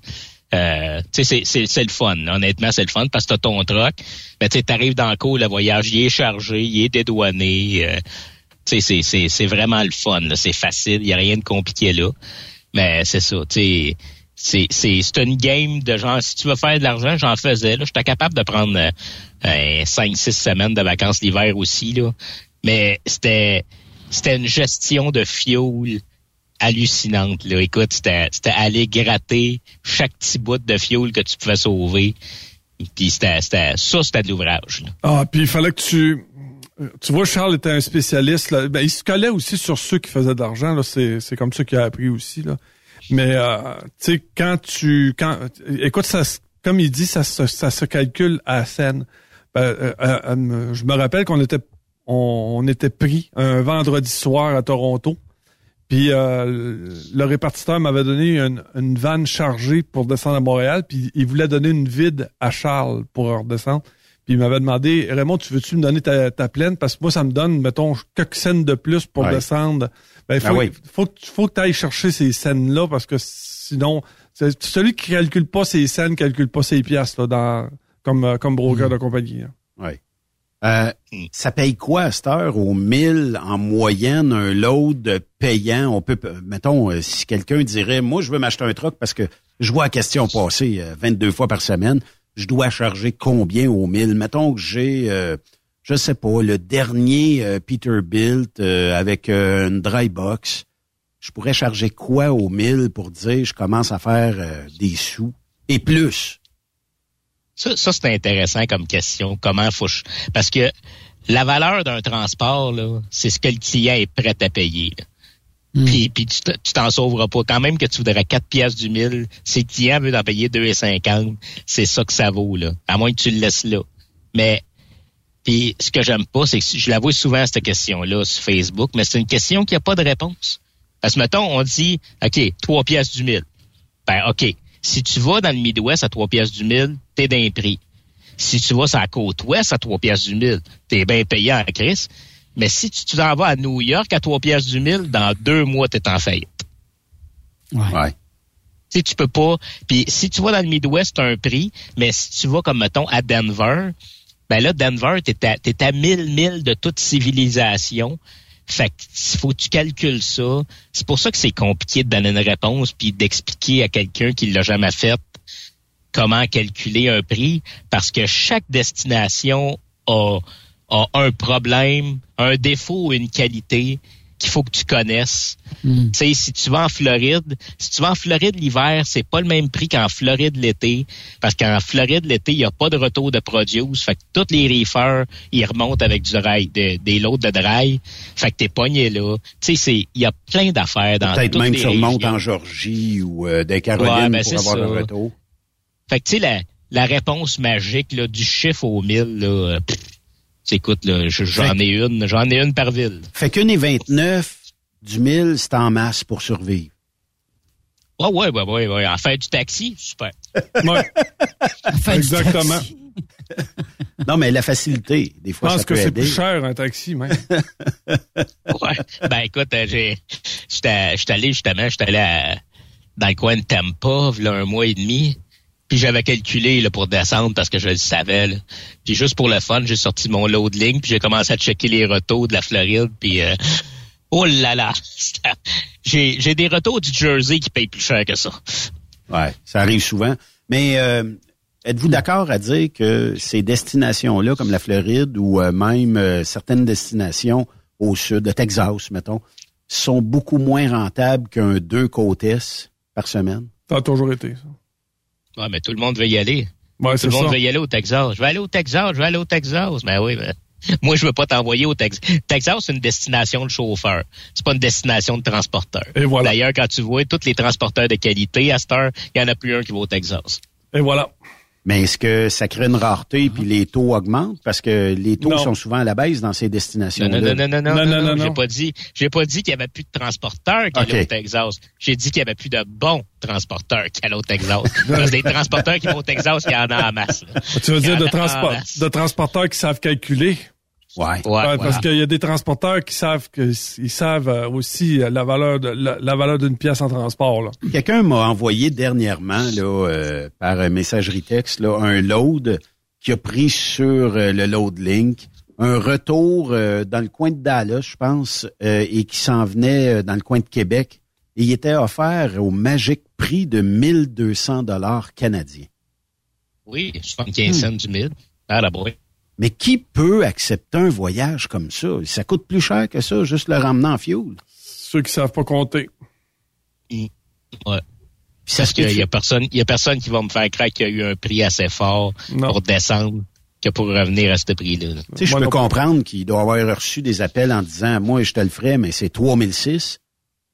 Euh, tu sais, c'est, c'est, c'est le fun. là. Honnêtement, c'est le fun parce que t'as ton truck. Mais tu sais, t'arrives dans le cours, le voyage, il est chargé, il est dédouané. euh, tu sais, c'est, c'est, c'est vraiment le fun. là. C'est facile. Il y a rien de compliqué là. Mais c'est ça. Tu c'est, une game de genre, si tu veux faire de l'argent, j'en faisais. Là. J'étais capable de prendre euh, euh, cinq, six semaines de vacances l'hiver aussi. Là. Mais c'était, c'était une gestion de fuel hallucinante. Là. Écoute, c'était, aller gratter chaque petit bout de fuel que tu pouvais sauver. Puis c'était, ça, c'était de l'ouvrage.
Ah, puis il fallait que tu. Tu vois, Charles était un spécialiste. Ben, il se collait aussi sur ceux qui faisaient de l'argent. C'est, comme ça qu'il a appris aussi. Là. Mais euh, tu sais, quand tu. quand Écoute, ça, comme il dit, ça, ça se calcule à scène. Ben, euh, euh, je me rappelle qu'on était on était pris un vendredi soir à Toronto. Puis euh, le répartiteur m'avait donné une, une vanne chargée pour descendre à Montréal, puis il voulait donner une vide à Charles pour redescendre. Puis il m'avait demandé, Raymond, tu veux-tu me donner ta, ta pleine? Parce que moi, ça me donne, mettons, quelques scènes de plus pour
Ouais.
descendre. Ben, il
Ah
faut,
oui.
faut, que- faut que tu ailles chercher ces scènes-là parce que sinon, celui qui calcule pas ses scènes calcule pas ses pièces là, dans, comme, euh, comme broker de compagnie. hein.
Oui. Euh, ça paye quoi à cette heure au 1000 en moyenne un load payant? On peut, mettons, euh, si quelqu'un dirait, moi, je veux m'acheter un truck parce que je vois la question passer euh, 22 fois par semaine, je dois charger combien au 1000? Mettons que j'ai, euh, je sais pas, le dernier euh, Peterbilt euh, avec euh, une dry box. Je pourrais charger quoi au 1000 pour dire je commence à faire euh, des sous et plus?
Ça, ça c'est intéressant comme question. Comment faut parce que la valeur d'un transport c'est ce que le client est prêt à payer. Puis, puis tu t'en sauveras pas. Quand même que tu voudrais 4 pièces du mille, si le client veut en payer 2,50, c'est ça que ça vaut là. À moins que tu le laisses là. Mais puis ce que j'aime pas, c'est que je la vois souvent cette question-là sur Facebook, mais c'est une question qui a pas de réponse. Parce que mettons, on dit OK, 3 pièces du mille. Ben OK. Si tu vas dans le Midwest à 3 pièces du mille, t'es d'un prix. Si tu vas sur la côte ouest à 3 pièces du mille, t'es bien payé en crise. Mais si tu tu t'en vas à New York à 3 pièces du mille, dans deux mois, t'es en faillite.
Ouais.
Tu sais, tu peux pas. Puis si tu vas dans le Midwest, t'as un prix, mais si tu vas comme mettons à Denver, ben là, Denver, t'es à, t'es à 1000 milles de toute civilisation. Fait que il faut que tu calcules ça. C'est pour ça que c'est compliqué de donner une réponse puis d'expliquer à quelqu'un qui l'a jamais fait comment calculer un prix parce que chaque destination a, a un problème, un défaut ou une qualité qu'il faut que tu connaisses. Tu sais, si tu vas en Floride, si tu vas en Floride l'hiver, c'est pas le même prix qu'en Floride l'été, parce qu'en Floride l'été, il n'y a pas de retour de produce, fait que tous les reefers, ils remontent avec du dry, de- des lots de dry, fait que t'es pogné là. Tu sais, c'est, il y a plein d'affaires dans
Peut-être même tu remontes en Georgie ou euh, des Carolines
Ouais, ben,
pour
c'est
avoir
ça.
le retour.
Fait que tu sais, la, la réponse magique là, du chiffre au mille, là, euh, pff, écoute, là, je- j'en ai une, j'en ai une par ville.
Fait qu'une et 29 du 1000, c'est en masse pour survivre.
Ouais, ouais, ouais, ouais, ouais. En faire du taxi, super.
Ouais. Exactement.
Non, mais la facilité, des
Je
fois,
pense
ça
que
peut
c'est
aider.
plus cher un taxi, même.
Ouais. Ben écoute, euh, j'ai j'étais j'étais allé justement, j'étais allé à- dans le coin de Tampa, là, un mois et demi. Puis j'avais calculé là, pour descendre parce que je le savais. Là. Puis juste pour le fun, j'ai sorti mon load link, puis j'ai commencé à checker les retours de la Floride. Puis euh, oh là là, j'ai j'ai des retours du Jersey qui payent plus cher que ça.
Ouais, ça arrive souvent. Mais euh, êtes-vous d'accord à dire que ces destinations-là, comme la Floride ou euh, même euh, certaines destinations au sud, le Texas, mettons, sont beaucoup moins rentables qu'un deux côtes par semaine?
Ça a toujours été, ça.
Ouais, mais tout le monde veut y aller.
Ouais,
tout le monde
ça.
veut y aller au Texas. Je vais aller au Texas, je vais aller au Texas. Ben oui, ben, moi, je veux pas t'envoyer au Texas. Texas, c'est une destination de chauffeur. C'est pas une destination de transporteur.
Et voilà.
D'ailleurs, quand tu vois tous les transporteurs de qualité à cette heure, il y en a plus un qui va au Texas.
Et voilà.
Mais est-ce que ça crée une rareté puis les taux augmentent? Parce que les taux
Non.
sont souvent à la baisse dans ces
Non,
destinations-là.
non, non, non, non,
Non,
non,
non, non,
J'ai
non.
pas dit, j'ai pas dit qu'il y avait plus de transporteurs qui
Ok.
allaient au Texas. J'ai dit qu'il y avait plus de bons transporteurs qui allaient au Texas. Parce que des transporteurs qui vont au Texas, il y en a en masse. là.
Tu veux dire de, transport, de transporteurs qui savent calculer?
Ouais.
Ouais,
Ouais. Parce qu'il y a des transporteurs qui savent que ils savent euh, aussi euh, la valeur de la, la valeur d'une pièce en transport. Là.
Quelqu'un m'a envoyé dernièrement là, euh, par messagerie texte là, un load qui a pris sur euh, le load link un retour euh, dans le coin de Dallas, je pense, euh, et qui s'en venait euh, dans le coin de Québec. Et il était offert au magique prix de 1200 dollars canadiens.
Oui, 75 cents du mille. Ah, la boy.
Mais qui peut accepter un voyage comme ça? Ça coûte plus cher que ça, juste le ramener en fuel.
Ceux qui savent pas compter.
Ouais.
Puis
Parce qu'il y a personne, il y a personne qui va me faire croire qu'il y a eu un prix assez fort
Non.
pour descendre que pour revenir à ce prix-là. là.
Tu sais, je peux comprendre qu'il doit avoir reçu des appels en disant, moi, je te le ferai, mais c'est 3006.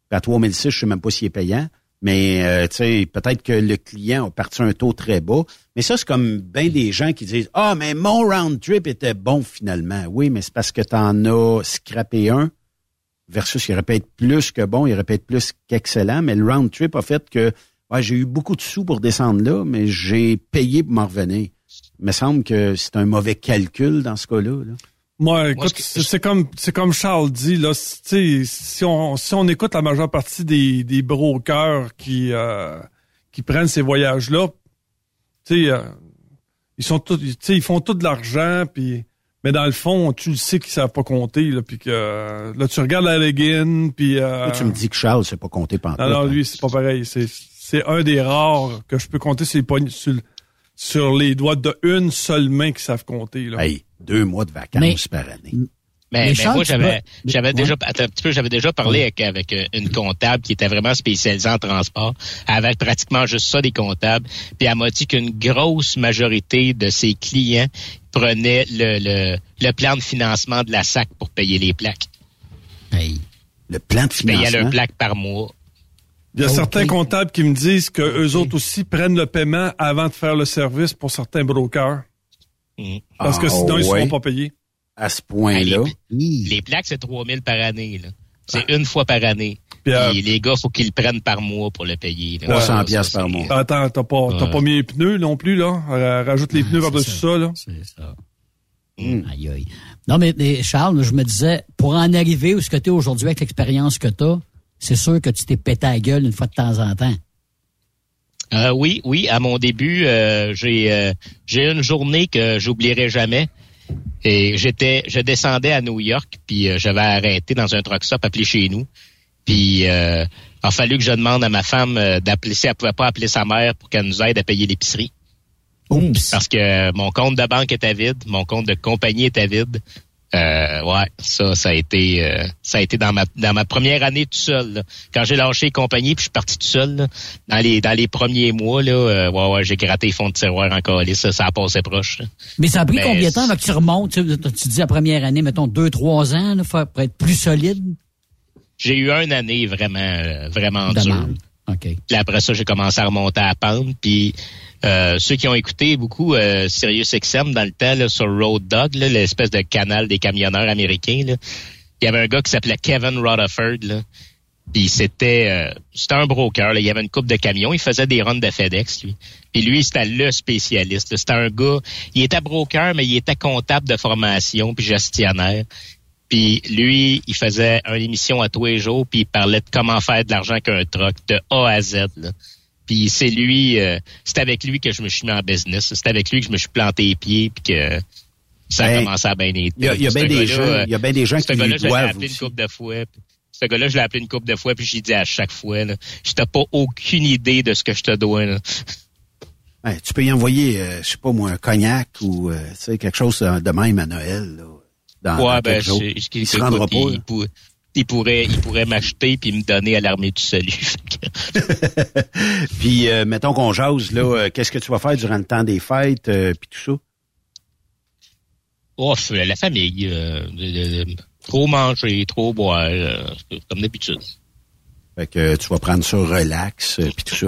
Puis à 3006, je sais même pas s'il est payant. Mais euh, peut-être que le client a parti un taux très bas. Mais ça, c'est comme bien des gens qui disent Ah, mais mon round trip était bon finalement. Oui, mais c'est parce que tu en as scrappé un versus il aurait pu être plus que bon, il aurait pu être plus qu'excellent. Mais le round trip a fait que ouais, j'ai eu beaucoup de sous pour descendre là, mais j'ai payé pour m'en revenir. Il me semble que c'est un mauvais calcul dans ce cas-là. là.
Moi, écoute, c'est comme c'est comme Charles dit là, c- tu sais, si on si on écoute la majeure partie des des brokers qui euh, qui prennent ces voyages là, tu sais, euh, ils sont tous, tu sais, ils font tout de l'argent puis mais dans le fond, tu le sais qu'ils savent pas compter là, puis que là tu regardes la Leguin puis euh,
tu me dis que Charles, c'est pas compté pendant.
non, non, lui, c'est pas pareil. C'est, c'est un des rares que je peux compter sur les, pogn- sur, sur les doigts de une seule main qui savent compter. Là.
Hey, deux mois de vacances
Mais-
par année.
Mais,
Mais
mais moi, j'avais,
vas-
j'avais
Ouais.
déjà, attends un petit peu, j'avais déjà parlé avec, avec euh, une comptable qui était vraiment spécialisée en transport, avec pratiquement juste ça des comptables. Puis elle m'a dit qu'une grosse majorité de ses clients prenaient le, le, le plan de financement de la SAC pour payer les plaques.
Le plan de
financement?
le plaque par mois.
Il y a certains comptables qui me disent que eux autres aussi prennent le paiement avant de faire le service pour certains brokers. Parce que
Ah,
sinon, ils ne seront pas payés.
À ce point-là.
Les plaques, c'est 3000 par année. Là. C'est une fois par année.
Puis, euh,
Puis les gars, faut qu'ils le prennent par mois pour le payer. là.
300
Ça,
piastres
ça,
par mois.
Attends, t'as pas, t'as pas mis les pneus non plus, là? Rajoute les pneus par-dessus ça. là.
C'est ça.
Hmm.
Aïe, aïe. Non, mais, mais Charles, je me disais, pour en arriver où ce que tu es aujourd'hui avec l'expérience que tu as, c'est sûr que tu t'es pété à la gueule une fois de temps en temps.
Euh, oui, oui. À mon début, euh, j'ai euh, j'ai une journée que j'oublierai jamais. Et j'étais, je descendais à New York, puis j'avais arrêté dans un truck stop appelé chez nous. Puis il a fallu que je demande à ma femme d'appeler si elle pouvait pas appeler sa mère pour qu'elle nous aide à payer l'épicerie. Parce que mon compte de banque était vide, mon compte de compagnie était vide. Euh, ouais, ça, ça a été, euh, ça a été dans ma dans ma première année tout seul. là. Quand j'ai lâché les compagnies, puis je suis parti tout seul. là, dans les dans les premiers mois, là, euh, ouais, ouais, j'ai gratté les fonds de tiroir en calice, ça, ça a passé proche. là.
Mais ça a pris
Mais
combien de temps avant que tu remontes? Tu, dis la première année, mettons deux, trois ans, là, pour être plus solide?
J'ai eu une année vraiment, euh, vraiment dure. Puis après ça, j'ai commencé à remonter à pente. Puis euh, ceux qui ont écouté beaucoup euh, Sirius XM dans le temps sur Road Dog, l'espèce de canal des camionneurs américains, il y avait un gars qui s'appelait Kevin Rutherford. Là. Puis c'était euh, c'était un broker. Là. Il y avait une coupe de camions. Il faisait des runs de FedEx, lui. Puis lui, c'était le spécialiste. C'était un gars. Il était broker, mais il était comptable de formation puis gestionnaire. Puis lui, il faisait une émission à tous les jours, puis il parlait de comment faire de l'argent qu'un truck, de A à Z. Là. Puis c'est lui, euh, c'est avec lui que je me suis mis en business. C'est avec lui que je me suis planté les pieds, puis que ça a
Ben,
commencé à bien
il y a- y a bien des gens-
euh,
il y a bien des gens qui lui
gars-là, je l'ai
doivent
appelé une couple de fois. puis Ce gars-là, je l'ai appelé une couple de fois, puis j'ai dit à chaque fois, là, je t'ai pas aucune idée de ce que je te dois. Là.
Ouais, tu peux y envoyer, euh, je sais pas moi, un cognac ou euh, tu sais, quelque chose de même à Noël. Là, dans,
ouais,
dans
ben, je- je-
Il se rendra pas.
il,
là.
il pour- il pourrait, il pourrait m'acheter puis me donner à l'armée du salut.
Puis, euh, mettons qu'on jase, là, euh, qu'est-ce que tu vas faire durant le temps des fêtes, euh, puis tout ça?
Oh, la famille, euh, trop manger, trop boire, euh, comme d'habitude.
Fait que tu vas prendre ça relax, euh, puis tout ça?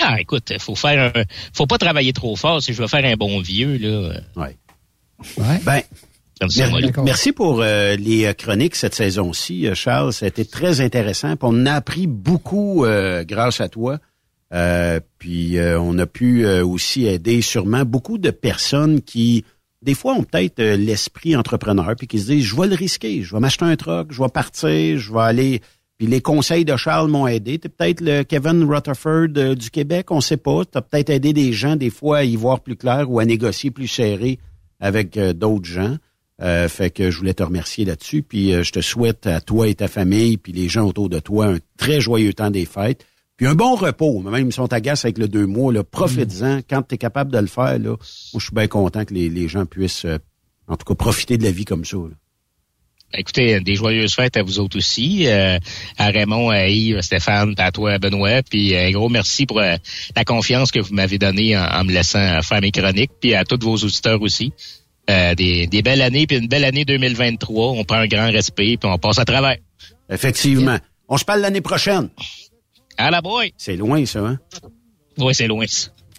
Ah, écoute, faut faire un, faut pas travailler trop fort si je veux faire un bon vieux là.
Ouais.
Ouais.
Ben, Merci pour euh, les euh, chroniques cette saison-ci, euh, Charles. Ça a été très intéressant. Puis on a appris beaucoup euh, grâce à toi. Euh, puis euh, on a pu euh, aussi aider sûrement beaucoup de personnes qui, des fois, ont peut-être euh, l'esprit entrepreneur, puis qui se disent, je vais le risquer, je vais m'acheter un truck, je vais partir, je vais aller... Puis les conseils de Charles m'ont aidé. T'es peut-être le Kevin Rutherford euh, du Québec, on sait pas. T'as peut-être aidé des gens, des fois, à y voir plus clair ou à négocier plus serré avec euh, d'autres gens. Euh, fait que je voulais te remercier là-dessus. Puis euh, je te souhaite à toi et ta famille, puis les gens autour de toi, un très joyeux temps des fêtes. Puis un bon repos. Même si on t'agace avec le deux mois, là, profites-en. Quand tu es capable de le faire, là, moi, je suis bien content que les, les gens puissent, euh, en tout cas, profiter de la vie comme ça. là.
Écoutez, des joyeuses fêtes à vous autres aussi, euh, à Raymond, à Yves, à Stéphane, à toi, à Benoît, puis un gros merci pour euh, la confiance que vous m'avez donnée en, en me laissant faire mes chroniques, puis à tous vos auditeurs aussi. Euh, des, des belles années, puis une belle année 2023. On prend un grand respect, puis on passe à travers.
Effectivement. On se parle l'année prochaine.
À la boy!
C'est loin, ça, hein?
Oui, c'est loin.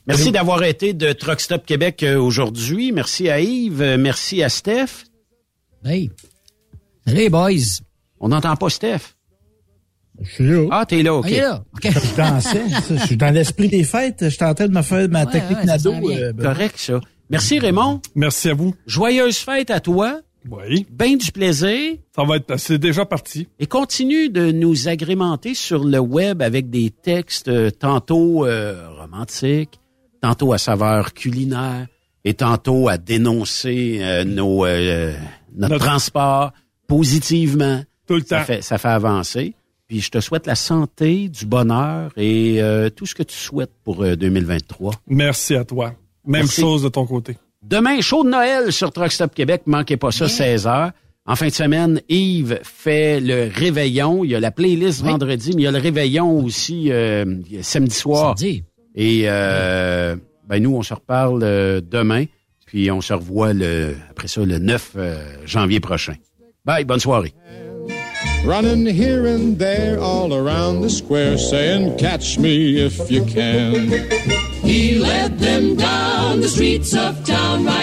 Merci d'avoir été de Truck Stop Québec euh, aujourd'hui. Merci à Yves. Euh, Merci à Steph.
Hey. Les boys.
On n'entend pas Steph.
Je suis là.
Ah, t'es là, OK.
Ah, là. OK.
Je dansais. ça. Je suis dans l'esprit des fêtes. Je tentais de me faire ma
Ouais,
technique
ouais, ça
nado. euh, ben,
Correct, ça. Merci, Raymond.
Merci à vous.
Joyeuse fête à toi.
Oui.
Ben du plaisir.
Ça va être, c'est déjà parti.
Et continue de nous agrémenter sur le web avec des textes euh, tantôt euh, romantiques, tantôt à saveur culinaire et tantôt à dénoncer euh, nos, euh, notre,
Notre-
transport positivement.
Tout le
Ça
temps.
fait, ça fait avancer. Puis je te souhaite la santé, du bonheur et euh, tout ce que tu souhaites pour euh, 2023.
Merci à toi. Même
Merci.
chose de ton côté.
Demain, show de Noël sur Truck Stop Québec. Manquez pas ça, 16 h En fin de semaine, Yves fait le réveillon. Il y a la playlist
Oui.
vendredi, mais il y a le réveillon aussi euh, samedi soir.
Samedi.
Et euh, ben nous, on se reparle euh, demain. Puis on se revoit le, après ça le 9 euh, janvier prochain. Bye, bonne soirée.
Running here and there all around the square saying, Catch me if you can.
He led them down the streets of town right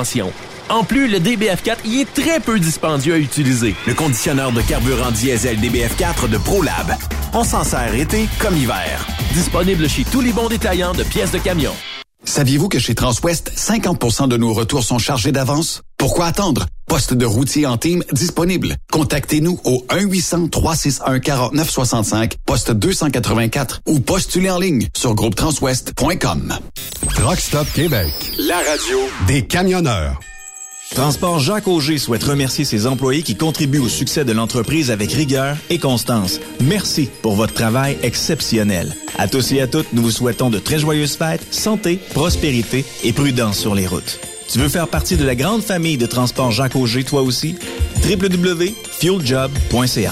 En plus, le DBF4 y est très peu dispendieux à utiliser.
Le conditionneur de carburant diesel DBF4 de ProLab. On s'en sert été comme hiver.
Disponible chez tous les bons détaillants de pièces de camion.
Saviez-vous que chez Transwest, 50% de nos retours sont chargés d'avance? Pourquoi attendre? Poste de routier en team disponible. Contactez-nous au 1-800-361-4965, poste 284 ou postulez en ligne sur groupetranswest.com.
Truck Stop Québec.
La radio
Des camionneurs.
Transport Jacques Auger souhaite remercier ses employés qui contribuent au succès de l'entreprise avec rigueur et constance. Merci pour votre travail exceptionnel. À tous et à toutes, nous vous souhaitons de très joyeuses fêtes, santé, prospérité et prudence sur les routes. Tu veux faire partie de la grande famille de Transport Jacques Auger toi aussi? www.fueljob.ca